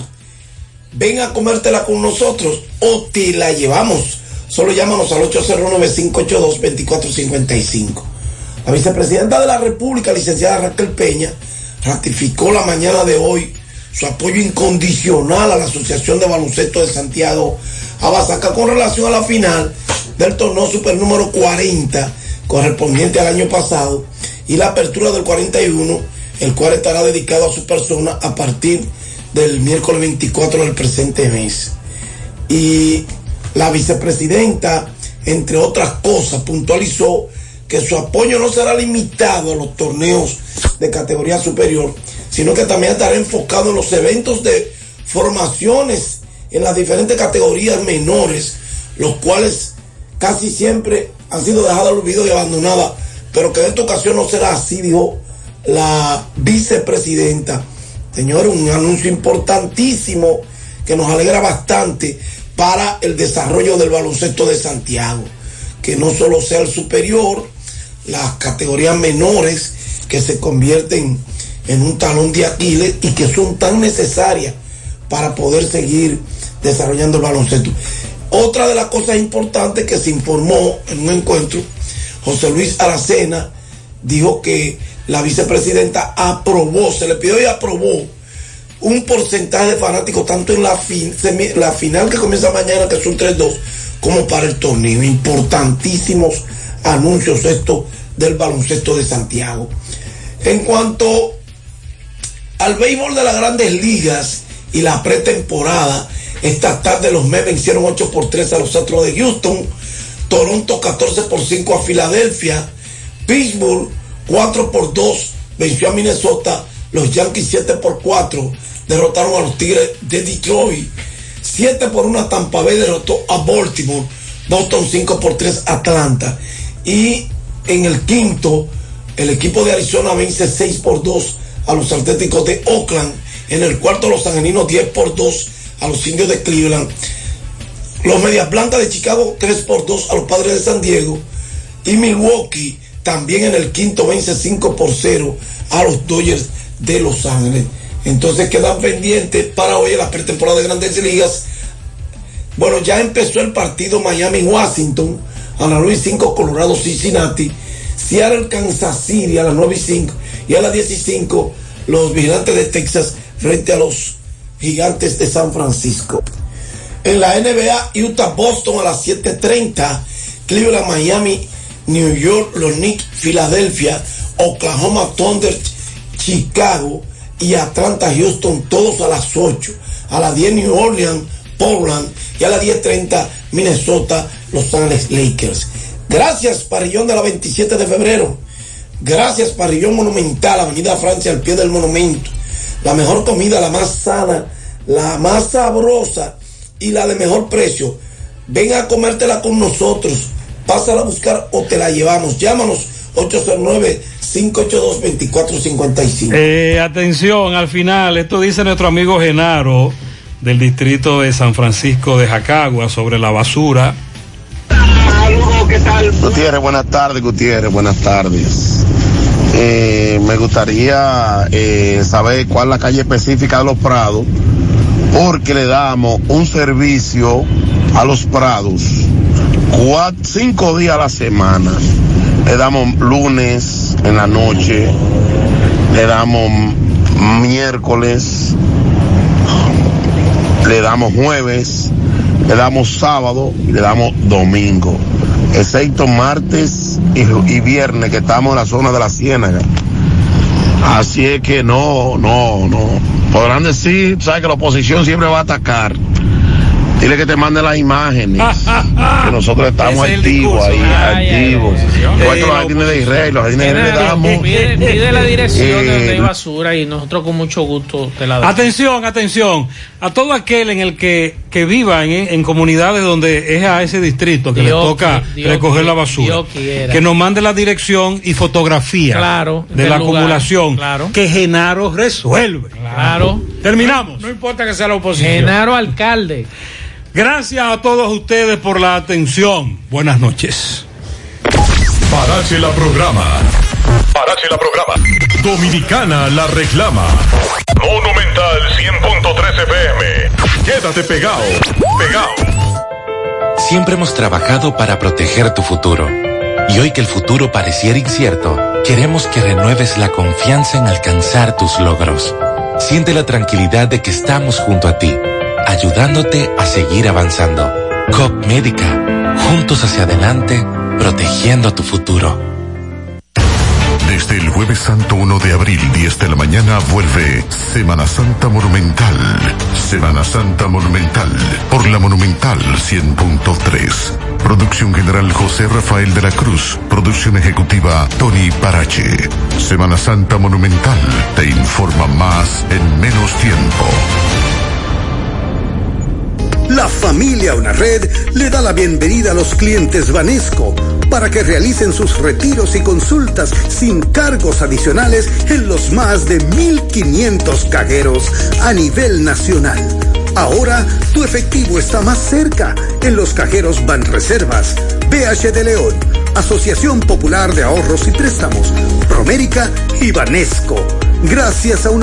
Ven a comértela con nosotros o te la llevamos. Solo llámanos al 809-582-2455. La vicepresidenta de la República, licenciada Raquel Peña, ratificó la mañana de hoy su apoyo incondicional a la Asociación de Baloncesto de Santiago Abasaca con relación a la final del torneo super número 40 correspondiente al año pasado y la apertura del 41, el cual estará dedicado a su persona a partir del miércoles 24 del presente mes. Y la vicepresidenta, entre otras cosas, puntualizó que su apoyo no será limitado a los torneos de categoría superior, sino que también estará enfocado en los eventos de formaciones en las diferentes categorías menores, los cuales casi siempre han sido dejadas al olvido y abandonadas, pero que en esta ocasión no será así, dijo la vicepresidenta. Señor, un anuncio importantísimo que nos alegra bastante para el desarrollo del baloncesto de Santiago. Que no solo sea el superior, las categorías menores que se convierten en un talón de Aquiles y que son tan necesarias para poder seguir desarrollando el baloncesto. Otra de las cosas importantes que se informó en un encuentro, José Luis Aracena dijo que la vicepresidenta aprobó, se le pidió y aprobó un porcentaje de fanáticos tanto en la, fin, la final que comienza mañana, que son 3-2, como para el torneo. Importantísimos anuncios estos del baloncesto de Santiago. En cuanto al béisbol de las grandes ligas y la pretemporada, esta tarde los Mets vencieron 8 por 3 a los Astros de Houston, Toronto 14 por 5 a Filadelfia, Pittsburgh 4 por 2 venció a Minnesota, los Yankees 7 por 4 derrotaron a los Tigres de Detroit, 7 por 1 Tampa Bay derrotó a Baltimore, Boston 5 por 3 Atlanta. Y en el quinto el equipo de Arizona vence 6 por 2 a los Atléticos de Oakland, en el cuarto los Angelinos 10 por 2 a los Indios de Cleveland, los Medias Blancas de Chicago 3 por 2 a los Padres de San Diego y Milwaukee también en el quinto vence 5 por 0 a los Dodgers de Los Ángeles. Entonces quedan pendientes para hoy en la pretemporada de Grandes Ligas. Bueno, ya empezó el partido Miami-Washington a las 9 y 5 Colorado Cincinnati, Seattle Kansas City a las 9 y 5 y a las 10 y 5 los Vigilantes de Texas frente a los Gigantes de San Francisco. En la NBA, Utah Boston a las 7:30, Cleveland Miami, New York, los Knicks, Filadelfia, Oklahoma Thunder, Chicago y Atlanta, Houston, todos a las 8. A las 10 New Orleans, Portland y a las 10.30 Minnesota, Los Ángeles Lakers. Gracias, Parrillón de la 27 de febrero. Gracias, Parrillón Monumental, Avenida Francia, al pie del monumento. La mejor comida, la más sana, la más sabrosa y la de mejor precio. Ven a comértela con nosotros. Pásala a buscar o te la llevamos. Llámanos 809-582-2455. Eh, atención, al final, esto dice nuestro amigo Genaro del distrito de San Francisco de Jacagua sobre la basura. Gutiérrez, buenas tardes, Gutiérrez, buenas tardes. Eh, me gustaría eh, saber cuál es la calle específica de los Prados, porque le damos un servicio a los Prados cinco días a la semana. Le damos lunes en la noche, le damos miércoles, le damos jueves, le damos sábado y le damos domingo, excepto martes y, y viernes que estamos en la zona de la Ciénaga. Así es que no, no, no. Podrán decir, sabes que la oposición siempre va a atacar. Dile que te mande las imágenes. que nosotros estamos es activos ahí, Ay, ay, activos. Igual que los jardines de Israel, los jardines de Israel le damos. Pide, pide la dirección de donde hay Eh, basura y nosotros con mucho gusto te la damos. Atención, atención. A todo aquel en el que, que viva en, en comunidades donde es a ese distrito que le Dios toca qui- Dios recoger la basura. Que nos mande la dirección y fotografía Claro, de la lugar, acumulación. claro. Que Genaro resuelve. Claro. Terminamos. No importa que sea la oposición. Genaro Alcalde. Gracias a todos ustedes por la atención. Buenas noches. Parache la programa. Parache la programa. Dominicana la reclama. Monumental 100.13 FM. Quédate pegado. Pegado. Siempre hemos trabajado para proteger tu futuro. Y hoy que el futuro pareciera incierto, queremos que renueves la confianza en alcanzar tus logros. Siente la tranquilidad de que estamos junto a ti, ayudándote a seguir avanzando. COP Médica, juntos hacia adelante, protegiendo tu futuro. Desde el jueves santo 1 de abril, 10 de la mañana, vuelve Semana Santa Monumental. Semana Santa Monumental por la Monumental 100.3. Producción general José Rafael de la Cruz. Producción ejecutiva Tony Parache. Semana Santa Monumental te informa más en menos tiempo. La familia Una Red le da la bienvenida a los clientes Banesco para que realicen sus retiros y consultas sin cargos adicionales en los más de 1.500 cajeros a nivel nacional. Ahora tu efectivo está más cerca en los cajeros Banreservas, BH de León, Asociación Popular de Ahorros y Préstamos, Promérica y Banesco. Gracias a